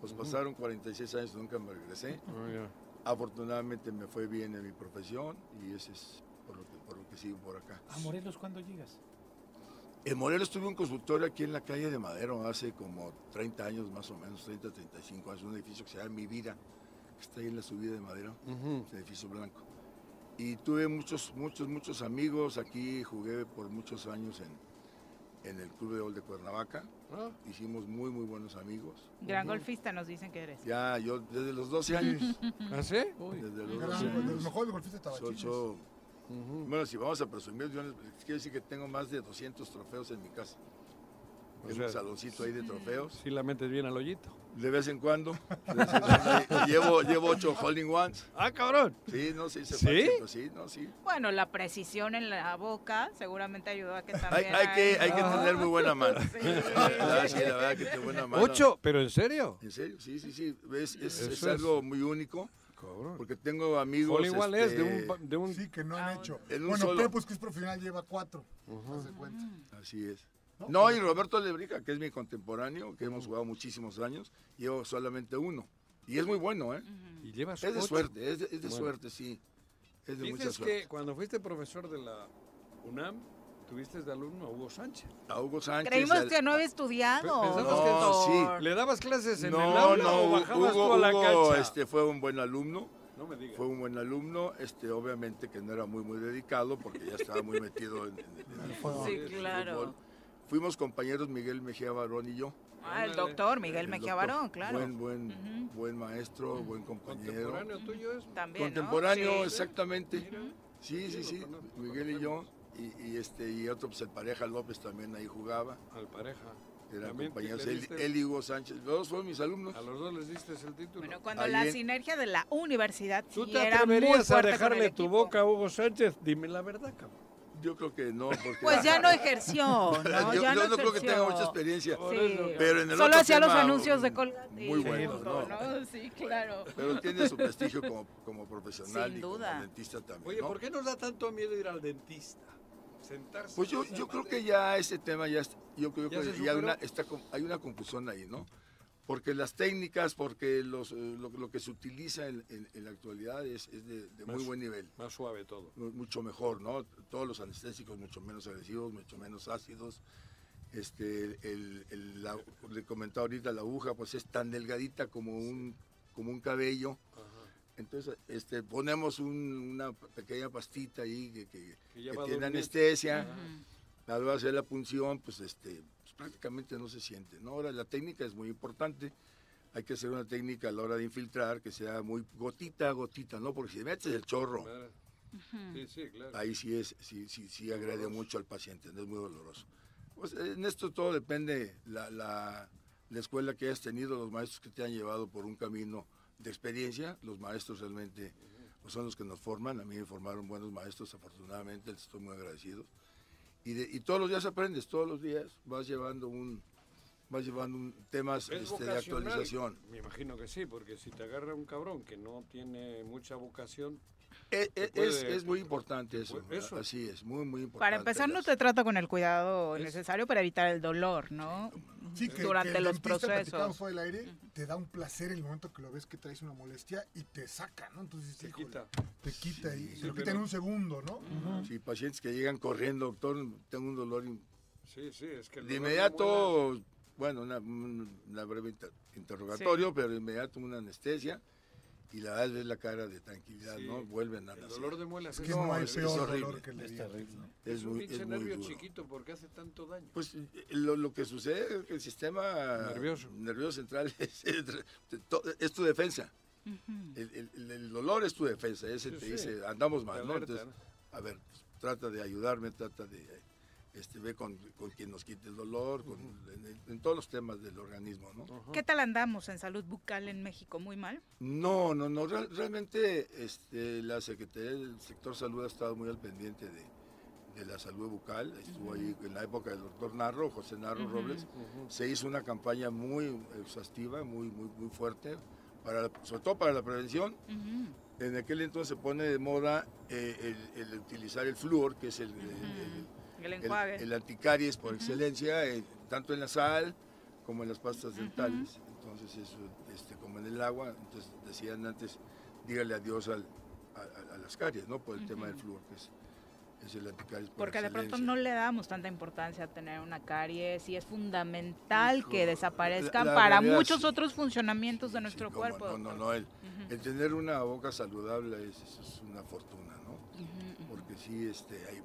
pues pasaron 46 años y nunca me regresé. Ah. Afortunadamente me fue bien en mi profesión y ese es por lo que, por lo que sigo por acá. ¿A Morelos cuándo llegas? En Morelos tuve un consultorio aquí en la calle de Madero hace como 30 años más o menos, 30, 35 años, un edificio que se llama Mi Vida, que está ahí en la subida de Madero, ese edificio blanco. Y tuve muchos, muchos, muchos amigos, aquí jugué por muchos años en, en el Club de Gol de Cuernavaca, Hicimos muy, muy buenos amigos. Gran golfista nos dicen que eres. Ya, yo desde los 12 años. ¿Ah, sí? Uy. Desde los Gran- 12 de los años. mejores golfistas Bueno, si vamos a presumir, yo les quiero decir que tengo más de 200 trofeos en mi casa. O sea, un saloncito ahí de trofeos. Sí la metes bien al hoyito. De vez en cuando. de vez en cuando ahí- llevo, llevo ocho holding ones. Ah, cabrón. Sí, no, sí, se ¿Sí? pues sí, no, sí. Bueno, la precisión en la boca seguramente ayudó a que Hay, también... hay que, hay que Ah. tener muy buena mano. Sí. Ah, sí, la verdad que tiene buena mano. ¿Ocho? ¿Pero en serio? En serio, sí, sí, sí. Es, es, es es- algo muy único. Porque tengo amigos. Holding one es de un este, de un- Sí, que no han hecho. En un Bueno, solo. Pepos, que es profesional, lleva cuatro. De cuenta. Así es. No, y Roberto Lebrica, que es mi contemporáneo, que hemos jugado muchísimos años, llevo solamente uno. Y es muy bueno, ¿eh? Y llevas Es de ocho. suerte, es de, es de Bueno. suerte, sí. Es de mucha Dices suerte. que cuando fuiste profesor de la UNAM, tuviste de alumno a Hugo Sánchez. A Hugo Sánchez. Creímos al- que no había estudiado. Pensamos que No, sí. ¿Le dabas clases en el No, aula no, o bajabas Hugo, tú a la Hugo, cancha? este, fue un buen alumno. No me digas. Fue un buen alumno, este, obviamente que no era muy, muy dedicado porque ya estaba muy metido en, en- en el fútbol. Sí, claro. Fuimos compañeros Miguel Mejía Barón y yo. Ah, el doctor Miguel El Mejía doctor. Barón, claro. Buen, buen, buen maestro, buen compañero. ¿Contemporáneo tuyo es? También, ¿no? Contemporáneo, Sí. exactamente. Sí, sí, sí. Miguel y yo. Y, y este, y otro, pues el pareja López también ahí jugaba. Al pareja. Eran compañeros. Él, y Hugo Sánchez. Los dos fueron mis alumnos. A los dos les diste el título. Bueno, cuando Ahí la en- sinergia de la universidad ¿Tú sí te era muy atreverías a fuerte con el dejarle tu boca a Hugo Sánchez? Dime la verdad, cabrón. Yo creo que no, porque... Pues ya no ejerció, ¿no? yo ya yo no, no creo que tenga ejerció. mucha experiencia. Sí. Pero en el Solo hacía los anuncios de mm, Colgate. Muy bueno, ¿no? Sí, claro. Pero tiene su prestigio como, como profesional Sin y duda. como dentista también. Oye, ¿no? ¿por qué nos da tanto miedo ir al dentista? Sentarse. Pues yo, yo creo que ya ese tema ya, yo creo ¿Ya que ya una, está, hay una confusión ahí, ¿no? Porque las técnicas, porque los, eh, lo, lo que se utiliza en, en- en la actualidad es, es de, de muy buen nivel. Más suave todo. mu- mucho mejor, ¿no? Todos los anestésicos mucho menos agresivos, mucho menos ácidos. Este, el, el- la- le comentaba ahorita, la aguja pues es tan delgadita como un, como un cabello. Entonces, este, ponemos un- una pequeña pastita ahí que, que- Que ya que va a tiene anestesia. A la hora de hacer la punción, pues, este, prácticamente no se siente, ¿no? Ahora, la técnica es muy importante. Hay que hacer una técnica a la hora de infiltrar que sea muy gotita a gotita, ¿no? Porque si metes el chorro, Claro. Sí, sí, claro. ahí sí es, sí, sí, sí agrede mucho al paciente, no es muy doloroso. Pues en esto todo depende la, la, la escuela que hayas tenido, los maestros que te han llevado por un camino de experiencia, los maestros realmente pues, son los que nos forman, a mí me formaron buenos maestros, afortunadamente, les estoy muy agradecido. Y, de- y todos los días aprendes, todos los días vas llevando un vas llevando un, temas ¿Es este, de actualización. Me imagino que sí, porque si te agarra un cabrón que no tiene mucha vocación. Eh, eh, te es, es muy importante eso, eso. así es, muy, muy importante. Para empezar, no te trata con el cuidado necesario para evitar el dolor, ¿no? Sí, que, Durante que el los procesos. fuera del aire, te da un placer en el momento que lo ves que traes una molestia y te saca, ¿no? Entonces, Te híjole, quita. Te quita y Sí, lo quita pero- en un segundo, ¿no? Sí, pacientes que llegan corriendo, doctor, tengo un dolor in- Sí, sí, es que el de inmediato, bueno, una, un- una breve inter- interrogatorio, Sí. pero de inmediato una anestesia y la verdad es la cara de tranquilidad, Sí. ¿no? Vuelven a El nacer. dolor de muelas Es que no, horrible. es, peor es dolor horrible. que el de es terrible. ¿no? Es, muy, pinche es muy nervio duro. chiquito porque hace tanto daño. Pues lo, lo que sucede es que el sistema Nervioso. nervioso central es, es- es tu defensa. el, el- el- el dolor es tu defensa, ese Sí, te sí. dice, andamos mal, ¿no? Entonces, a ver, pues, trata de ayudarme, trata de este, ver con, con quien nos quite el dolor, con- en, en todos los temas del organismo, ¿no? ¿Qué tal andamos en salud bucal en México? ¿Muy mal? No, no, no, real- realmente este, la Secretaría del Sector Salud ha estado muy al pendiente de, de la salud bucal, estuvo ahí en la época del doctor Narro, José Narro Robles, se hizo una campaña muy exhaustiva, muy, muy, muy fuerte, para, sobre todo para la prevención. En aquel entonces se pone de moda eh, el, el utilizar el flúor, que es el, el- El enjuague. el anticaries por excelencia, eh, tanto en la sal como en las pastas dentales. Entonces, eso, este, como en el agua, entonces decían antes, dígale adiós al, a, a- las caries, ¿no? Por el tema del flúor, que es, es el anticaries por Porque de pronto excelencia. no le damos tanta importancia a tener una caries y es fundamental que desaparezcan la para realidad muchos sí. otros funcionamientos de nuestro Cómo cuerpo. No, no, no, el, el tener una boca saludable es, es una fortuna, ¿no? Porque sí, este, hay,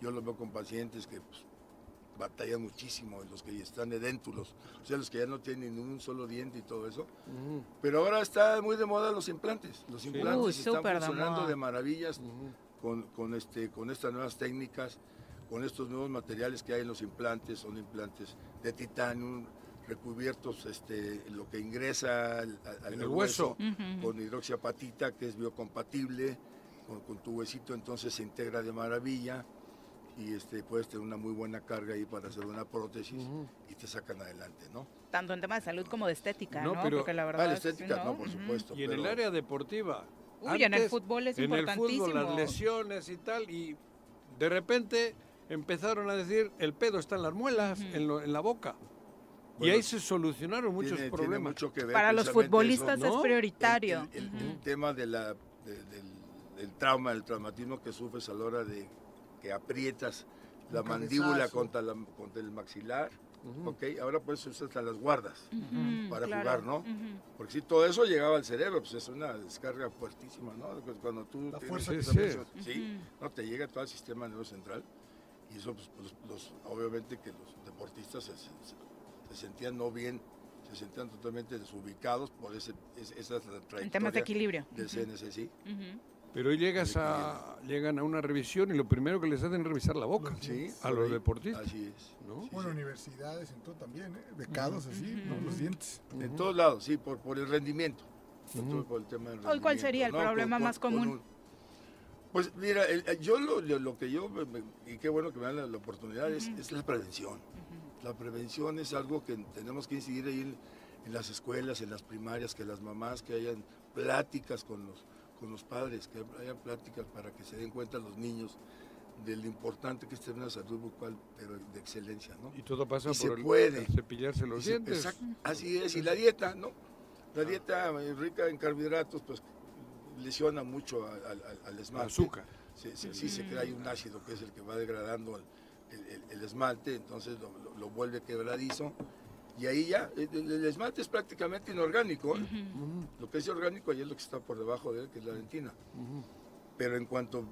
yo lo veo con pacientes que pues, batallan muchísimo, los que están edéntulos, o sea, los que ya no tienen ni un solo diente y todo eso. Pero ahora está muy de moda los implantes. Los Sí. implantes Uy, están de funcionando de maravillas con, con, este, con estas nuevas técnicas, con estos nuevos materiales que hay en los implantes, son implantes de titanio, recubiertos este, lo que ingresa al, al- En al el hueso. hueso, con hidroxiapatita que es biocompatible con, con tu huesito, entonces se integra de maravilla y este, puedes tener una muy buena carga ahí para hacer una prótesis y te sacan adelante, ¿no? Tanto en tema de salud como de estética, ¿no? No, pero- Porque la Ah, verdad la es que estética, sí, no, por supuesto. Y en el pero- área deportiva. Uy, en el fútbol es En el fútbol, importantísimo. las lesiones y tal, y de repente empezaron a decir, el pedo está en las muelas, en, lo- en la boca. y Bueno, ahí se solucionaron muchos tiene- tiene problemas. mucho que ver Para los futbolistas eso, es ¿no? prioritario. El, el- el tema de la, de- del, del trauma, el traumatismo que sufres a la hora de que aprietas la Un mandíbula contra, la, contra el maxilar. ¿ok? Ahora pues usas hasta las guardas para claro. jugar, ¿no? Porque si todo eso llegaba al cerebro, pues es una descarga fuertísima, ¿no? Pues, Cuando tú La fuerza que siente. sí, no te llega todo el sistema nervioso central y eso pues, pues, los- obviamente que los deportistas se, se- se sentían no bien, se sentían totalmente desubicados por ese, es- esa En temas de equilibrio. del CNC, sí. Pero hoy llegas a, llegan a una revisión y lo primero que les hacen es revisar la boca Sí, a los deportistas. Así es. ¿no? Sí, Bueno, sí. universidades, en todo también, ¿eh? Becados así, ¿no? Los dientes. En todos lados, sí, por, por el rendimiento. Por todo- por el tema del Hoy, ¿cuál sería el problema con- más común? un- pues mira, el- el- yo lo, lo- lo que yo, me- me- y qué bueno que me dan la, la oportunidad, es, es la prevención. La prevención es algo que tenemos que incidir ahí en, en las escuelas, en las primarias, que las mamás, que hayan pláticas con los, con los padres, que haya pláticas para que se den cuenta los niños de lo importante que es tener una salud bucal, pero de excelencia, ¿no? Y todo pasa Y se por el, puede. el cepillarse los se- dientes. exacto, así es, y la dieta, ¿no? La dieta eh, rica en carbohidratos, pues lesiona mucho al, al- al esmalte. Azúcar. Sí, sí, sí se crea ahí un ácido que es el que va degradando el, el- el- el esmalte, entonces lo, lo- lo vuelve quebradizo. Y ahí ya, el, el- esmalte es prácticamente inorgánico. ¿eh? Lo que es orgánico ahí es lo que está por debajo de él, que es la dentina. Pero en cuanto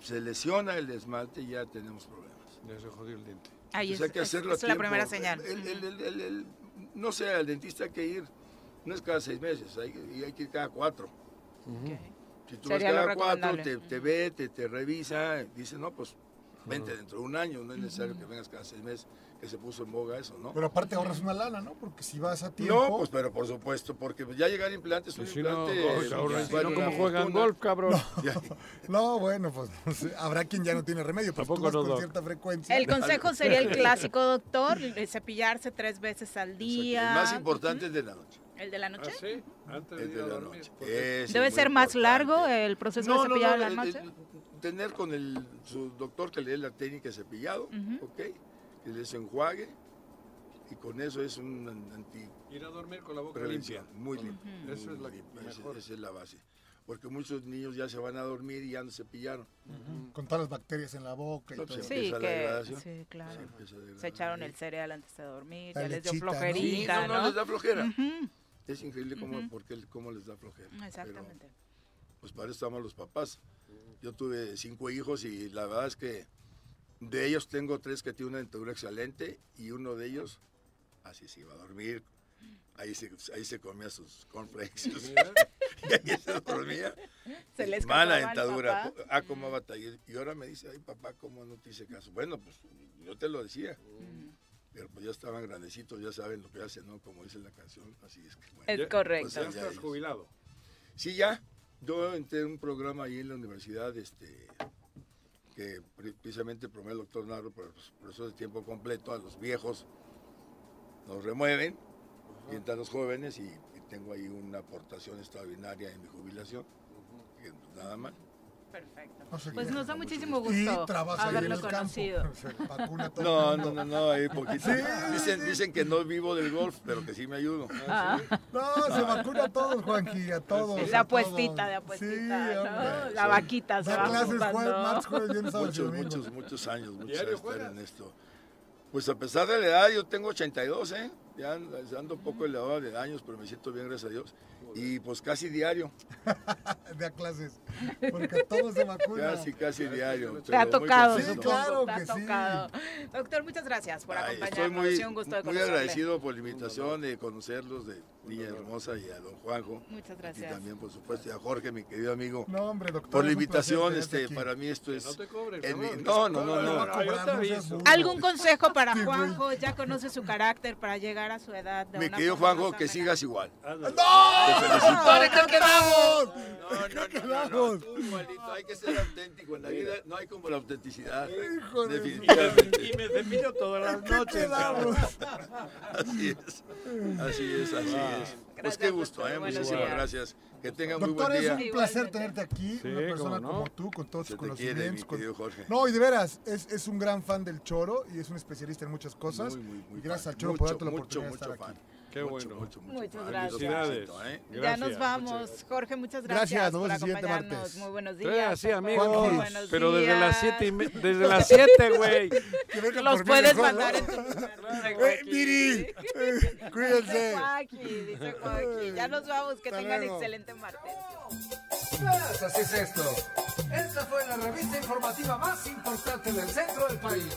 se lesiona el esmalte, ya tenemos problemas. Ya se jodió el diente. Ahí Pues es, hay que es- hacerlo a es la tiempo. primera señal. El- el- el- el- el- no sé, al dentista hay que ir, no es cada seis meses, hay, y hay que ir cada cuatro. Si tú Sería vas cada cuatro, te, te ve, te, te revisa, dice, no, pues vente dentro de un año, no es necesario que vengas cada seis meses, que se puso en boga eso, ¿no? Pero aparte ahorras una lana, ¿no? Porque si vas a tiempo... No, pues pero por supuesto, porque pues, ya llegar implantes, un Pues si implante... pues, pues, si no, ¿cómo juegan golf, cabrón? No, bueno, pues no sé, habrá quien ya no tiene remedio, pero tú Tampoco vas no, con Doc. cierta frecuencia. El consejo sería el clásico, doctor, el cepillarse tres veces al El día. más importante es de la noche. ¿El de la noche? ¿Ah, sí? Antes de El ir de a la dormir. noche. porque- ¿Debe ser más importante. largo el proceso No, de cepillar no, la noche? tener con el, su doctor que le dé la técnica de cepillado. ¿ok? Que les enjuague y con eso es un anti Ir a dormir con la boca limpia. muy limpia. Ujú. muy Eso es la limpia, ese- mejor. Esa es la base. Porque muchos niños ya se van a dormir y ya no cepillaron. Con todas las bacterias en la boca y No, todo. pues, Sí, empieza la que, degradación. sí, claro. Se empieza Se echaron el cereal antes de dormir, La ya les dio lechita, ¿no? Sí, flojerita, no, ¿no? no, les da flojera. Es increíble cómo, porque, cómo les da flojera. Pero, Exactamente. pues para eso estamos los papás. Yo tuve cinco hijos y la verdad es que de ellos tengo tres que tienen una dentadura excelente y uno de ellos así se iba a dormir. Ahí se, ahí se comía sus cornflakes. y ahí se dormía. Se les Mala dentadura. Ah, cómo batallé. Y ahora me dice, ay papá, ¿cómo no te hice caso? Bueno, pues yo te lo decía. Pero pues ya estaban grandecitos, ya saben lo que hacen, ¿no? Como dice la canción. Así es que bueno. Es Ya- correcto. pues, ya- Ya estás ellos- jubilado. Sí, ya. Yo entré en un programa ahí en la universidad, este, que pre- precisamente el doctor Narro, por profesores de tiempo completo, a los viejos nos remueven, y entran los jóvenes y, y tengo ahí una aportación extraordinaria en mi jubilación, que nada más. Perfecto. No sé Pues nos da muchísimo Y gusto trabaja ahí en haberlo conocido. Se vacuna todo No, no, no, no, ahí poquito. Dicen, dicen que no vivo del golf, pero que sí me ayudo. Ah. No, se vacuna a todos, Juanqui, a todos. Es de a apuestita, todos. de apuestita, Sí, ¿no? La vaquita se va clases jueves, martes, jueves, y Muchos, muchos, muchos años, muchos ¿Diario años estar en esto. Pues a pesar de la edad, yo tengo 82, ¿eh? ya ando un poco elevado de daños, pero me siento bien, gracias a Dios. Y pues casi diario, de a clases. Porque a todos se vacuna. casi, casi diario. Te ha tocado. Sí, claro te ha que sí. Doctor, muchas gracias por Ay, acompañarnos. estoy muy, Ha sido un gusto de muy conocerle. agradecido por la invitación de conocerlos, de Niña Hermosa y a don Juanjo. Muchas Y gracias. también, por supuesto, y a Jorge, mi querido amigo. No, hombre, doctor. por la invitación, este, aquí. para mí esto es... no te cobren, en mi- cabrón. no, no, no, No, no. ¿Algún consejo para Juanjo? Ya conoce su carácter para llegar a su edad. De Mi querido Juanjo, que sigas igual. ¡No! Te felicito. ¡Para qué quedamos! No, no, no, no, no, tú igualito, hay que ser auténtico. En la vida no hay como la autenticidad. Hijo de Definitivamente. Y me cepillo todas las noches. Así es, así es, así es. Pues qué gusto, doctor. ¿eh? Muchísimas gracias. Que tengan muy Doctor, buen es día. un placer tenerte aquí, Sí, una persona no. como tú, con todos tus quiere, conocimientos. con-. No, y de veras, es, es un gran fan del choro y es un especialista en muchas cosas. Muy, muy, muy y gracias fan. al choro Mucho, por darte la mucho, oportunidad de mucho estar fan. Qué Mucho, bueno. mucho, mucho Muchas gracias. Felicidades. ¿eh? Ya Gracias, nos vamos. muchas Jorge, muchas Gracias, gracias, nos por vemos el siguiente acompañarnos. martes. Muy buenos días. Pepe. amigos. Muy buenos Pero desde las días. siete y me- desde las siete, güey. Que venga Los puedes mejor, mandar ¿no? en tu ¡Eh, Miri! Eh, Cuídense. Dice Joaquín, dice Joaquín. Ya nos vamos, que Hasta tengan luego. excelente martes. Pues así es esto. Esta fue la revista informativa más importante del centro del país.